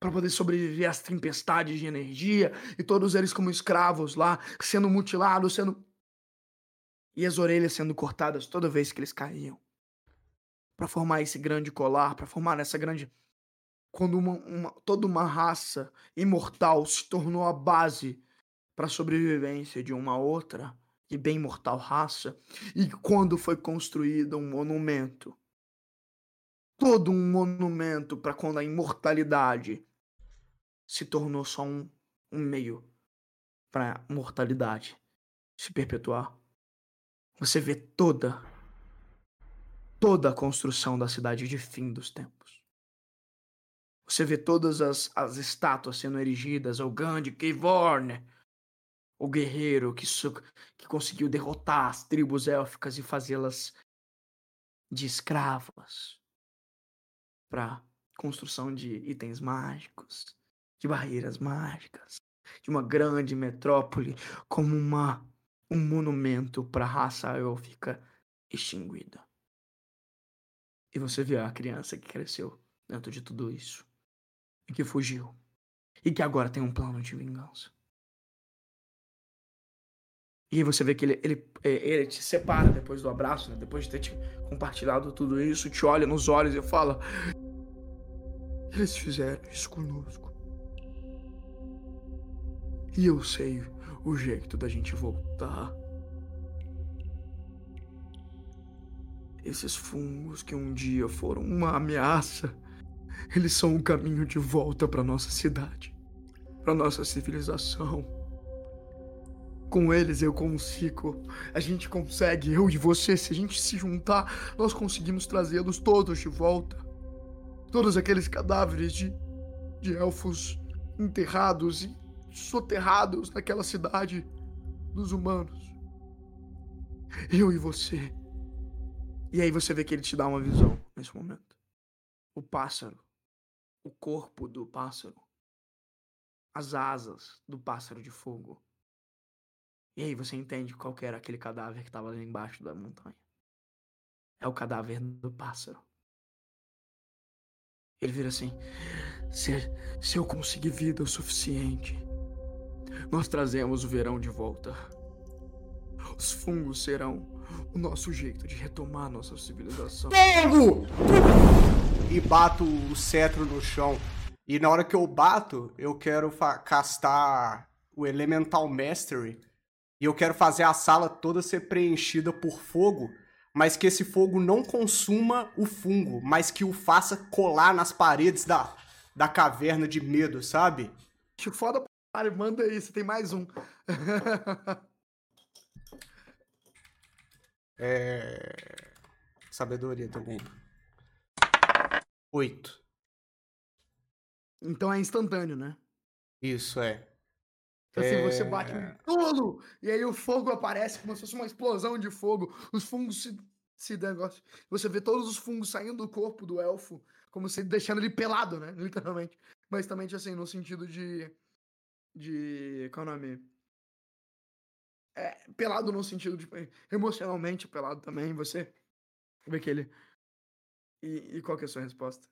para poder sobreviver às tempestades de energia e todos eles como escravos lá, sendo mutilados, sendo e as orelhas sendo cortadas toda vez que eles caíam, para formar esse grande colar, para formar essa grande quando uma, uma, toda uma raça imortal se tornou a base para a sobrevivência de uma outra e bem mortal raça, e quando foi construído um monumento, todo um monumento para quando a imortalidade se tornou só um, um meio para a mortalidade se perpetuar. Você vê toda toda a construção da cidade de fim dos tempos. Você vê todas as, as estátuas sendo erigidas ao Gandhi, Keyvorne, o guerreiro que, que conseguiu derrotar as tribos élficas e fazê-las de escravas para construção de itens mágicos, de barreiras mágicas, de uma grande metrópole como uma um monumento para a raça élfica extinguida. E você vê a criança que cresceu dentro de tudo isso e que fugiu. E que agora tem um plano de vingança. E você vê que ele, ele, é, ele te separa depois do abraço, né? depois de ter te compartilhado tudo isso, te olha nos olhos e fala: Eles fizeram isso conosco. E eu sei o jeito da gente voltar. Esses fungos que um dia foram uma ameaça eles são o caminho de volta para nossa cidade, para nossa civilização. Com eles eu consigo, a gente consegue, eu e você, se a gente se juntar, nós conseguimos trazê-los todos de volta. Todos aqueles cadáveres de, de elfos enterrados e soterrados naquela cidade dos humanos. Eu e você. E aí você vê que ele te dá uma visão nesse momento. O pássaro o corpo do pássaro, as asas do pássaro de fogo. E aí você entende qual era aquele cadáver que estava ali embaixo da montanha. É o cadáver do pássaro. Ele vira assim: se, se eu conseguir vida o suficiente, nós trazemos o verão de volta. Os fungos serão o nosso jeito de retomar nossa civilização. Fogo! e bato o cetro no chão. E na hora que eu bato, eu quero castar o Elemental Mastery. E eu quero fazer a sala toda ser preenchida por fogo, mas que esse fogo não consuma o fungo, mas que o faça colar nas paredes da, da caverna de medo, sabe? Que foda, cara, manda aí, você tem mais um. é. Sabedoria também. Oito. Então é instantâneo, né? Isso, é. Então, assim, é... você bate um tolo, e aí o fogo aparece como se fosse uma explosão de fogo. Os fungos se, se negócio. Você vê todos os fungos saindo do corpo do elfo, como se deixando ele pelado, né? Literalmente. Mas também, assim, no sentido de. De. Qual é o nome? É, pelado no sentido de. Emocionalmente pelado também. Você vê que ele e, e qual que é a sua resposta?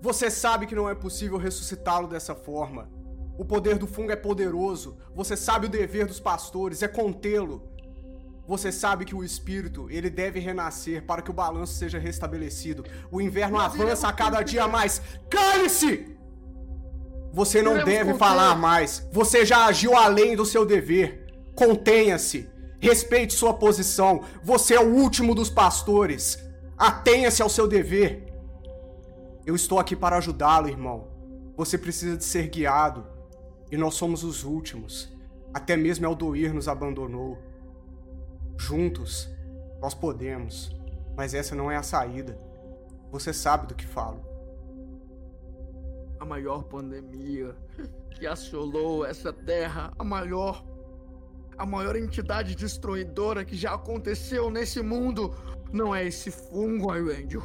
Você sabe que não é possível ressuscitá-lo dessa forma. O poder do fungo é poderoso. Você sabe o dever dos pastores é contê-lo. Você sabe que o espírito, ele deve renascer para que o balanço seja restabelecido. O inverno Mas avança a cada dia mais. Cale-se! Você não deve falar mais. Você já agiu além do seu dever. Contenha-se. Respeite sua posição. Você é o último dos pastores. Atenha-se ao seu dever. Eu estou aqui para ajudá-lo, irmão. Você precisa de ser guiado. E nós somos os últimos. Até mesmo Eldoir nos abandonou. Juntos, nós podemos. Mas essa não é a saída. Você sabe do que falo. A maior pandemia que assolou essa terra, a maior A maior entidade destruidora que já aconteceu nesse mundo não é esse fungo, Angel.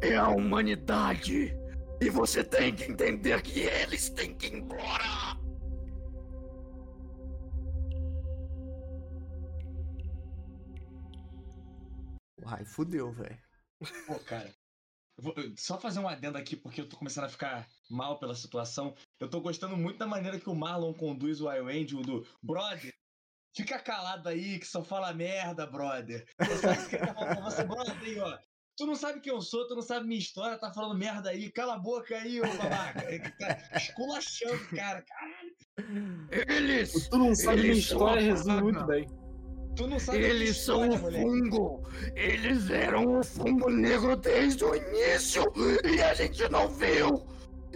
É a humanidade. E você tem que entender que eles têm que ir embora. Ai, fudeu, velho. Pô, cara. Vou só fazer um adendo aqui, porque eu tô começando a ficar mal pela situação. Eu tô gostando muito da maneira que o Marlon conduz o Angel do brother. Fica calado aí, que só fala merda, brother. Você, você brother aí, ó. Tu não sabe quem eu sou, tu não sabe minha história, tá falando merda aí. Cala a boca aí, ô babaca. Tá esculachando, cara. Caralho. Eles! Tu não sabe minha história, resume muito bem. Tu não sabe Eles são o fungo! Eles eram o fungo negro desde o início! E a gente não viu!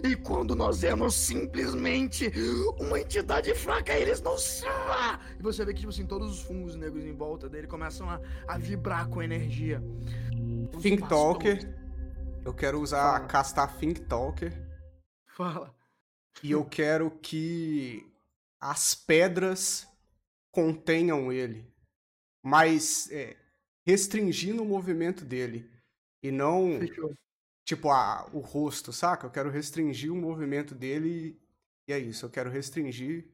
E quando nós vemos simplesmente uma entidade fraca, eles não são! E você vê que, tipo assim, todos os fungos negros em volta dele começam a, a vibrar com energia. Think Talker. Eu quero usar, Fala. castar Think Talker. Fala. E eu quero que as pedras contenham ele mas é, restringindo o movimento dele. E não, Fechou. tipo, a, o rosto, saca? Eu quero restringir o movimento dele e é isso. Eu quero restringir.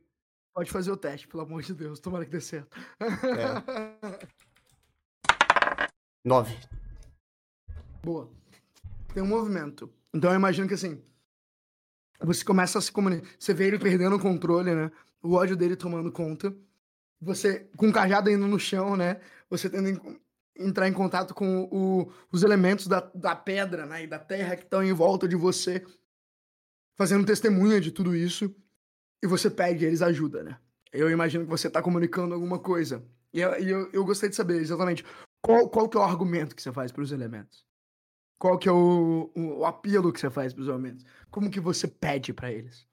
Pode fazer o teste, pelo amor de Deus. Tomara que dê certo. É. Nove. Boa. Tem um movimento. Então eu imagino que assim. Você começa a se comunicar. Você vê ele perdendo o controle, né? O ódio dele tomando conta você com o cajado indo no chão, né? Você tendo entrar em contato com o, os elementos da, da pedra né? e da terra que estão em volta de você, fazendo testemunha de tudo isso, e você pede eles ajuda, né? Eu imagino que você está comunicando alguma coisa. E, eu, eu, eu gostaria de saber exatamente qual, qual que é o argumento que você faz para os elementos. Qual que é o, o, o apelo que você faz para os elementos? Como que você pede para eles?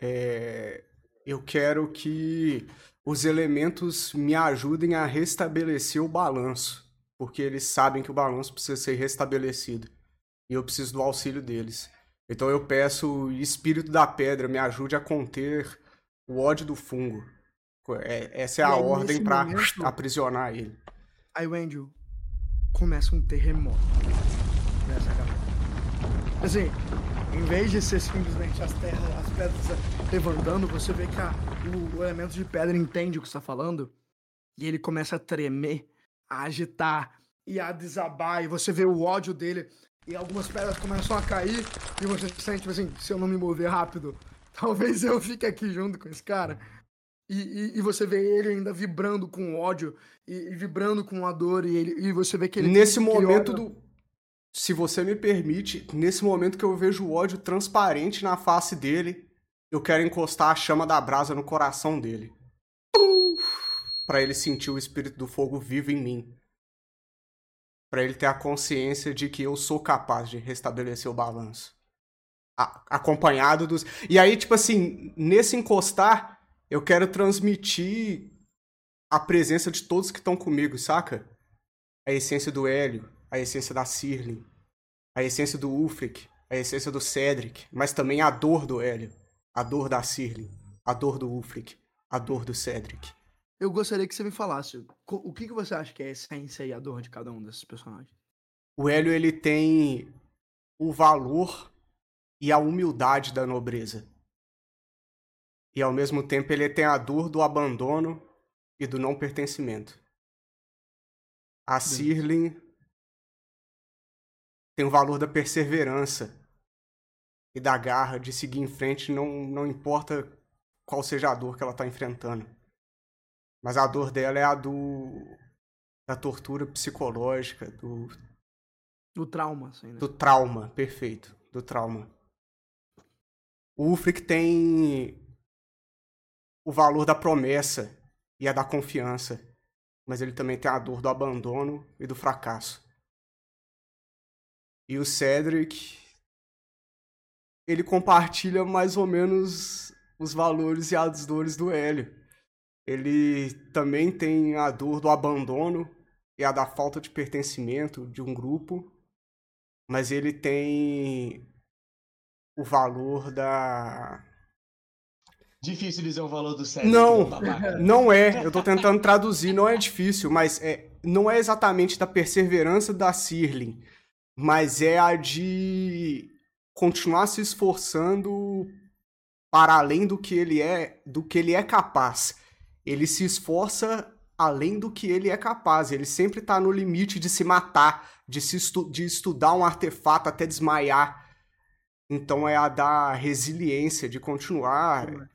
É, eu quero que os elementos me ajudem a restabelecer o balanço, porque eles sabem que o balanço precisa ser restabelecido e eu preciso do auxílio deles. Então eu peço o espírito da pedra me ajude a conter o ódio do fungo. É, essa é a ordem para aprisionar ele. Aí o Angel começa um terremoto nessa. Assim, em vez de ser simplesmente as terras, as pedras levantando, você vê que a, o, o, elemento de pedra entende o que está falando e ele começa a tremer, a agitar e a desabar. E você vê o ódio dele e algumas pedras começam a cair e você sente tipo assim: se eu não me mover rápido, talvez eu fique aqui junto com esse cara. E, e, e, você vê ele ainda vibrando com ódio e, e, vibrando com a dor e, ele, e você vê que ele nesse momento do se você me permite, nesse momento que eu vejo o ódio transparente na face dele, eu quero encostar a chama da brasa no coração dele. para ele sentir o espírito do fogo vivo em mim. para ele ter a consciência de que eu sou capaz de restabelecer o balanço. A acompanhado dos. E aí, tipo assim, nesse encostar, eu quero transmitir a presença de todos que estão comigo, saca? A essência do Hélio, a essência da Sirlin, a essência do Ulfric, a essência do Cedric, mas também a dor do Hélio, a dor da Sirlin, a dor do Ulfric, a dor do Cedric. Eu gostaria que você me falasse o que, que você acha que é a essência e a dor de cada um desses personagens. O Hélio ele tem o valor e a humildade da nobreza. E ao mesmo tempo ele tem a dor do abandono e do não pertencimento. A Sirlin tem o valor da perseverança e da garra de seguir em frente, não, não importa qual seja a dor que ela está enfrentando. Mas a dor dela é a do da tortura psicológica, do do trauma, assim, né? Do trauma, perfeito, do trauma. O Ulfric tem o valor da promessa e a da confiança, mas ele também tem a dor do abandono e do fracasso. E o Cedric, ele compartilha mais ou menos os valores e as dores do Hélio. Ele também tem a dor do abandono e a da falta de pertencimento de um grupo, mas ele tem o valor da difícil dizer o valor do cérebro. Não, não é. Eu tô tentando traduzir, não é difícil, mas é, não é exatamente da perseverança da Sirlin, mas é a de continuar se esforçando para além do que ele é, do que ele é capaz. Ele se esforça além do que ele é capaz. Ele sempre está no limite de se matar, de, se estu de estudar um artefato até desmaiar. Então é a da resiliência, de continuar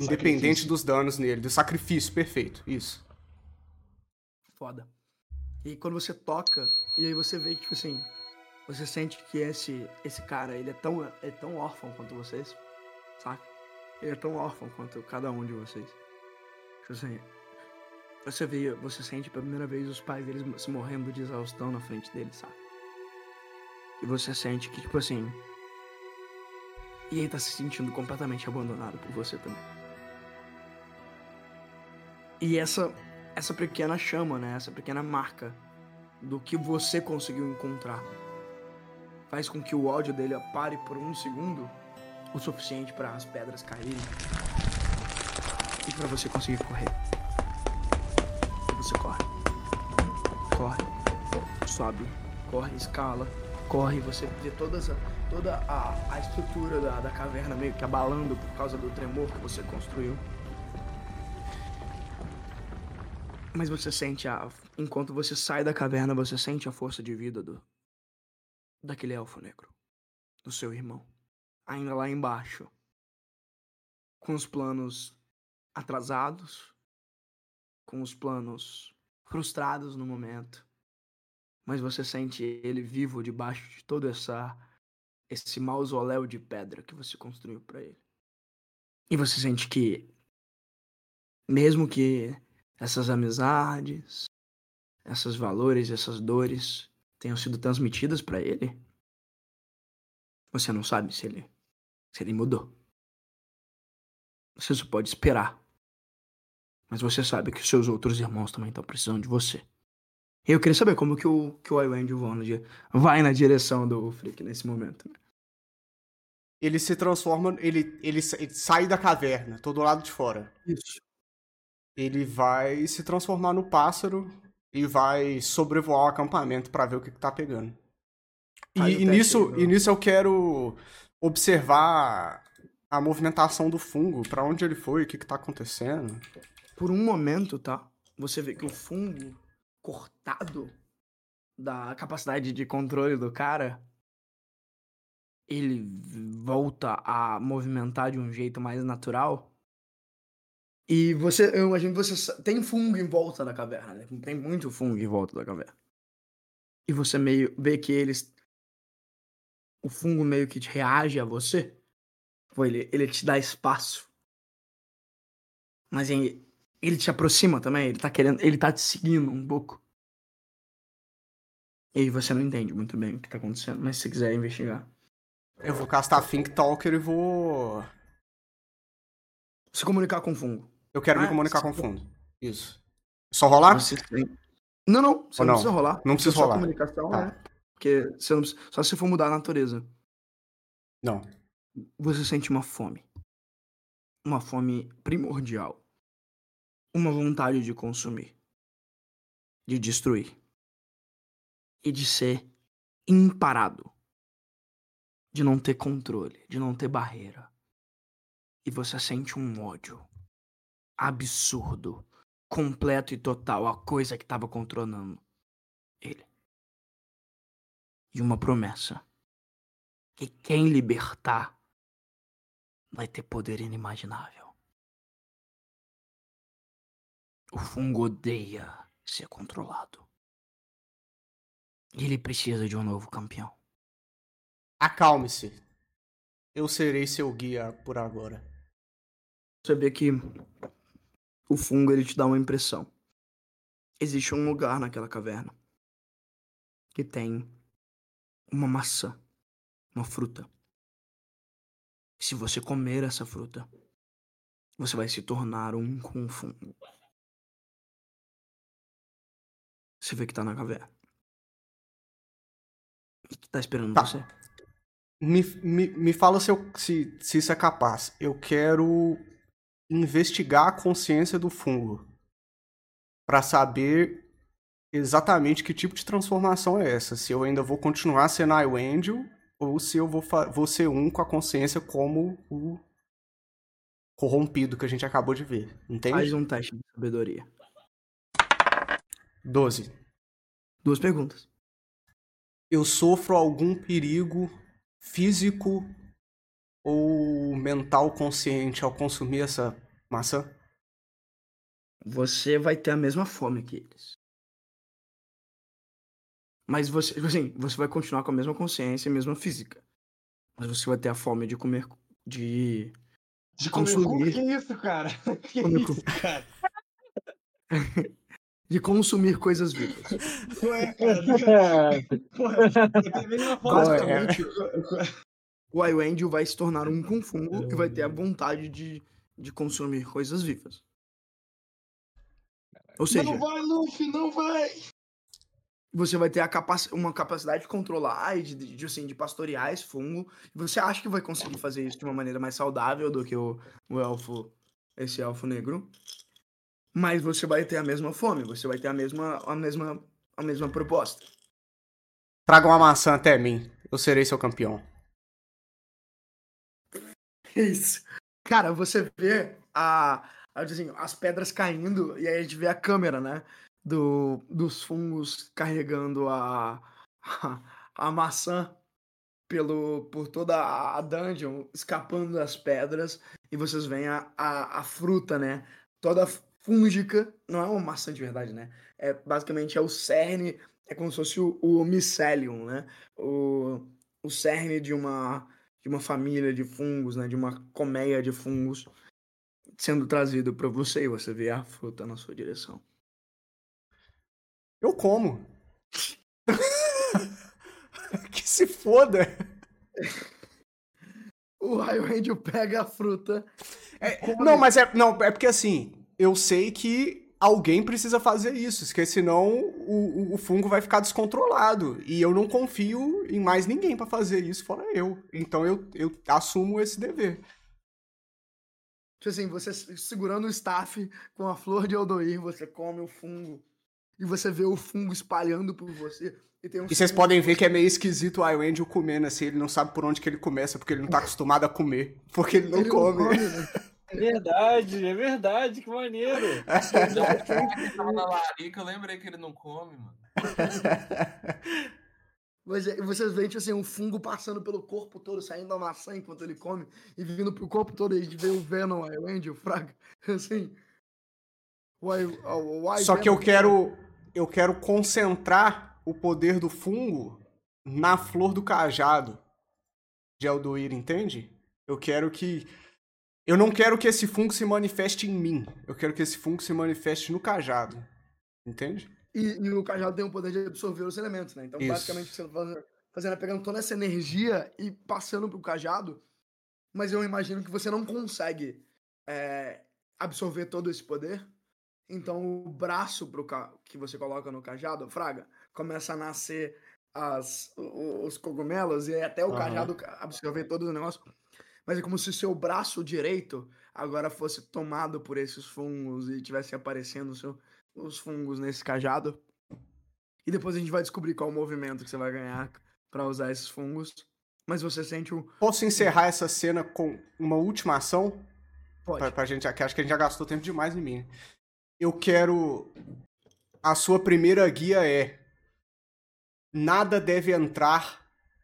independente sacrifício. dos danos nele, do sacrifício, perfeito, isso. Foda. E quando você toca, e aí você vê que, tipo assim, você sente que esse, esse cara, ele é tão, é tão órfão quanto vocês, saca? Ele é tão órfão quanto cada um de vocês. Tipo assim, você vê, você sente pela primeira vez os pais deles se morrendo de exaustão na frente dele, sabe? E você sente que, tipo assim. E ele tá se sentindo completamente abandonado por você também. E essa, essa pequena chama, né? Essa pequena marca do que você conseguiu encontrar faz com que o ódio dele pare por um segundo o suficiente para as pedras caírem e para você conseguir correr. Você corre, corre, sobe, corre, escala, corre. Você vê todas a, toda a, a estrutura da, da caverna meio que abalando por causa do tremor que você construiu. Mas você sente a. Enquanto você sai da caverna, você sente a força de vida do. Daquele elfo negro. Do seu irmão ainda lá embaixo, com os planos atrasados, com os planos frustrados no momento, mas você sente ele vivo debaixo de todo essa esse mausoléu de pedra que você construiu para ele. E você sente que mesmo que essas amizades, esses valores, essas dores tenham sido transmitidas para ele, você não sabe se ele se ele mudou. Você só pode esperar. Mas você sabe que os seus outros irmãos também estão precisando de você. E eu queria saber como que o, que o Iwend vai na direção do Frick nesse momento. Ele se transforma, ele, ele, ele sai da caverna, todo lado de fora. Isso. Ele vai se transformar no pássaro e vai sobrevoar o acampamento para ver o que, que tá pegando. E, e nisso, e nisso eu quero observar a movimentação do fungo, para onde ele foi, o que, que tá acontecendo. Por um momento, tá? Você vê que o fungo cortado da capacidade de controle do cara, ele volta a movimentar de um jeito mais natural. E você, eu imagino que você tem fungo em volta da caverna, né? Tem muito fungo em volta da caverna. E você meio vê que eles o fungo meio que reage a você, ele, ele te dá espaço. Mas ele, ele te aproxima também, ele tá querendo, ele tá te seguindo um pouco. E aí você não entende muito bem o que tá acontecendo, mas se quiser investigar. Eu vou castar Think Talker e vou. Se comunicar com o fungo. Eu quero ah, me comunicar com o fungo. Isso. Só rolar? Você tem... Não, não. Você não, não, precisa rolar. Não precisa rolar. comunicação, tá. né? Porque você não, só se for mudar a natureza. Não. Você sente uma fome. Uma fome primordial. Uma vontade de consumir. De destruir. E de ser imparado. De não ter controle, de não ter barreira. E você sente um ódio absurdo, completo e total a coisa que estava controlando ele e uma promessa: que quem libertar vai ter poder inimaginável. O fungo odeia ser controlado. Ele precisa de um novo campeão. Acalme-se. Eu serei seu guia por agora. Vê que o fungo ele te dá uma impressão. Existe um lugar naquela caverna que tem uma maçã, uma fruta. Se você comer essa fruta, você vai se tornar um com o fungo. Você vê que tá na caverna. E que tá esperando tá. você. Me, me, me fala se, eu, se, se isso é capaz. Eu quero investigar a consciência do fungo para saber exatamente que tipo de transformação é essa. Se eu ainda vou continuar sendo Iwendel ou se eu vou, vou ser um com a consciência como o corrompido que a gente acabou de ver. Entende? Faz um teste de sabedoria. 12. Duas perguntas. Eu sofro algum perigo físico ou mental consciente ao consumir essa maçã? Você vai ter a mesma fome que eles. Mas você, assim, você vai continuar com a mesma consciência e a mesma física. Mas você vai ter a fome de comer. De. De consumir. Que isso, cara? Que comer, isso, cara? de consumir coisas vivas. Ué, cara. Porra, Basicamente, o Iwendel vai se tornar um com fungo e vai ter a vontade de, de consumir coisas vivas. Ou seja. Não vai, Luffy, não vai! Você vai ter a capac uma capacidade de controlar e de, de, de, assim, de pastorear esse fungo. Você acha que vai conseguir fazer isso de uma maneira mais saudável do que o, o elfo, esse elfo negro. Mas você vai ter a mesma fome, você vai ter a mesma, a mesma, a mesma proposta. Traga uma maçã até mim, eu serei seu campeão. Isso. Cara, você vê a, assim, as pedras caindo e aí a gente vê a câmera, né? Do, dos fungos carregando a, a, a maçã pelo, por toda a dungeon, escapando das pedras, e vocês veem a, a, a fruta, né? Toda fúngica, não é uma maçã de verdade, né? É, basicamente é o cerne, é como se fosse o, o mycelium, né? O, o cerne de uma, de uma família de fungos, né? De uma colmeia de fungos sendo trazido para você e você vê a fruta na sua direção. Eu como. que se foda. O Raio Angel pega a fruta. É, não, mas é, não, é porque assim, eu sei que alguém precisa fazer isso, porque senão o, o, fungo vai ficar descontrolado. E eu não confio em mais ninguém para fazer isso, fora eu. Então eu, eu assumo esse dever. Tipo assim, você segurando o staff com a flor de Eldoir, você come o fungo. E você vê o fungo espalhando por você. E, um e vocês podem ver que é meio esquisito o Iwendel comendo, assim, ele não sabe por onde que ele começa, porque ele não tá acostumado a comer. Porque ele não ele come. Não come né? É verdade, é verdade, que maneiro. ele tava na larica, eu lembrei que ele não come, mano. Mas vocês veem, tipo assim, um fungo passando pelo corpo todo, saindo da maçã enquanto ele come, e vindo pro corpo todo, e a gente vê o Venom, o Andy, o Fraga, assim... Why, why Só que eu quero, eu quero concentrar o poder do fungo na flor do cajado de Eldoir, entende? Eu quero que eu não quero que esse fungo se manifeste em mim. Eu quero que esse fungo se manifeste no cajado. Entende? E, e o cajado tem o poder de absorver os elementos, né? Então, Isso. basicamente, você tá fazendo é pegando toda essa energia e passando pro cajado. Mas eu imagino que você não consegue é, absorver todo esse poder. Então, o braço pro ca... que você coloca no cajado, fraga, começa a nascer as, os cogumelos e até o uhum. cajado absorver todo o negócio mas é como se o seu braço direito agora fosse tomado por esses fungos e tivesse aparecendo seu, os fungos nesse cajado. E depois a gente vai descobrir qual o movimento que você vai ganhar para usar esses fungos. Mas você sente um. Posso encerrar essa cena com uma última ação? Pode. Pra, pra gente, acho que a gente já gastou tempo demais em mim. Eu quero. A sua primeira guia é. Nada deve entrar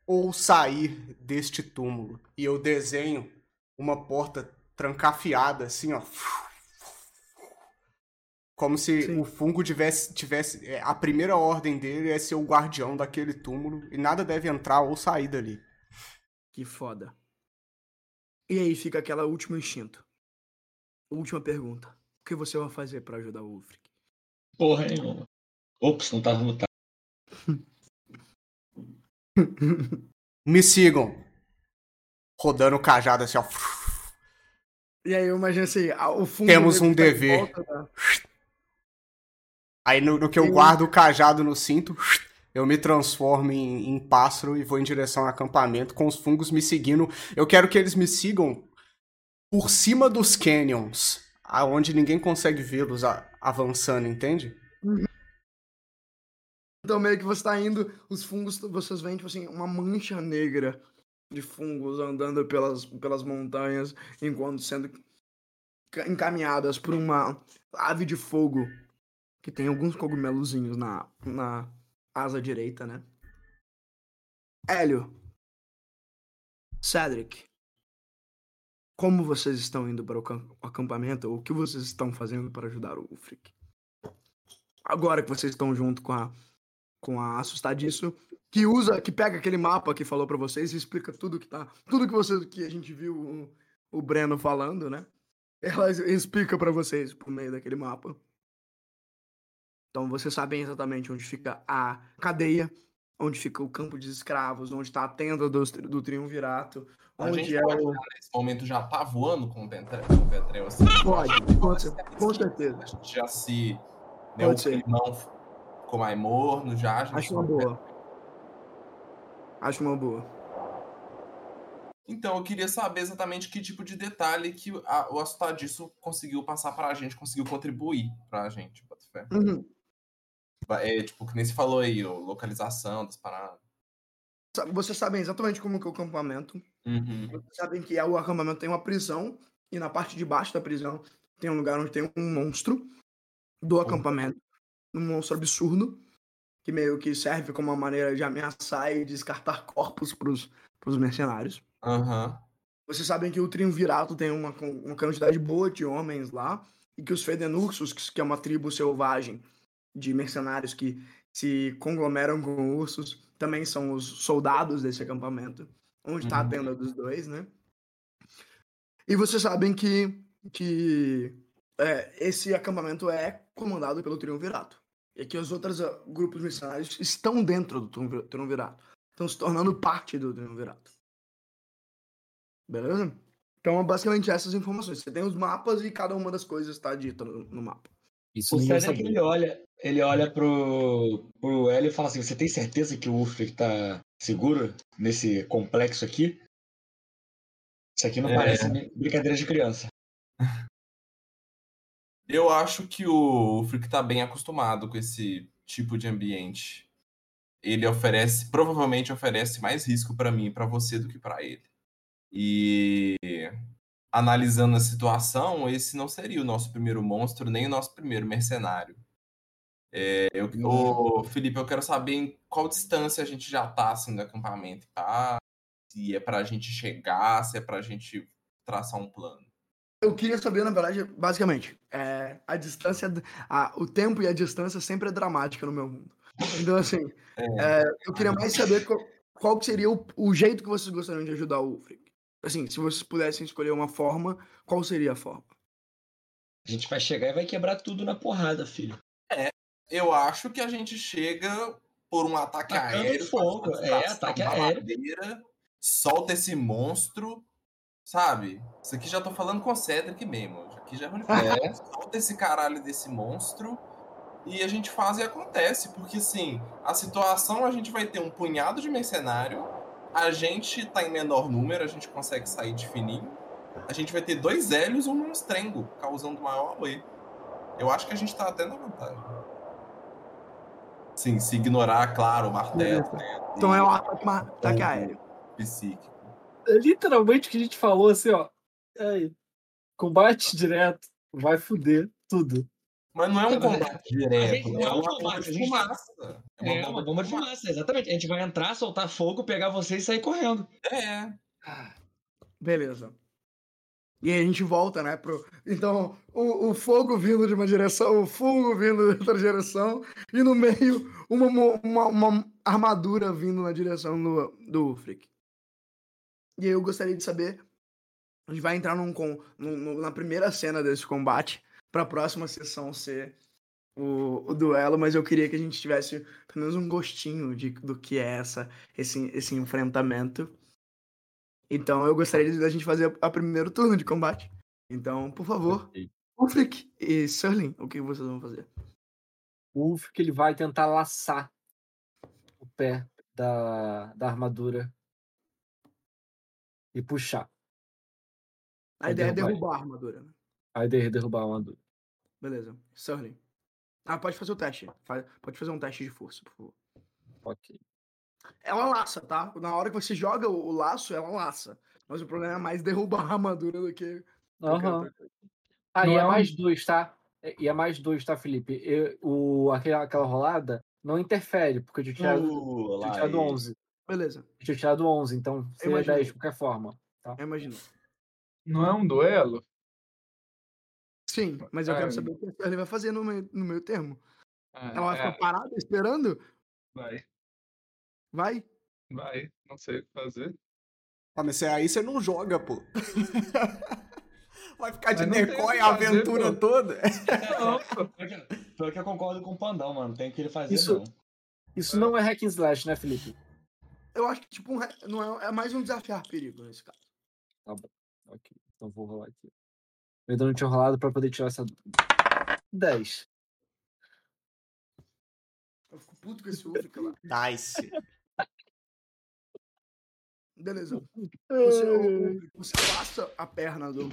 ou sair deste túmulo. E eu desenho uma porta trancafiada, assim, ó. Como se Sim. o fungo tivesse, tivesse. É, a primeira ordem dele é ser o guardião daquele túmulo e nada deve entrar ou sair dali. Que foda. E aí fica aquela última instinto. Última pergunta. O que você vai fazer para ajudar o Ulfric? Porra, hein, Ops, não tava mutado. Me sigam. Rodando o cajado assim, ó. E aí eu imagino assim, o fundo. Temos um tá dever. Volta, né? Aí no, no, que eu guardo o cajado no cinto, eu me transformo em, em, pássaro e vou em direção ao acampamento com os fungos me seguindo. Eu quero que eles me sigam por cima dos canyons, aonde ninguém consegue vê-los avançando, entende? Então meio que você tá indo, os fungos, vocês veem, tipo assim, uma mancha negra de fungos andando pelas, pelas montanhas, enquanto sendo encaminhadas por uma ave de fogo que tem alguns cogumelozinhos na, na asa direita, né? Hélio, Cedric, como vocês estão indo para o acampamento? O que vocês estão fazendo para ajudar o Ulfric? Agora que vocês estão junto com a com a assustadiço que usa, que pega aquele mapa que falou para vocês e explica tudo que tá, tudo que vocês que a gente viu o, o Breno falando, né? Ela explica para vocês por meio daquele mapa. Então vocês sabem exatamente onde fica a cadeia, onde fica o campo de escravos, onde está a tenda do, do triunvirato, a gente é pode, o... nesse momento, já tá voando com o Petrel, assim? Pode, com, com certeza. A gente já se... Né, pode o ser. climão ficou mais morno já. Acho uma boa. Acho uma boa. Então, eu queria saber exatamente que tipo de detalhe que a, o Assustadiço conseguiu passar pra gente, conseguiu contribuir pra gente, Uhum. É, tipo, que nem se falou aí, localização das paradas. Vocês sabem exatamente como que é o acampamento. Uhum. Vocês sabem que o acampamento tem uma prisão, e na parte de baixo da prisão tem um lugar onde tem um monstro do uhum. acampamento. Um monstro absurdo, que meio que serve como uma maneira de ameaçar e descartar corpos pros, pros mercenários. Uhum. Vocês sabem que o Triunvirato tem uma, uma quantidade boa de homens lá, e que os Fedenuxos, que é uma tribo selvagem de mercenários que se conglomeram com ursos, também são os soldados desse acampamento, onde está uhum. a tenda dos dois, né? E vocês sabem que, que é, esse acampamento é comandado pelo Triunvirato. E que os outros uh, grupos mercenários estão dentro do Triunvirato. Estão se tornando parte do Triunvirato. Beleza? Então, basicamente, essas informações. Você tem os mapas e cada uma das coisas está dita no, no mapa. Isso o Cedric, ele olha, ele olha pro, pro Hélio e fala assim, você tem certeza que o Ulfric tá seguro nesse complexo aqui? Isso aqui não é... parece brincadeira de criança. Eu acho que o Ulfric tá bem acostumado com esse tipo de ambiente. Ele oferece, provavelmente oferece mais risco para mim e para você do que para ele. E analisando a situação, esse não seria o nosso primeiro monstro, nem o nosso primeiro mercenário. É, eu, ô, Felipe, eu quero saber em qual distância a gente já está assim, do acampamento, tá? Se é para a gente chegar, se é para a gente traçar um plano. Eu queria saber, na verdade, basicamente, é, a distância, a, o tempo e a distância sempre é dramática no meu mundo. Então, assim, é. É, eu queria mais saber qual, qual seria o, o, jeito que vocês gostariam de ajudar o Ulfric. Assim, se vocês pudessem escolher uma forma, qual seria a forma? A gente vai chegar e vai quebrar tudo na porrada, filho. É, eu acho que a gente chega por um ataque Atacando aéreo. Fogo. É, ataque aéreo. Solta esse monstro, sabe? Isso aqui já tô falando com o Cedric mesmo. Aqui já é. é. Solta esse caralho desse monstro e a gente faz e acontece. Porque, assim, a situação a gente vai ter um punhado de mercenário a gente tá em menor número, a gente consegue sair de fininho. A gente vai ter dois Hélios e um monstrengo, causando maior AOE. Eu acho que a gente tá até na vantagem. Sim, se ignorar, claro, o martelo. Né? Então é um ataque aéreo. Psíquico. É literalmente o que a gente falou assim, ó. É, combate direto, vai fuder tudo. Mas não é um combate direto, é, uma bomba de fumaça. É uma, bomba, de fumaça, exatamente. A gente vai entrar, soltar fogo, pegar você e sair correndo. É. Beleza. E aí a gente volta, né? Pro... Então, o, o fogo vindo de uma direção, o fogo vindo de outra direção, e no meio, uma, uma, uma armadura vindo na direção do, do Frick. E aí eu gostaria de saber. A gente vai entrar num, num, na primeira cena desse combate para a próxima sessão ser o, o, duelo, mas eu queria que a gente tivesse pelo menos um gostinho de, do que é essa, esse, esse enfrentamento. Então eu gostaria da gente fazer a, a primeiro turno de combate. Então, por favor, Ulfric e Serling, o que vocês vão fazer? O Ulfric ele vai tentar laçar o pé da, da armadura e puxar. A ideia é derrubar a armadura. Né? A ideia é derrubar a armadura. Beleza. Surly. Ah, pode fazer o teste. Pode fazer um teste de força, por favor. Ok. Ela laça, tá? Na hora que você joga o laço, ela laça. Mas o problema é mais derrubar a armadura do que. Aham. Uhum. Ah, não e é, é um... mais dois, tá? E é mais dois, tá, Felipe? Eu, o, aquela, aquela rolada não interfere, porque eu tinha tirado, uh, tinha tirado 11. Beleza. Eu tinha tirado 11, então seria 10 de qualquer forma. Tá? Eu imagino. Não é um duelo? Sim, mas eu é. quero saber o que ele vai fazer no meio, no meio termo. É, Ela vai ficar é. parada esperando? Vai. Vai? Vai, não sei o que fazer. Ah, mas aí você não joga, pô. Vai ficar de decoy a aventura fazer, toda. Não, pior que eu concordo com o Pandão, mano. Tem que ele fazer, isso, não. Isso não é hack and slash, né, Felipe? Eu acho que, tipo, um, não é, é mais um desafiar perigo nesse caso. Tá bom. Ok. Então vou rolar aqui. Eu ainda não tinha rolado pra poder tirar essa. 10. Eu fico puto com esse Ulfric lá. Nice. Beleza. Você, você passa a perna do,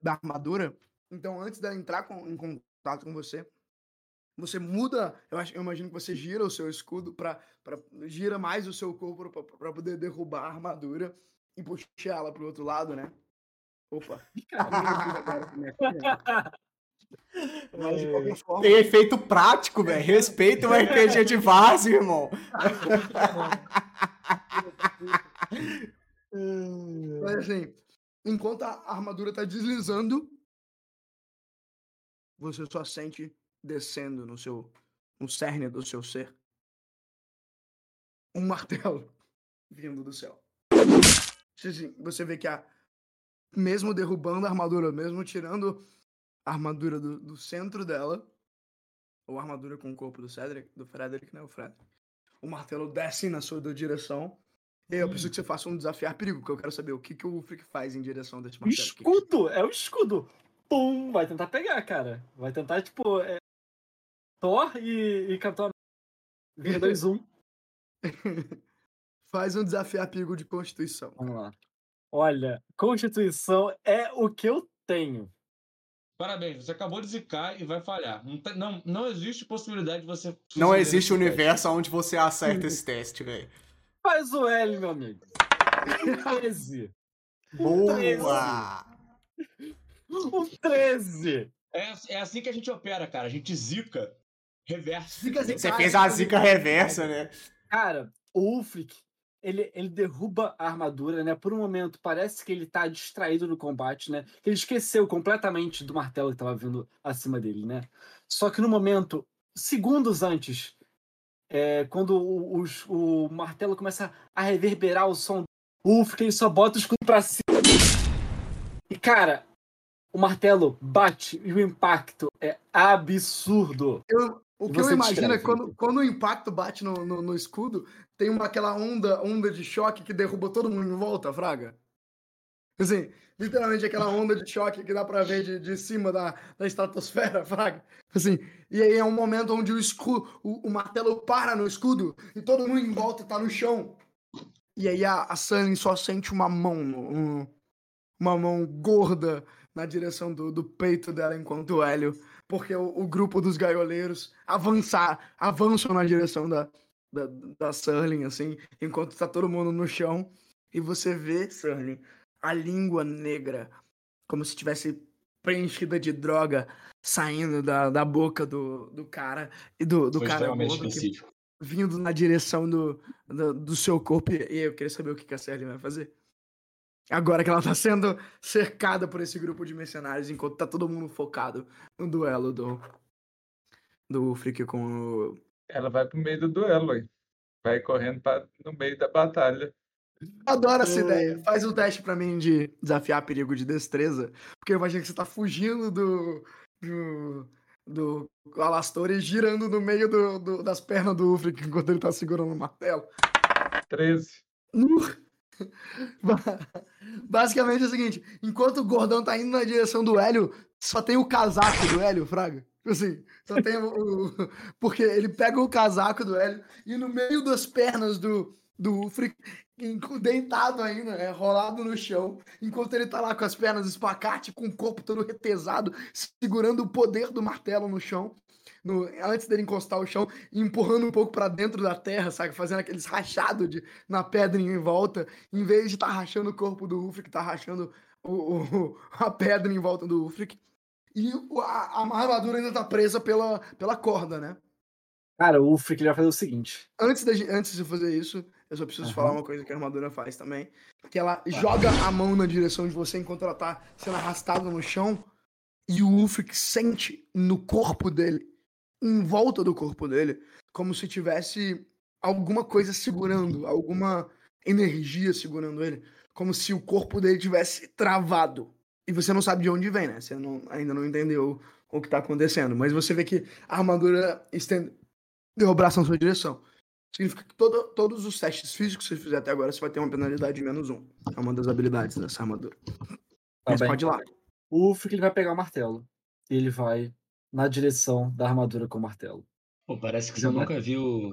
da armadura. Então, antes dela entrar com, em contato com você, você muda. Eu, acho, eu imagino que você gira o seu escudo para gira mais o seu corpo para poder derrubar a armadura e puxar ela pro outro lado, né? Opa. Mas qualquer forma. Tem efeito prático, velho. Respeita o RPG de base, irmão. Mas assim, enquanto a armadura tá deslizando, você só sente descendo no seu no cerne do seu ser um martelo vindo do céu. Você vê que a mesmo derrubando a armadura, mesmo tirando a armadura do, do centro dela, ou a armadura com o corpo do Cedric, do Frederick, né, o Frederick. O martelo desce na sua direção e eu preciso que você faça um desafiar perigo, porque eu quero saber o que, que o Frick faz em direção desse martelo. Escudo! É o escudo! Pum! Vai tentar pegar, cara. Vai tentar, tipo. É... Thor e, e Capitão Vira 2, 1. Faz um desafiar perigo de Constituição. Vamos lá. Olha, Constituição é o que eu tenho. Parabéns, você acabou de zicar e vai falhar. Não, não, não existe possibilidade de você. Não existe universo onde você acerta esse teste, velho. Faz o L, meu amigo. 13. Boa! 13. Um 13. É, é assim que a gente opera, cara. A gente zica reverso. Zica, zica, Você fez a zica reversa, né? Cara, o Ulfric, ele, ele derruba a armadura, né? Por um momento, parece que ele tá distraído no combate, né? Ele esqueceu completamente do martelo que tava vindo acima dele, né? Só que no momento, segundos antes, é, quando o, o, o, martelo começa a reverberar o som, ufa, ele só bota o escudo pra cima. E cara, o martelo bate e o impacto é absurdo. Eu, o que eu imagino é quando, quando o impacto bate no, no, no, escudo, tem uma, aquela onda, onda de choque que derruba todo mundo em volta, Fraga. Assim, literalmente aquela onda de choque que dá pra ver de, de cima da, da estratosfera, fraga. Assim, e aí é um momento onde o escudo, o, o, martelo para no escudo e todo mundo em volta tá no chão. E aí a, a Sunny só sente uma mão, um, uma mão gorda na direção do, do peito dela enquanto o Hélio, porque o, o grupo dos gaioleiros avançar, avançam na direção da, da, da Surling, assim, enquanto tá todo mundo no chão. E você vê, Surling, a língua negra, como se tivesse preenchida de droga saindo da, da boca do, do cara e do, do cara gordo que, vindo na direção do, do, do, seu corpo. E eu queria saber o que a Sally vai fazer. Agora que ela tá sendo cercada por esse grupo de mercenários, enquanto tá todo mundo focado no duelo do, do Freak com o. Ela vai pro meio do duelo aí. Vai correndo pra, no meio da batalha. Adoro essa ideia. Faz um teste para mim de desafiar perigo de destreza. Porque eu imagino que você tá fugindo do. do. do Alastor e girando no meio do, do, das pernas do Ulfric enquanto ele tá segurando o martelo. 13. Basicamente é o seguinte: enquanto o gordão tá indo na direção do Hélio, só tem o casaco do Hélio, Fraga. Assim, só tem o. Porque ele pega o casaco do Hélio e no meio das pernas do, do Ufric, deitado ainda, né, rolado no chão, enquanto ele tá lá com as pernas espacate, com o corpo todo retesado, segurando o poder do martelo no chão, no, antes dele encostar o chão, empurrando um pouco para dentro da terra, sabe, fazendo aqueles rachados de, na pedra em volta, em vez de estar tá rachando o corpo do Ufric, tá rachando o, o, a pedra em volta do Ufric. E a, a armadura ainda tá presa pela, pela corda, né? Cara, o Ufric vai fazer o seguinte. Antes de, antes de fazer isso, eu só preciso uhum. falar uma coisa que a armadura faz também. Que ela joga a mão na direção de você enquanto ela tá sendo arrastada no chão. E o Ulfric sente no corpo dele, em volta do corpo dele, como se tivesse alguma coisa segurando, alguma energia segurando ele. Como se o corpo dele tivesse travado. E você não sabe de onde vem, né? Você não, ainda não entendeu o que tá acontecendo. Mas você vê que a armadura estende, deu o braço na sua direção. Significa que todo, todos os testes físicos que você fizer até agora, você vai ter uma penalidade de menos um. É uma das habilidades dessa armadura. Tá Mas bem. pode ir lá. O Frick ele vai pegar o martelo. Ele vai na direção da armadura com o martelo. Pô, parece que você nunca viu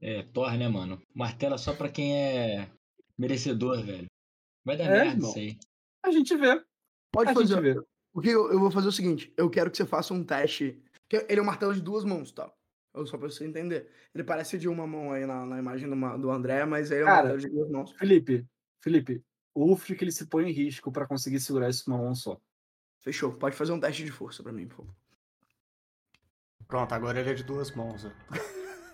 é, Thor, né, mano? Martelo é só pra quem é merecedor, velho. Vai dar é, merda irmão. isso aí. A gente vê. Pode a fazer. Vê. Porque eu, eu, vou fazer o seguinte: eu quero que você faça um teste. Ele é um martelo de duas mãos, tá? Só pra você entender. Ele parece de uma mão aí na, na imagem do, do André, mas ele é Cara, de duas mãos. Felipe, Felipe, o Uf que ele se põe em risco para conseguir segurar isso com uma mão só. Fechou. Pode fazer um teste de força para mim, por favor. Pronto, agora ele é de duas mãos. Né?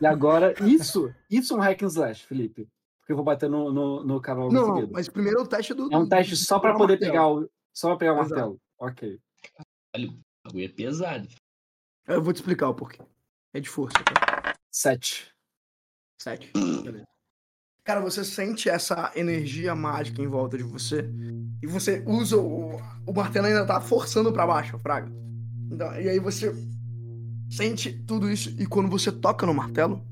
E agora, isso, isso é um hack and slash, Felipe. Porque eu vou bater no, no, no canal Não, não mas primeiro é o teste do. É um teste só para poder pegar o. Só pra pegar o martelo. Ok. Caralho, o bagulho é pesado. Eu vou te explicar o porquê. É de força, tá? Sete. Sete. Beleza. Cara, você sente essa energia mágica em volta de você. E você usa o. O martelo ainda tá forçando para baixo, a fraga. Então, e aí você sente tudo isso. E quando você toca no martelo,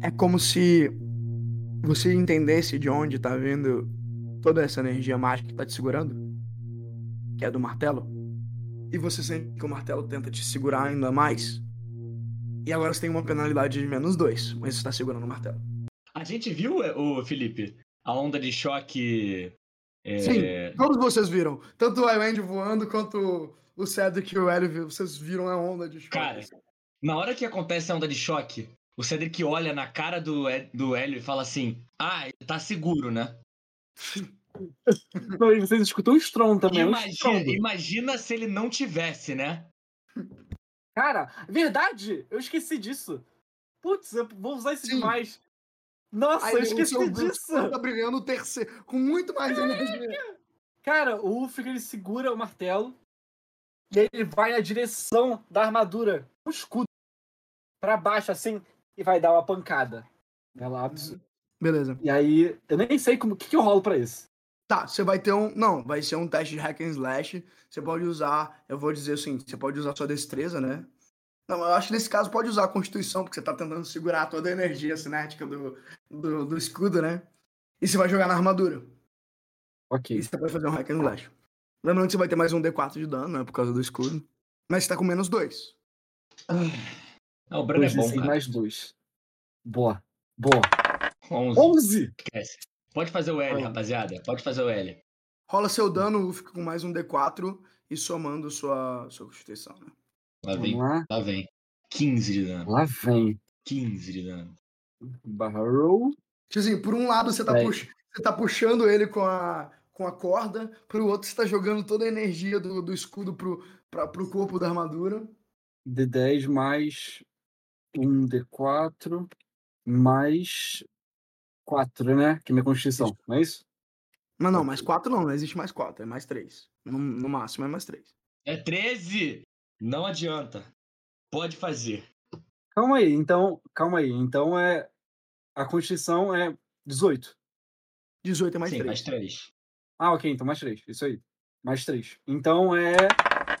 é como se você entendesse de onde tá vindo toda essa energia mágica que tá te segurando. Que é do martelo. E você sente que o martelo tenta te segurar ainda mais. E agora você tem uma penalidade de menos dois, mas você tá segurando o martelo. A gente viu, é, o Felipe, a onda de choque. É... Sim, todos vocês viram. Tanto o Iwend voando quanto o Cedric e o Hélio, vocês viram a onda de choque. Cara, na hora que acontece a onda de choque, o Cedric olha na cara do, do Hélio e fala assim: Ah, ele tá seguro, né? Não, e vocês escutam o Strong também. Imagina, imagina se ele não tivesse, né? Cara, verdade! Eu esqueci disso. Putz, eu vou usar isso Sim. demais. Nossa, Aí, eu esqueci disso. Tá brilhando o terceiro, com muito mais energia. Cara, o Ulfric ele segura o martelo e ele vai na direção da armadura, o escudo, para baixo assim e vai dar uma pancada. Relapso. Uhum. Beleza. E aí, eu nem sei como que, que eu rolo para isso. Tá, você vai ter um. Não, vai ser um teste de hack and slash. Você pode usar. Eu vou dizer assim: você pode usar sua destreza, né? Não, eu acho que nesse caso pode usar a constituição, porque você tá tentando segurar toda a energia cinética do, do, do escudo, né? E você vai jogar na armadura. Ok. E você vai fazer um hack and slash. Lembrando que você vai ter mais um D4 de dano, né? Por causa do escudo. Mas você tá com menos dois. Não, o Bruno é bom, cara. mais dois. Boa. Boa. 11. 11? Esquece. Pode fazer o L, rapaziada. Pode fazer o L. Rola seu dano, fica com mais um D4 e somando sua, sua constituição, né? Lá vem. Lá. lá vem. 15 de dano. Lá vem. 15 de dano. Barra roll. Tipo assim, por um lado você tá, pux... você tá puxando ele com a, com a corda, pro outro você tá jogando toda a energia do, do escudo pro, pra, pro corpo da armadura. D10 mais um D4 mais 4, né? Que é minha constituição, não é isso? Não, não, mais 4 não, não existe mais 4, é mais 3. No, no máximo é mais 3. É 13! Não adianta. Pode fazer. Calma aí, então, calma aí. Então é a constituição é 18. 18 é mais Sim, 3. mais 3. Ah, OK, então mais 3. Isso aí. Mais 3. Então é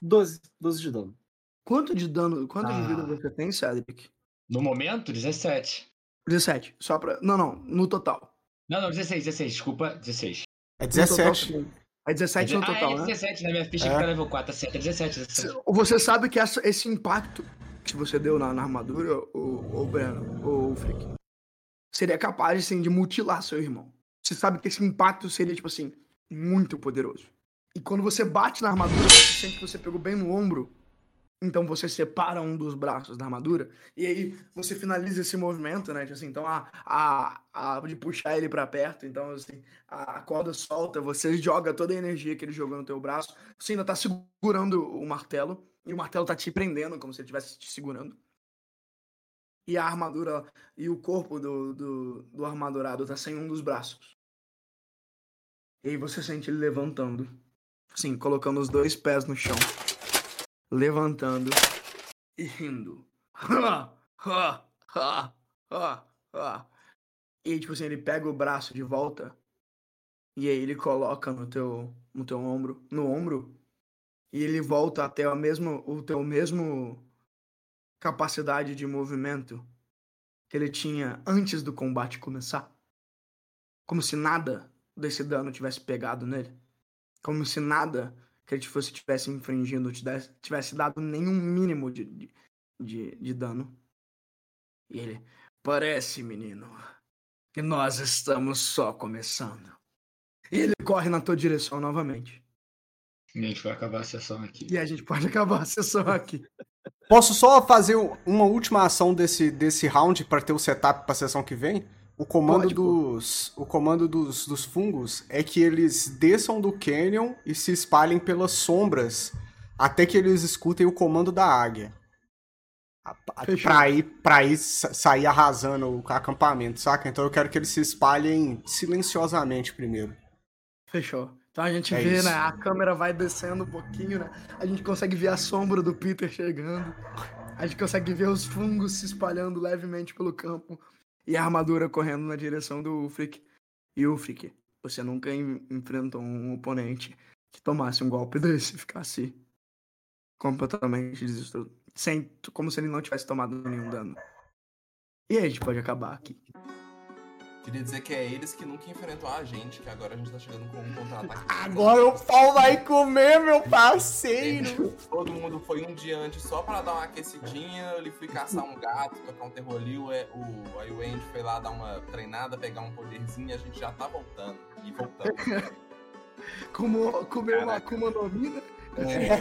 12, 12 de dano. Quanto de dano, quanto ah. de vida você tem, Cedric? No momento, 17. 17. Só pra. Não, não. No total. Não, não, 16, 16. Desculpa, 16. É 17. No total, é 17 no total, ah, é 17 né? na minha ficha é. que tá level 4, tá certo. É 17, 17. Você sabe que essa, esse impacto que você deu na, na armadura, o, o Breno, o Frick, seria capaz assim, de mutilar seu irmão. Você sabe que esse impacto seria, tipo assim, muito poderoso. E quando você bate na armadura, você sente que você pegou bem no ombro. Então você separa um dos braços da armadura e aí você finaliza esse movimento, né? Tipo assim, então a, a, a de puxar ele para perto, então assim, a, corda solta, você joga toda a energia que ele jogou no teu braço. Você ainda tá segurando o martelo e o martelo tá te prendendo como se ele estivesse te segurando. E a armadura e o corpo do, do, do armadurado tá sem um dos braços. E aí você sente ele levantando, assim, colocando os dois pés no chão levantando e rindo. e tipo assim, ele pega o braço de volta e aí ele coloca no teu, no teu ombro, no ombro, e ele volta até o mesmo, o teu mesmo capacidade de movimento que ele tinha antes do combate começar. Como se nada desse dano tivesse pegado nele. Como se nada que ele fosse tivesse infringindo, tivesse, tivesse dado nenhum mínimo de, de, de, de dano. E ele, parece, menino, que nós estamos só começando. E ele corre na tua direção novamente. E a gente vai acabar a sessão aqui. E a gente pode acabar a sessão aqui. Posso só fazer uma última ação desse, desse round para ter o setup para a sessão que vem? O comando Pode, dos o comando dos, dos fungos é que eles desçam do canyon e se espalhem pelas sombras até que eles escutem o comando da águia. Pra ir, pra ir sair arrasando o acampamento, saca? Então eu quero que eles se espalhem silenciosamente primeiro. Fechou. Então a gente é vê, isso. né? A câmera vai descendo um pouquinho, né? A gente consegue ver a sombra do Peter chegando. A gente consegue ver os fungos se espalhando levemente pelo campo e a armadura correndo na direção do Ulfric. E Ulfric, você nunca enfrentou um oponente que tomasse um golpe desse e ficasse completamente destruído. Sem, como se ele não tivesse tomado nenhum dano. E aí a gente pode acabar aqui. Queria dizer que é eles que nunca enfrentou a gente, que agora a gente tá chegando com um contra-ataque. Agora o pau vai comer, meu parceiro! Todo mundo foi um dia antes só pra dar uma aquecidinha. Ele fui caçar um gato, tocar um terror ali. O, o, aí o Andy foi lá dar uma treinada, pegar um poderzinho e a gente já tá voltando. E voltando. Como, comeu uma Akuma no Mi, né? É.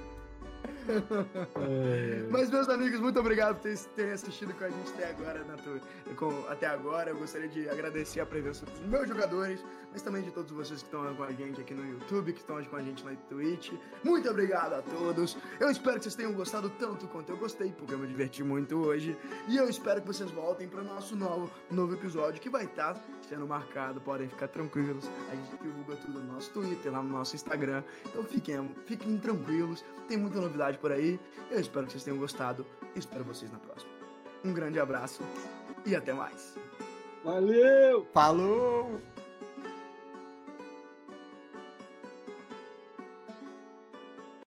Mas, meus amigos, muito obrigado por terem assistido com a gente até agora, com, até agora. Eu gostaria de agradecer a presença dos meus jogadores, mas também de todos vocês que estão com a gente aqui no YouTube, que estão com a gente na Twitch. Muito obrigado a todos. Eu espero que vocês tenham gostado tanto quanto eu gostei, porque eu me diverti muito hoje. E eu espero que vocês voltem para o nosso novo, novo episódio, que vai estar sendo marcado. Podem ficar tranquilos. A gente divulga tudo no nosso Twitter, lá no nosso Instagram. Então fiquem, fiquem tranquilos. Tem muita novidade por aí. Eu espero que vocês tenham gostado. Espero vocês na próxima. Um grande abraço e até mais. Valeu! Falou!